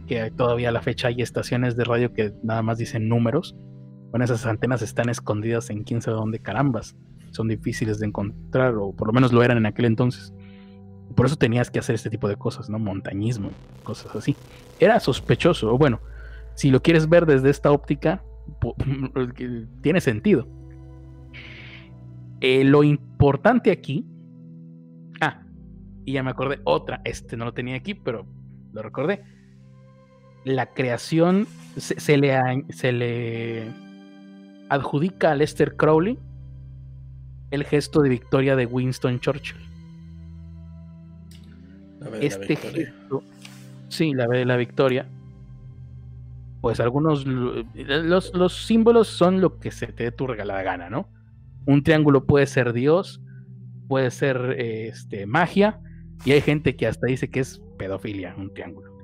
que todavía a la fecha hay estaciones de radio que nada más dicen números. Bueno, esas antenas están escondidas en quién sabe dónde carambas. Son difíciles de encontrar, o por lo menos lo eran en aquel entonces. Por eso tenías que hacer este tipo de cosas, ¿no? Montañismo, cosas así. Era sospechoso, bueno, si lo quieres ver desde esta óptica, tiene sentido. Eh, lo importante aquí. Ah, y ya me acordé, otra, este no lo tenía aquí, pero lo recordé. La creación se, le, se le adjudica a Lester Crowley el gesto de victoria de Winston Churchill. este gesto, sí, la de la victoria, pues algunos, los, símbolos son lo que se te dé tu regalada gana, ¿no? Un triángulo puede ser Dios, puede ser este, magia, y hay gente que hasta dice que es pedofilia, un triángulo.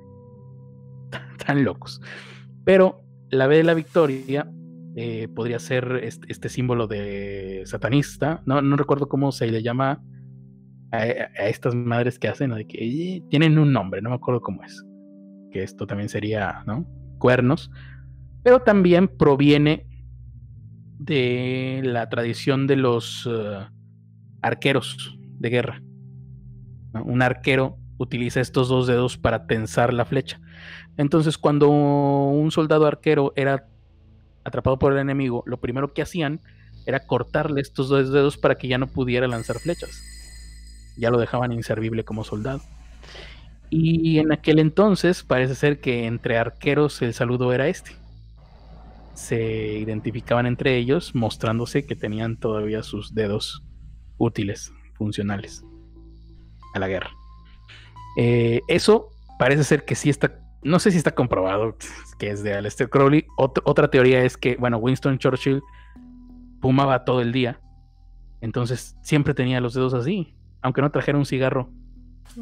Tan locos. Pero la B de la victoria eh, podría ser este, símbolo de satanista, no, no recuerdo cómo se le llama a, estas madres que hacen, de que tienen un nombre, no me acuerdo cómo es. Que esto también sería, ¿no? Cuernos, pero también proviene de la tradición de los eh, arqueros de guerra. Un arquero utiliza estos dos dedos para tensar la flecha. Entonces, cuando un soldado arquero era atrapado por el enemigo, lo primero que hacían era cortarle estos dos dedos para que ya no pudiera lanzar flechas. Ya lo dejaban inservible como soldado. Y en aquel entonces parece ser que entre arqueros el saludo era este. Se identificaban entre ellos mostrándose que tenían todavía sus dedos útiles, funcionales a la guerra. Eh, eso parece ser que sí está, no sé si está comprobado que es de Aleister Crowley. otra teoría es que, bueno, Winston Churchill fumaba todo el día, entonces siempre tenía los dedos así, aunque no trajera un cigarro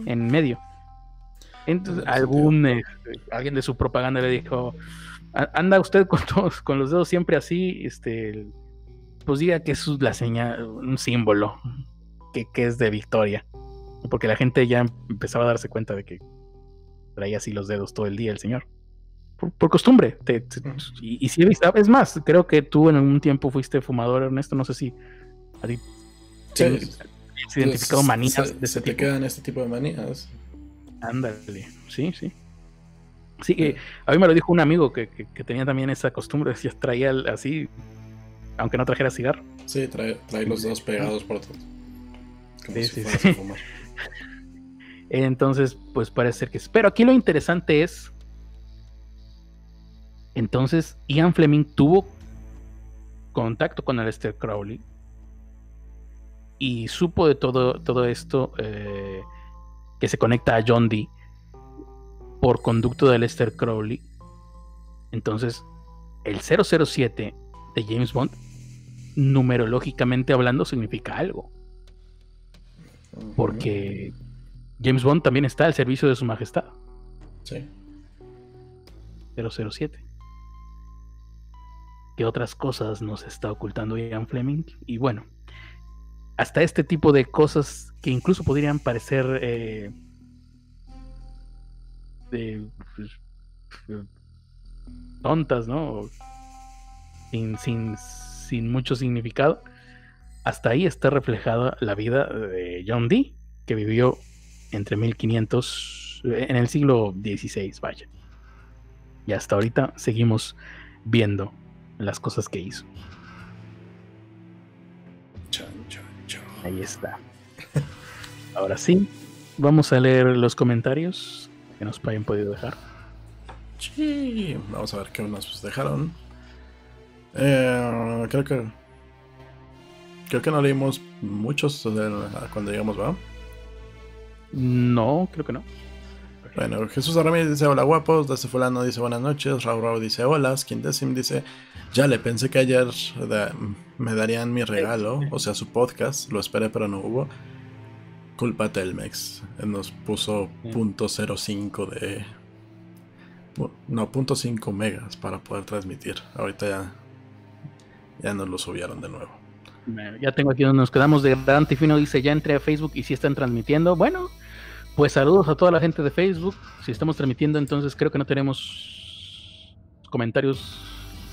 en medio. Entonces, algún este, alguien de su propaganda le dijo, anda usted con con los dedos siempre así, este, pues diga que es la señal, un símbolo, que, es de victoria. Porque la gente ya empezaba a darse cuenta de que traía así los dedos todo el día el señor. Por, costumbre. y, si es más, creo que tú en algún tiempo fuiste fumador, Ernesto, no sé si a ti identificado manías de se te quedan este tipo de manías. Ándale, sí, sí. Sí, que a mí me lo dijo un amigo que, tenía también esa costumbre, decía, traía así, aunque no trajera cigarro. Sí, trae, los dedos pegados por todo. sí, sí, sí. Entonces, pues parece ser que es. Pero aquí lo interesante es. Entonces, Ian Fleming tuvo contacto con Aleister Crowley. y supo de todo, todo esto eh, que se conecta a John Dee por conducto de Lester Crowley. Entonces, el 007 de James Bond, numerológicamente hablando, significa algo. Porque James Bond también está al servicio de su majestad. Sí. 007. ¿Qué otras cosas nos está ocultando Ian Fleming? Y bueno, hasta este tipo de cosas que incluso podrían parecer eh, pues, tontas, ¿no? Sin, sin, sin mucho significado. Hasta ahí está reflejada la vida de John Dee, que vivió entre 1500, en el siglo XVI, vaya. Y hasta ahorita seguimos viendo las cosas que hizo. Ahí está. Ahora sí, vamos a leer los comentarios que nos hayan podido dejar. Sí, vamos a ver qué nos dejaron. Eh, creo que creo que no leímos muchos cuando llegamos, ¿va? No, creo que no. Bueno, Jesús Ramírez dice hola guapos, Desde Fulano dice buenas noches, Raúl Raúl dice hola, Skindesim dice ya le pensé que ayer me darían mi regalo, o sea su podcast, lo esperé pero no hubo. Culpa Telmex, nos puso .05 de... No, .5 megas para poder transmitir. Ahorita ya, ya nos lo subieron de nuevo. Ya tengo aquí donde nos quedamos de Gran Tifino, dice ya entré a Facebook y si están transmitiendo. Bueno, pues saludos a toda la gente de Facebook. Si estamos transmitiendo, entonces creo que no tenemos comentarios.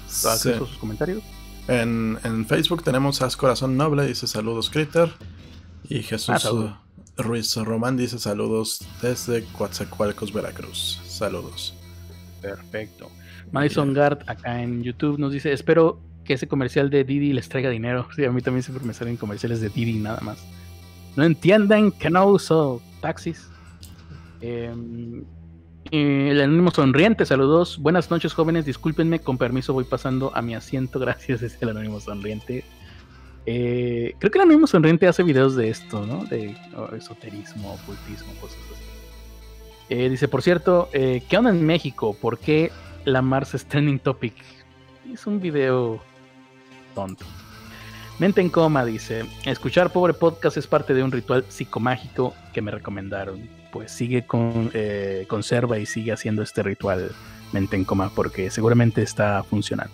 sus comentarios. En, Facebook tenemos a Corazón Noble, dice saludos Critter. Y Jesús ah, Ruiz Román dice saludos desde Coatzacoalcos, Veracruz. Saludos. Perfecto. Madison Gard acá en YouTube nos dice, espero que ese comercial de Didi les traiga dinero. Sí, a mí también siempre me salen comerciales de Didi nada más. No entienden que no uso taxis. Em, el anónimo sonriente, saludos. Buenas noches, jóvenes. Discúlpenme, con permiso voy pasando a mi asiento. Gracias, es el anónimo sonriente. Eh, creo que el anónimo sonriente hace videos de esto, ¿no? De esoterismo, ocultismo, cosas así. Eh, dice, por cierto, eh, ¿qué onda en México? ¿Por qué la Mars es trending topic? Es un video tonto. Mente en coma dice, escuchar pobre podcast es parte de un ritual psicomágico que me recomendaron pues sigue con, eh, conserva y sigue haciendo este ritual mente en coma porque seguramente está funcionando.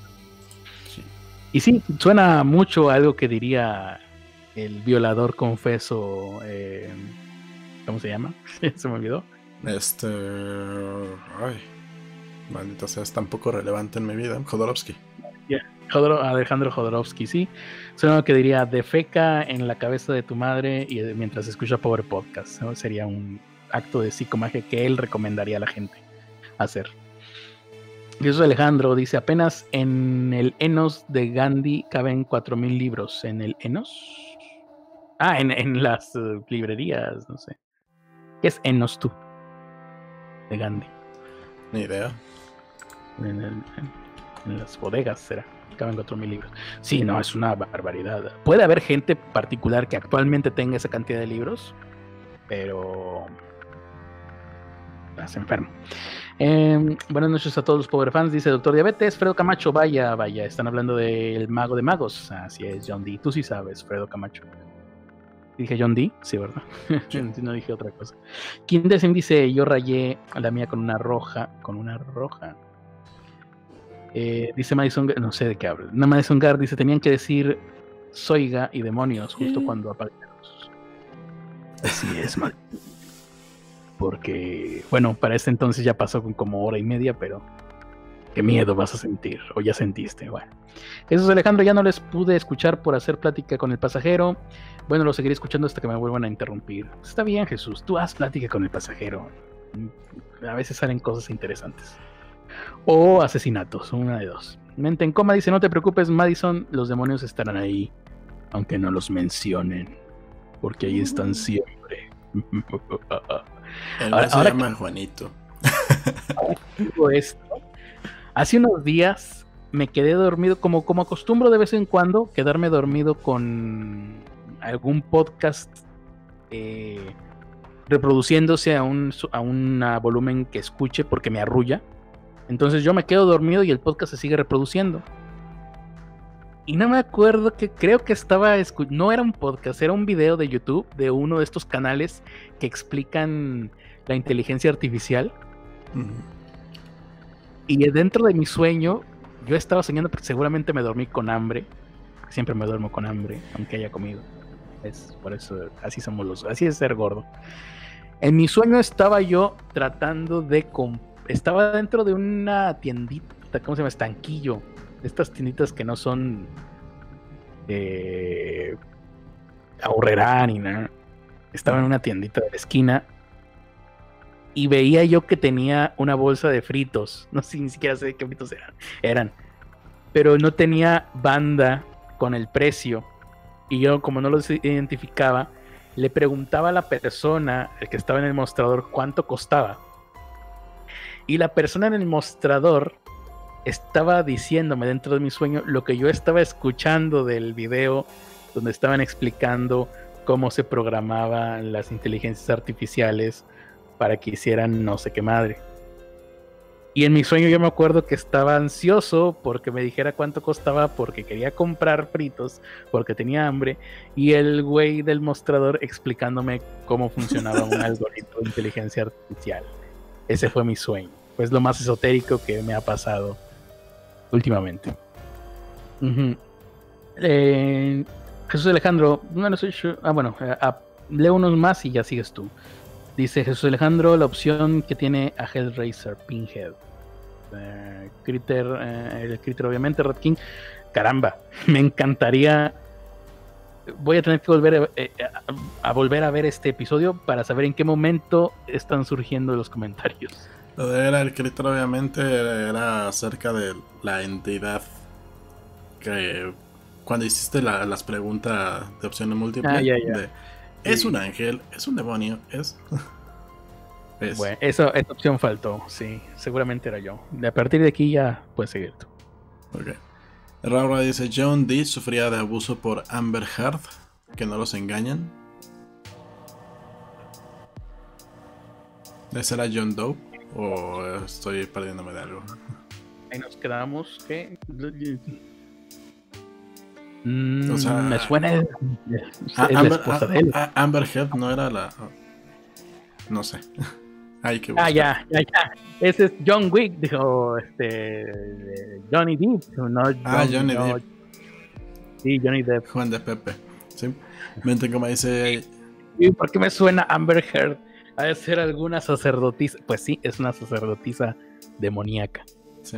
Y sí, suena mucho a algo que diría el violador confeso, eh, ¿cómo se llama? se me olvidó. Este, ay, maldita sea, es tan poco relevante en mi vida, Jodorowsky. Alejandro Jodorowsky, sí. Suena lo que diría, defeca en la cabeza de tu madre y mientras escucha Power Podcast. Sería un, acto de psicomagia que él recomendaría a la gente hacer. Jesús Alejandro dice, apenas en el Enos de Gandhi caben 4.000 libros. ¿En el Enos? Ah, en, las eh, librerías, no sé. ¿Qué es Enos tú? De Gandhi. Ni idea. En, las bodegas será. Caben 4.000 libros. Sí, no, es una barbaridad. Puede haber gente particular que actualmente tenga esa cantidad de libros, pero estás enfermo. Em, buenas noches a todos los Power Fans, dice Doctor Diabetes, Fredo Camacho, vaya, vaya, están hablando del mago de magos, así es, John D. Tú sí sabes, Fredo Camacho. Dije John D, sí, ¿verdad? no dije otra cosa. ¿Quién dice, yo rayé a la mía con una roja, con una roja. Eh, dice Madison, no sé de qué habla. No, Madison Gar dice, tenían que decir Soiga y demonios justo cuando apagamos. Así es, mal porque, bueno, para este entonces ya pasó con como hora y media, pero qué miedo vas a sentir, o ya sentiste, bueno. Jesús Alejandro, ya no les pude escuchar por hacer plática con el pasajero. Bueno, lo seguiré escuchando hasta que me vuelvan a interrumpir. Está bien, Jesús, tú haz plática con el pasajero. A veces salen cosas interesantes. O asesinatos, una de dos. Mente en coma dice, no te preocupes, Madison, los demonios estarán ahí, aunque no los mencionen, porque ahí están siempre. ahora, se llama Juanito. Hace unos días me quedé dormido, como, como acostumbro de vez en cuando, quedarme dormido con algún podcast eh, reproduciéndose a un a un volumen que escuche porque me arrulla. Entonces yo me quedo dormido y el podcast se sigue reproduciendo. Y no me acuerdo que creo que estaba no era un podcast, era un video de YouTube de uno de estos canales que explican la inteligencia artificial. Y dentro de mi sueño, yo estaba soñando porque seguramente me dormí con hambre. Siempre me duermo con hambre, aunque haya comido. Es por eso, así somos los, así es ser gordo. En mi sueño estaba yo tratando de estaba dentro de una tiendita, ¿cómo se llama? Estanquillo estas tienditas que no son eh, ahorrerá ni nada. Estaba en una tiendita de la esquina y veía yo que tenía una bolsa de fritos. No sé ni siquiera sé qué fritos eran. eran. Pero no tenía banda con el precio. Y yo, como no los identificaba, le preguntaba a la persona, el que estaba en el mostrador, cuánto costaba. Y la persona en el mostrador estaba diciéndome dentro de mi sueño lo que yo estaba escuchando del video donde estaban explicando cómo se programaban las inteligencias artificiales para que hicieran no sé qué madre. Y en mi sueño yo me acuerdo que estaba ansioso porque me dijera cuánto costaba, porque quería comprar fritos, porque tenía hambre, y el güey del mostrador explicándome cómo funcionaba un algoritmo de inteligencia artificial. Ese fue mi sueño. Pues lo más esotérico que me ha pasado últimamente. Eh, Jesús Alejandro, bueno, soy ah, bueno, eh, ah, leo unos más y ya sigues tú. Dice Jesús Alejandro, la opción que tiene a Hellraiser, Pinhead. Eh, Critter, el Critter obviamente, Red King. Caramba, me encantaría. Voy a tener que volver a, volver a ver este episodio para saber en qué momento están surgiendo los comentarios. Lo de era el Critter obviamente era acerca de la entidad que cuando hiciste las preguntas de opciones múltiples ah, es un ángel, es un demonio, es... Bueno, eso, esa opción faltó, sí, seguramente era yo. A partir de aquí ya puedes seguir tú. Ok. Raura dice, John Dee sufría de abuso por Amber Heard, que no los engañan. ¿Ese era John Doe? ¿O estoy perdiéndome de algo? Ahí nos quedamos que... Mm, o sea, me suena el, Amber, Amber Heard no era la... No sé. Hay que ah, ya, ya, ya. Ese es John Wick, dijo este Johnny Depp. No, ah, Johnny Depp. Sí, Johnny Depp. Juan de Pepe. Sí. Mente como dice. ¿Y por qué me suena Amber Heard? Ha de ser alguna sacerdotisa. Pues sí, es una sacerdotisa demoníaca. Sí.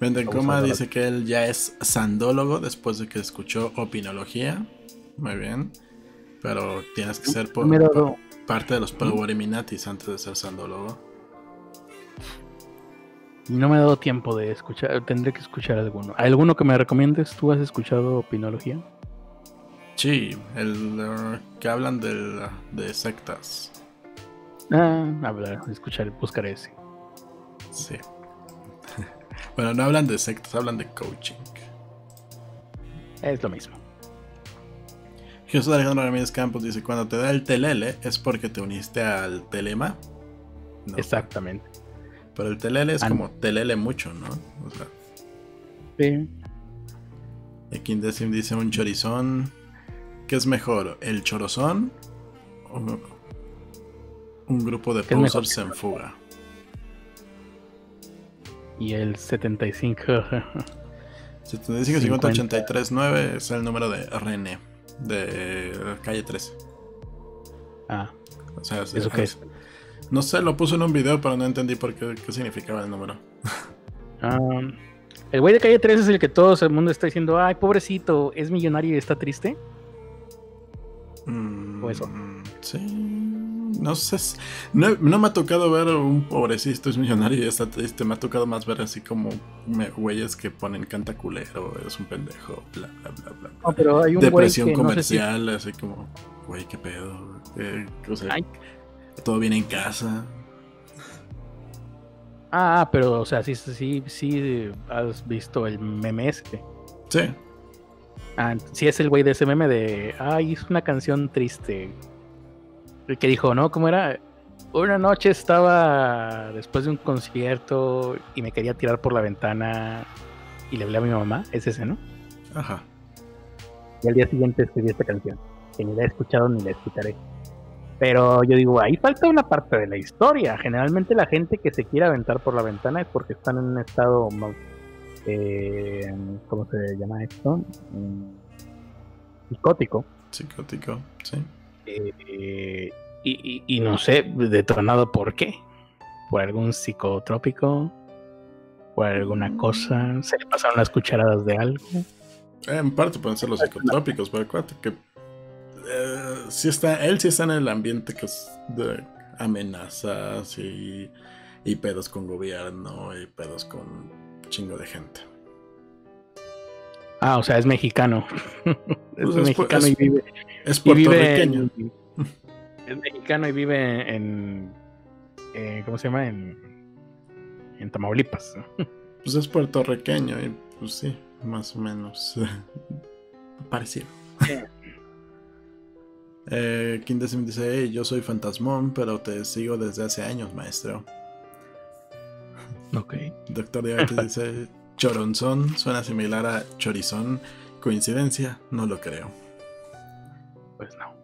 Ventencoma dice que él ya es sandólogo después de que escuchó opinología. Muy bien. Pero tienes que ser por, parte de los Powerminatis antes de ser sandólogo. No me ha dado tiempo de escuchar. Tendré que escuchar alguno. ¿Alguno que me recomiendes? ¿Tú has escuchado opinología? Sí, el uh, que hablan de sectas. Ah, hablar, escuchar, buscar ese. Sí. bueno, no hablan de sectas, hablan de coaching. Es lo mismo. Jesús Alejandro Ramírez Campos dice, cuando te da el telele es porque te uniste al telema. Exactamente. Pero el telele es como telele mucho, ¿no? O sea, sí. Aquí dice un chorizón. ¿Qué es mejor? ¿El chorozón o, un grupo de posers en fuga. Y el 75. 75 50 83 9 es el número de René, de calle 13. Ah. O sea, ¿Eso qué es? No sé, lo puso en un video, pero no entendí por qué, qué significaba el número. Ah, el güey de calle 13 es el que todo el mundo está diciendo, ay, pobrecito, es millonario y está triste. Mm, ¿O eso? Sí no sé, no, me ha tocado ver un pobrecito es millonario y está triste, me ha tocado más ver así como güeyes que ponen canta culero, es un pendejo, bla, bla, bla, bla. pero hay un Depresión comercial, así como, güey, qué pedo, todo viene en casa. Ah, pero, o sea, sí, sí, sí, has visto el meme este. Sí. Ah, sí es el güey de ese meme de, ay, es una canción triste. Que dijo, ¿no? ¿Cómo era? Una noche estaba después de un concierto y me quería tirar por la ventana y le hablé a mi mamá. Es ese, ¿no? Ajá. Y al día siguiente escribí esta canción, que ni la he escuchado ni la escucharé. Pero yo digo, ahí falta una parte de la historia. Generalmente la gente que se quiere aventar por la ventana es porque están en un estado, eh, ¿cómo se llama esto? Mm, psicótico. Psicótico, sí. Eh, y, y, no sé, detonado por qué. Por algún psicotrópico, por alguna cosa, se le pasaron las cucharadas de algo. En parte pueden ser los psicotrópicos, pero acuérdate que eh, si está, él sí está en el ambiente que es de amenazas y, y pedos con gobierno y pedos con chingo de gente. Ah, o sea, es mexicano. es pues mexicano y vive. Es puertorriqueño. es mexicano y vive en. ¿Cómo se llama? En, en Tamaulipas. pues es puertorriqueño y pues sí, más o menos. parecido. Eh, dice, yo soy fantasmón, pero te sigo desde hace años, maestro. Ok. Doctor Diabetes dice, choronzón, suena similar a chorizón. ¿Coincidencia? No lo creo. Pues no.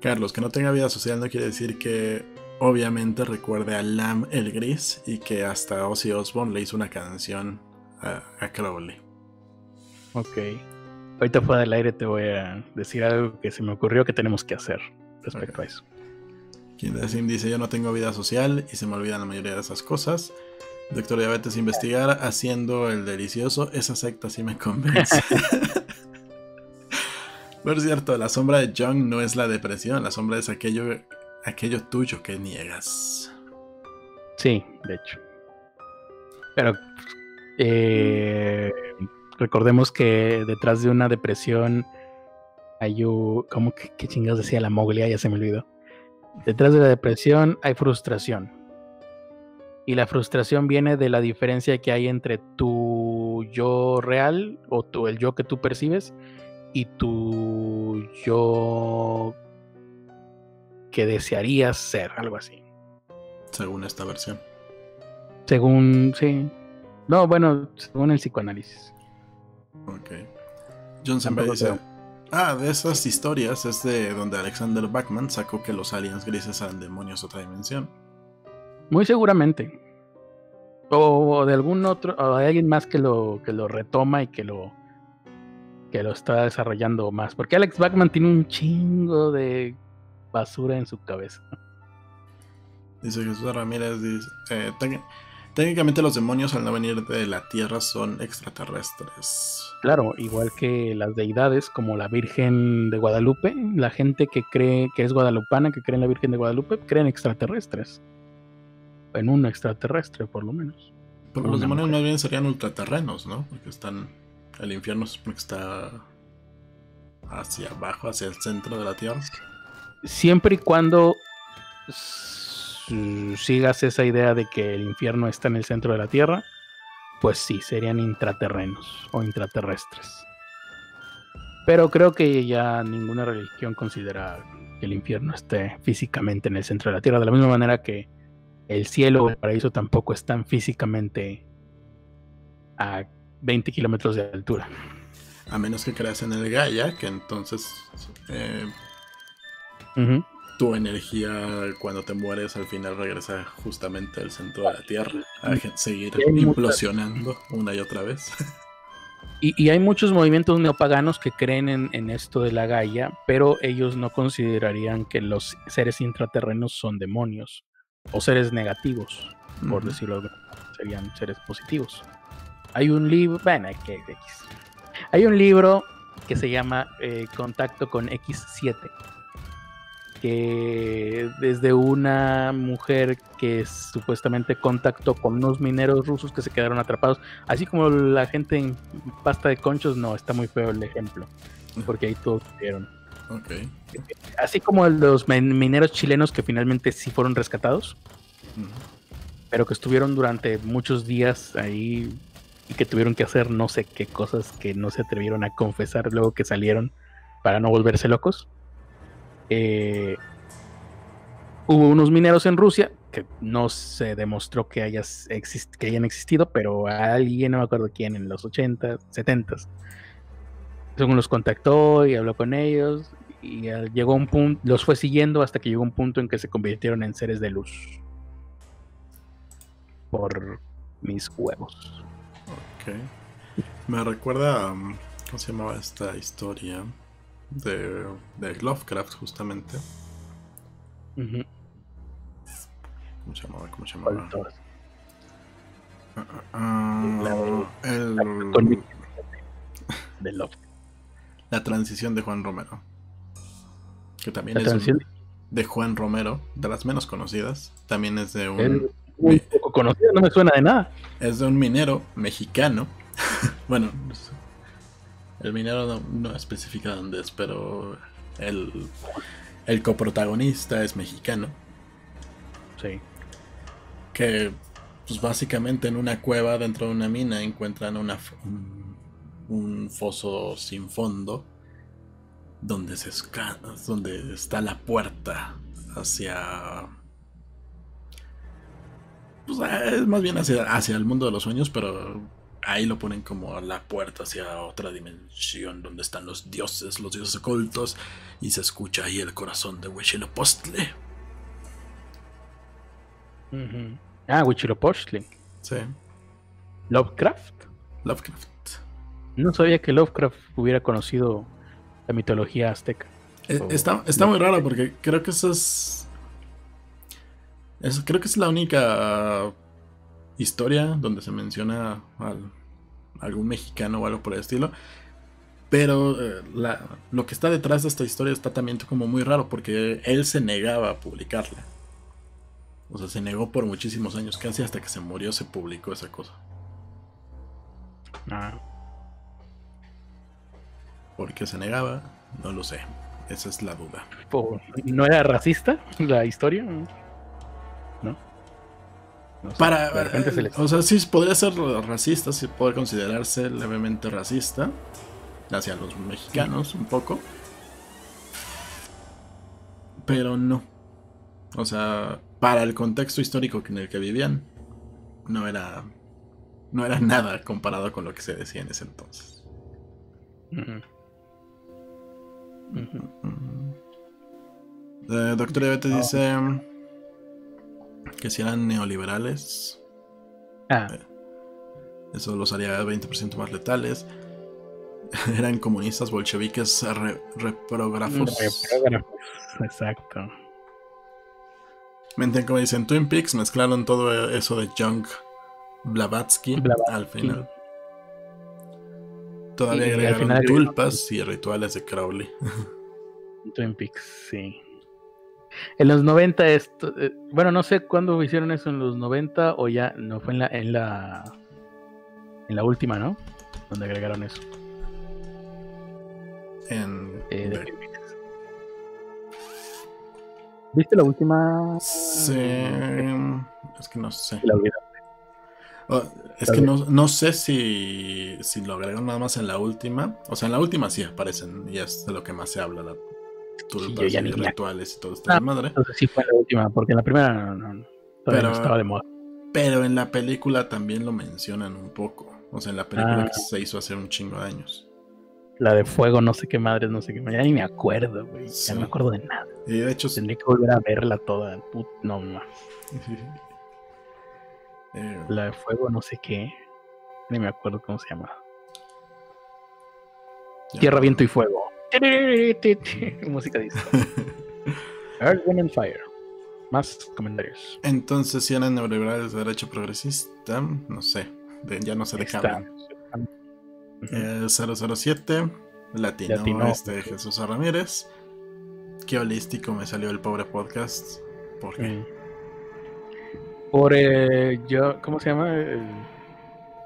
Carlos, que no tenga vida social no quiere decir que obviamente recuerde a Lam el Gris y que hasta Ozzy Osbourne le hizo una canción a, a Crowley. Ok. Ahorita fuera del aire te voy a decir algo que se me ocurrió que tenemos que hacer respecto a eso. Sim dice: Yo no tengo vida social y se me olvidan la mayoría de esas cosas. Doctor Diabetes, investigar haciendo el delicioso. Esa secta sí me convence. Por cierto, la sombra de John no es la depresión, la sombra es aquello, aquello tuyo que niegas. Sí, de hecho. Pero eh, recordemos que detrás de una depresión hay un... ¿Cómo que qué chingados decía la moglia? Ya se me olvidó. Detrás de la depresión hay frustración. Y la frustración viene de la diferencia que hay entre tu yo real o tu, el yo que tú percibes y tu yo que desearías ser, algo así. Según esta versión. Según, sí. No, bueno, según el psicoanálisis. Ok. Johnson dice: Ah, de esas historias es de donde Alexander Bachman sacó que los aliens grises eran demonios de otra dimensión. Muy seguramente. O de algún otro, o de alguien más que lo, que lo retoma y que lo, que lo está desarrollando más. Porque Alex Bachman tiene un chingo de basura en su cabeza. Dice Jesús Ramírez, dice, eh, Técnicamente los demonios al no venir de la Tierra son extraterrestres. Claro, igual que las deidades como la Virgen de Guadalupe, la gente que cree que es guadalupana, que cree en la Virgen de Guadalupe, creen extraterrestres. En un extraterrestre, por lo menos. Pero los demonios más bien serían ultraterrenos, ¿no? Porque están. El infierno está hacia abajo, hacia el centro de la Tierra. Siempre y cuando sigas esa idea de que el infierno está en el centro de la Tierra, pues sí, serían intraterrenos o intraterrestres. Pero creo que ya ninguna religión considera que el infierno esté físicamente en el centro de la Tierra, de la misma manera que el cielo o el paraíso tampoco están físicamente a 20 kilómetros de altura. A menos que creas en el Gaia, que entonces eh, tu energía cuando te mueres al final regresa justamente al centro de la Tierra a seguir implosionando una y otra vez. Y, hay muchos movimientos neopaganos que creen en, esto de la Gaia, pero ellos no considerarían que los seres intraterrenos son demonios o seres negativos, por decirlo así, serían seres positivos. Hay un libro, bueno, que hay un libro que se llama eh, Contacto con X7 que desde una mujer que supuestamente contactó con unos mineros rusos que se quedaron atrapados, así como la gente en pasta de conchos, no, está muy feo el ejemplo, porque ahí todos murieron. Así como los mineros chilenos que finalmente sí fueron rescatados, pero que estuvieron durante muchos días ahí y que tuvieron que hacer no sé qué cosas que no se atrevieron a confesar luego que salieron para no volverse locos. Eh, hubo unos mineros en Rusia que no se demostró que, hayas que hayan existido, pero alguien, no me acuerdo quién, en los 80, 70, según los contactó y habló con ellos, y llegó un punto, los fue siguiendo hasta que llegó un punto en que se convirtieron en seres de luz. Por mis huevos. Ok. Me recuerda, um, ¿cómo se llamaba esta historia? De, de Lovecraft, justamente. ¿Cómo se llamaba? ¿Cómo se llamaba? Uh, uh, el... de Lovecraft. La transición de Juan Romero. Que también es de Juan Romero, de las menos conocidas. También es de un. muy poco conocido, no me suena de nada. Es de un minero mexicano. bueno, el minero no, no, especifica dónde es, pero el, el coprotagonista es mexicano. Sí. Que, pues básicamente en una cueva dentro de una mina encuentran una, un foso sin fondo donde se donde está la puerta hacia pues ah, es más bien hacia, hacia el mundo de los sueños, pero ahí lo ponen como la puerta hacia otra dimensión donde están los dioses, los dioses ocultos, y se escucha ahí el corazón de Huitzilopochtli. Ah, Huitzilopochtli. Sí. Lovecraft. Lovecraft. No sabía que Lovecraft hubiera conocido la mitología azteca. Eh, está, está muy raro porque creo que eso es, Creo que es la única historia donde se menciona a algún mexicano o algo por el estilo. Pero eh, lo que está detrás de esta historia está también como muy raro porque él se negaba a publicarla. O sea, se negó por muchísimos años, casi hasta que se murió se publicó esa cosa. Ah. ¿Por qué se negaba? No lo sé. Esa es la duda. ¿No era racista la historia? ¿No? Para, eh, O sea, sí podría ser racista, sí puede considerarse levemente racista hacia los mexicanos un poco. Pero no. O sea, para el contexto histórico en el que vivían, no era no era nada comparado con lo que se decía en ese entonces. Eh, doctor Ivete ah. dice que si eran neoliberales, ah. eh, eso los haría 20% más letales. eran comunistas, bolcheviques, reprógrafos. Exacto. Mente como dicen Twin Peaks, mezclaron todo eso de junk Blavatsky, al final. Todavía agregaron tulpas y rituales de Crowley. Twin Peaks, sí. En los 90 esto, eh, bueno, no sé cuándo hicieron eso en los 90 o ya no fue en la en la en la última, ¿no? Donde agregaron eso. En eh, ¿Viste la última? Sí, es que no sé. La Oh, es que no, sé si, si lo agregan nada más en la última. O sea, en la última sí aparecen y es de lo que más se habla. La tulpas y rituales y todo esto de madre. Entonces sí fue la última, porque en la primera no, pero, estaba de moda. Pero en la película también lo mencionan un poco. O sea, en la película ah. que se hizo hace un chingo de años. La de fuego, no sé qué madres, no sé qué madres. Ya ni me acuerdo, güey. Ya no me acuerdo de nada. Y de hecho. Tendría que volver a verla toda. no más. Eh, la de fuego, no sé qué. Ni me acuerdo cómo se llama. Tierra, viento y fuego. Música disco. Earth, Wind and Fire. Más comentarios. Entonces, si eran neoliberales de derecho progresista, no sé. ya no sé de qué hablan. Eh, 007, latino, latino. Este, Jesús Ramírez. Qué holístico me salió el pobre podcast. ¿Por qué? Mm por eh, yo, ¿cómo se llama? El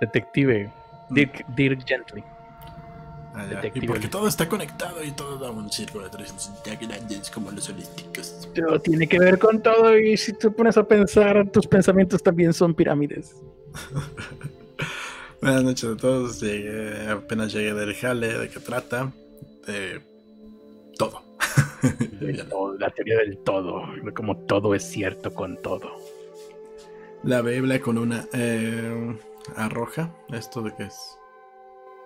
detective Dirk, Dirk Gently. Ah, y porque todo está conectado y todo da un círculo de 360 grandes como los holísticos. Pero tiene que ver con todo y si tú pones a pensar, tus pensamientos también son pirámides. Buenas noches a todos. Llegué, apenas llegué del jale, de qué trata. De todo. De todo, la teoría del todo, como todo es cierto con todo. La Biblia con una eh, arroja. ¿Esto de qué es?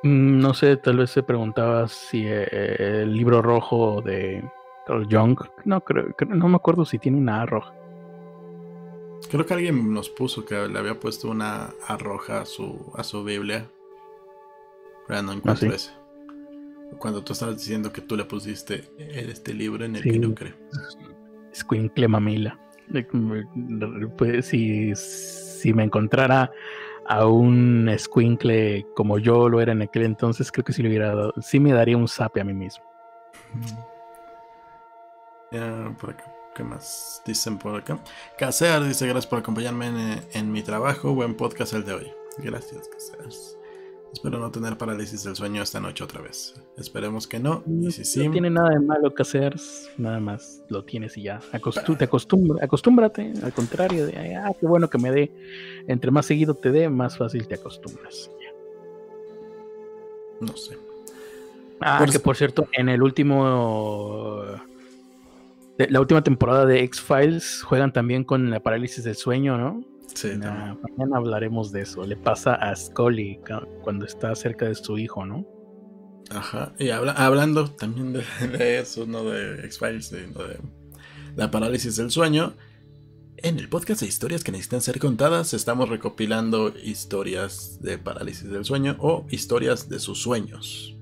Mm, No sé, tal vez se preguntaba si eh, el libro rojo de Carl Jung, no creo, creo- no me acuerdo si tiene una A roja. Creo que alguien nos puso que le había puesto una arroja a su, a su Biblia. Pero no encuentro ¿sí? ese. Cuando tú estabas diciendo que tú le pusiste este libro en el Sí. que no creo. Escuincle mamila. Pues, si, si me encontrara a un escuincle como yo lo era en aquel entonces, creo que sí le hubiera dado, sí me daría un zape a mí mismo. Por acá. ¿Qué más dicen por acá? Casear dice gracias por acompañarme en, en mi trabajo. Buen podcast el de hoy. Gracias, Casear. Espero no tener parálisis del sueño esta noche otra vez. Esperemos que no. Y si sí, No tiene nada de malo que hacer, nada más lo tienes y ya. Acostu- te acostumbra, acostúmbrate, al contrario, de, "Ay, ah, qué bueno que me dé. Entre más seguido te dé, más fácil te acostumbras. no sé. Ah, Por que s- por cierto, en el último. de- la última temporada de X-Files juegan también con la parálisis del sueño, ¿no? Sí. Nah, mañana hablaremos de eso. Le pasa a Scully cuando está cerca de su hijo, ¿no? Ajá. Y habla- hablando también de, de eso, no de X-Files, sino de la parálisis del sueño. En el podcast de historias que necesitan ser contadas, estamos recopilando historias de parálisis del sueño o historias de sus sueños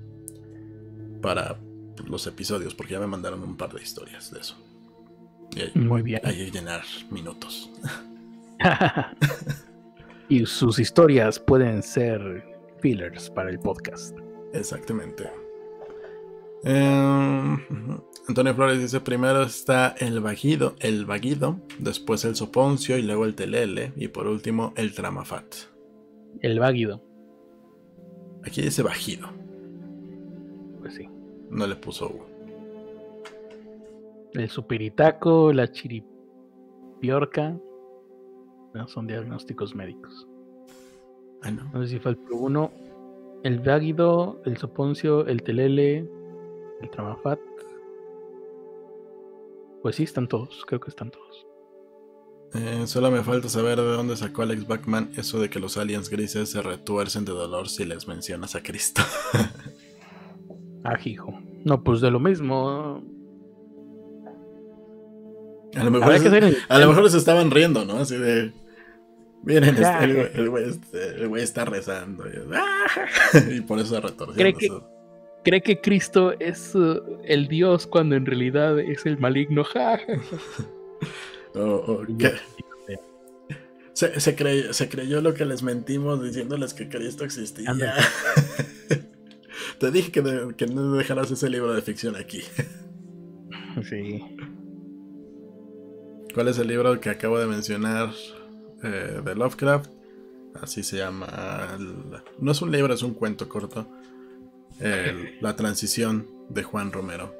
para los episodios, porque ya me mandaron un par de historias de eso. Y Muy bien. ahí llenar minutos. y sus historias pueden ser fillers para el podcast. Exactamente. Eh, Antonio Flores dice: primero está el vaguido, el vaguido, después el soponcio y luego el telele, y por último el tramafat. El váguido, Aquí dice bajido, pues sí. no le puso U. El supiritaco, la chiripiorca. No, son diagnósticos médicos. Ah, no. Sé si falta uno. El váguido, el soponcio, el telele, el tramafat. Pues sí, están todos. Creo que están todos. Eh, solo me falta saber de dónde sacó Alex Bachman eso de que los aliens grises se retuercen de dolor si les mencionas a Cristo. Ah, hijo. No, pues de lo mismo. A lo mejor, Habrá que se, hacer- a lo mejor se estaban riendo, ¿no? Así de. Miren, este- el, güey- el güey este- el güey está rezando. Y, ¡ah! y por eso retorció. ¿Cree que- cree que Cristo es uh, el Dios cuando en realidad es el maligno. Ja. O- o que- ya. se, se creyó, se creyó lo que les mentimos diciéndoles que Cristo existía. Te dije que, de- que no dejaras ese libro de ficción aquí. Sí. ¿Cuál es el libro que acabo de mencionar eh, de Lovecraft? Así se llama. el- no es un libro, es un cuento corto. El- la transición de Juan Romero.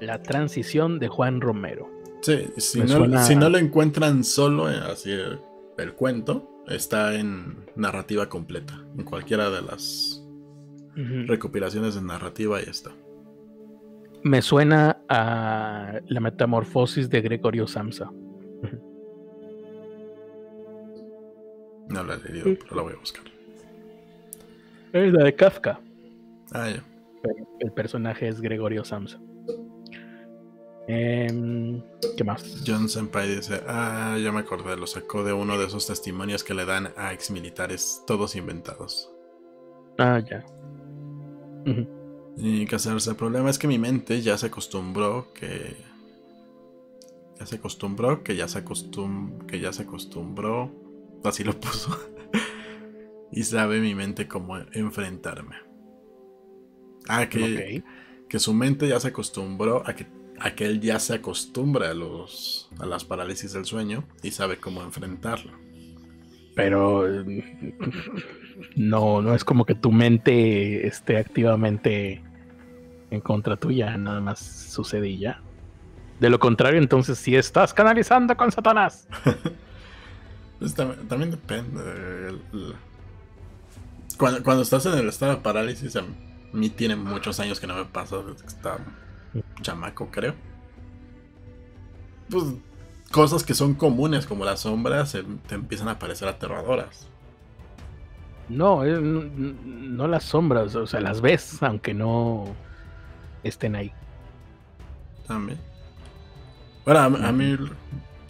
La transición de Juan Romero. Sí, si, no, suena- si no lo encuentran solo, eh, así el, el cuento, está en narrativa completa. En cualquiera de las recopilaciones de narrativa ahí está. Me suena a la metamorfosis de Gregorio Samsa. No la he leído, pero la voy a buscar. Es la de Kafka. Ah, ya. pero el personaje es Gregorio Samsa. Em, ¿Qué más? John Senpai dice, ah, ya me acordé, lo sacó de uno de esos testimonios que le dan a exmilitares, todos inventados. Ah, ya. Ujú. Y casarse, el problema es que mi mente ya se acostumbró que... Ya se acostumbró, que ya se acostum... que ya se acostumbró, así lo puso. y sabe mi mente cómo enfrentarme. Ah, que, que su mente ya se acostumbró a que, a que él ya se acostumbra a, los, a las parálisis del sueño y sabe cómo enfrentarlo. Pero eh, no, no es como que tu mente esté activamente en contra tuya, nada más sucede y ya. De lo contrario, entonces sí estás canalizando con Satanás. Pues tam- también depende. el- el- Cuando, cuando estás en el estado de parálisis, a mí tiene muchos años que no me pasa desde que estaba chamaco, creo. Pues cosas que son comunes como las sombras te empiezan a parecer aterradoras. No, no, las sombras, o sea, las ves, aunque no estén ahí. También. Bueno, a, mí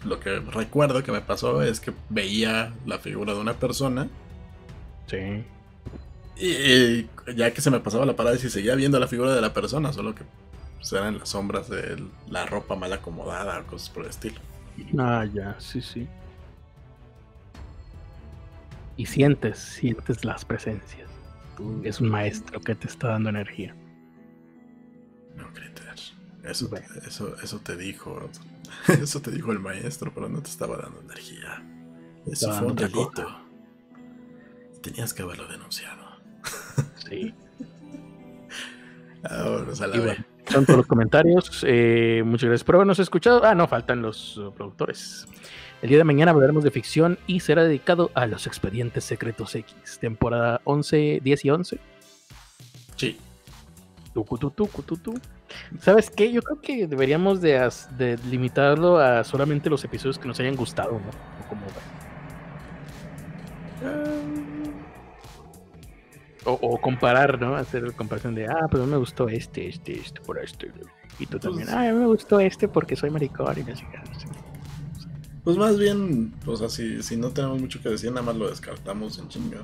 lo que recuerdo que me pasó es que veía la figura de una persona. Sí. Y, ya que se me pasaba la parálisis, seguía viendo la figura de la persona, solo que pues, eran las sombras de la ropa mal acomodada o cosas por el estilo. Ah, ya, sí, sí. Y sientes, sientes las presencias. Es un maestro que te está dando energía. No, Critter. Eso, eso, eso te dijo. Eso te dijo el maestro, pero no te estaba dando energía. Eso fue un delito. Tenías que haberlo denunciado. Sí. Ahora a la son todos los comentarios. Eh, muchas gracias por habernos escuchado. Ah, no, faltan los uh, productores. El día de mañana hablaremos de ficción y será dedicado a los expedientes secretos X, temporada 11, 10 y 11. Sí. ¿Sabes qué? Yo creo que deberíamos de, limitarlo a solamente los episodios que nos hayan gustado, ¿no? como... O, comparar, ¿no? Hacer la comparación de, ah, pues me gustó este, este, este, por este. Y tú también, pues ah, me gustó este porque soy maricón y no sé Pues más bien, o sea, si, si no tenemos mucho que decir, nada más lo descartamos en chinga.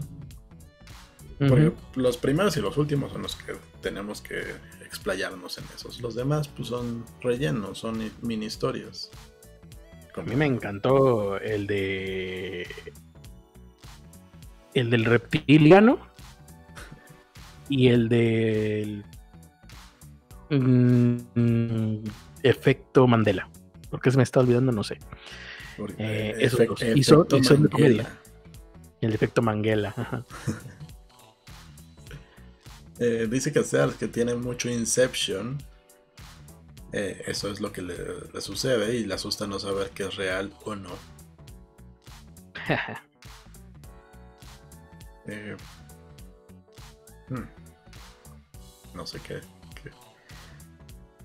Porque los primeros y los últimos son los que tenemos que explayarnos en esos. Los demás, pues son rellenos, son mini historias. A mí me encantó el de. El del reptiliano y el del mm, efecto Mandela. Porque se me está olvidando, no sé. Eh, esos dos. Y son, de comedia. El efecto Manguela. eh, dice que sea que tiene mucho Inception. Eh, eso es lo que le, le, sucede y le asusta no saber que es real o no. eh, hmm no sé qué,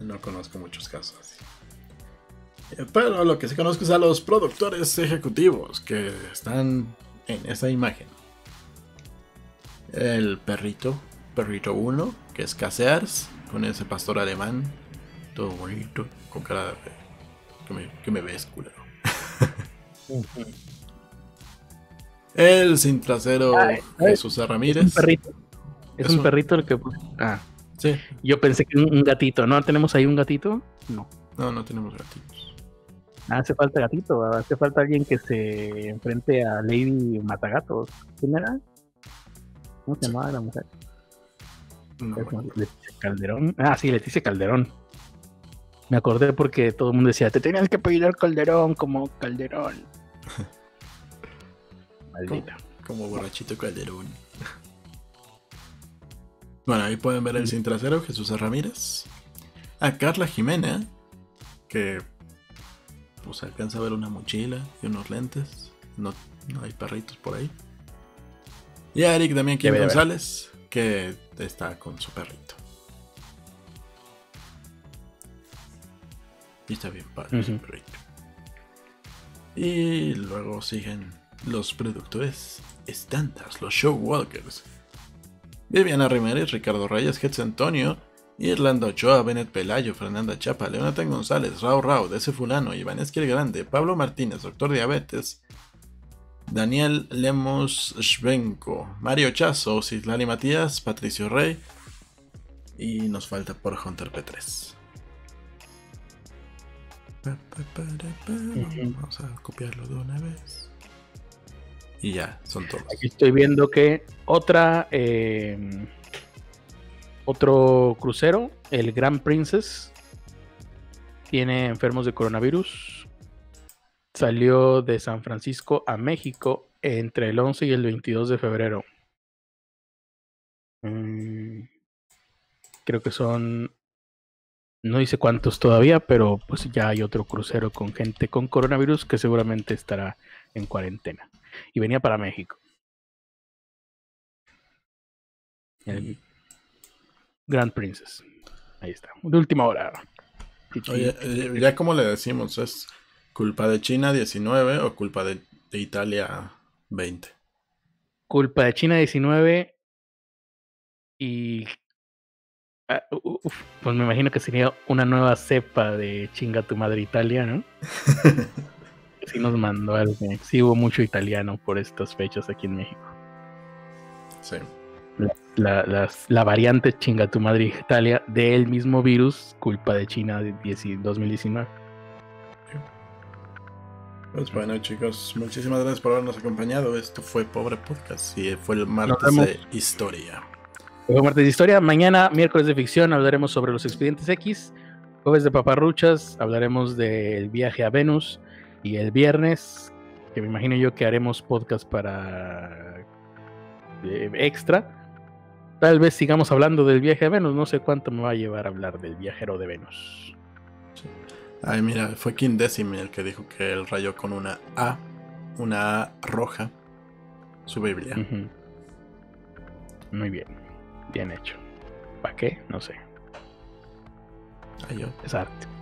No conozco muchos casos así. Pero lo que sí conozco es a los productores ejecutivos que están en esa imagen. El perrito, perrito 1, que es Casears, con ese pastor alemán, todo bonito, con cara de... que me, que me ves, culero. El sin trasero Jesús Ramírez. Es un perrito. Es, un, perrito el que. Ah. Yo pensé que un, gatito, ¿no? ¿Tenemos ahí un gatito? No. No, no tenemos gatitos. Hace falta gatito, hace falta alguien que se enfrente a Lady Matagatos. ¿Quién era? ¿Cómo se llamaba la mujer? Leticia Calderón. Ah, sí, Leticia Calderón. Me acordé porque todo el mundo decía, te tenías que pedir al Calderón como Calderón. Maldita. como borrachito Calderón. Bueno, ahí pueden ver el sin trasero, Jesús Ramírez. A Carla Jimena, que pues alcanza a ver una mochila y unos lentes. No, hay perritos por ahí. Y a Eric también Kim González, que está con su perrito. Y está bien padre su perrito. Y luego siguen los productores estándares, los showwalkers Viviana Riménez, Ricardo Reyes, Getz Antonio, Irlanda Ochoa, Bennett Pelayo, Fernanda Chapa, Leonatan González, Rao Rao, Dese Fulano, Iván Esquil Grande, Pablo Martínez, Doctor Diabetes, Daniel Lemos Schwenko, Mario Chazo, Cislali Matías, Patricio Rey y nos falta por Hunter P3. Vamos a copiarlo de una vez. Y ya, son todos. Aquí estoy viendo que otra. Eh, otro crucero, el Grand Princess, tiene enfermos de coronavirus. Salió de San Francisco a México entre el 11 y el 22 de febrero. Mm, creo que son. No dice cuántos todavía, pero pues ya hay otro crucero con gente con coronavirus que seguramente estará en cuarentena y venía para México. El Grand Princess. Ahí está. De última hora. Oye, eh, ya como le decimos, ¿es culpa de China 19 o culpa de, Italia 20? Culpa de China 19 y... Ah, pues me imagino que sería una nueva cepa de chinga tu madre Italia, ¿no? sí nos mandó algo. Sí hubo mucho italiano por estas fechas aquí en México. Sí la, la, variante chinga tu madre Italia del mismo virus, culpa de China de 2019. Pues bueno chicos, muchísimas gracias por habernos acompañado. Esto fue Pobre Podcast y fue el martes de historia. Fue martes de historia. Mañana, miércoles de ficción, hablaremos sobre los expedientes X. Jueves de paparruchas, hablaremos del viaje a Venus. Y el viernes, que me imagino yo que haremos podcast para eh, extra Tal vez sigamos hablando del viaje a Venus. No sé cuánto me va a llevar a hablar del viajero de Venus. Ay, mira, fue Kim Decime el que dijo que él rayó con una A, una A roja, su Biblia. Muy bien, bien hecho. ¿Para qué? No sé. Ay, yo. Es arte.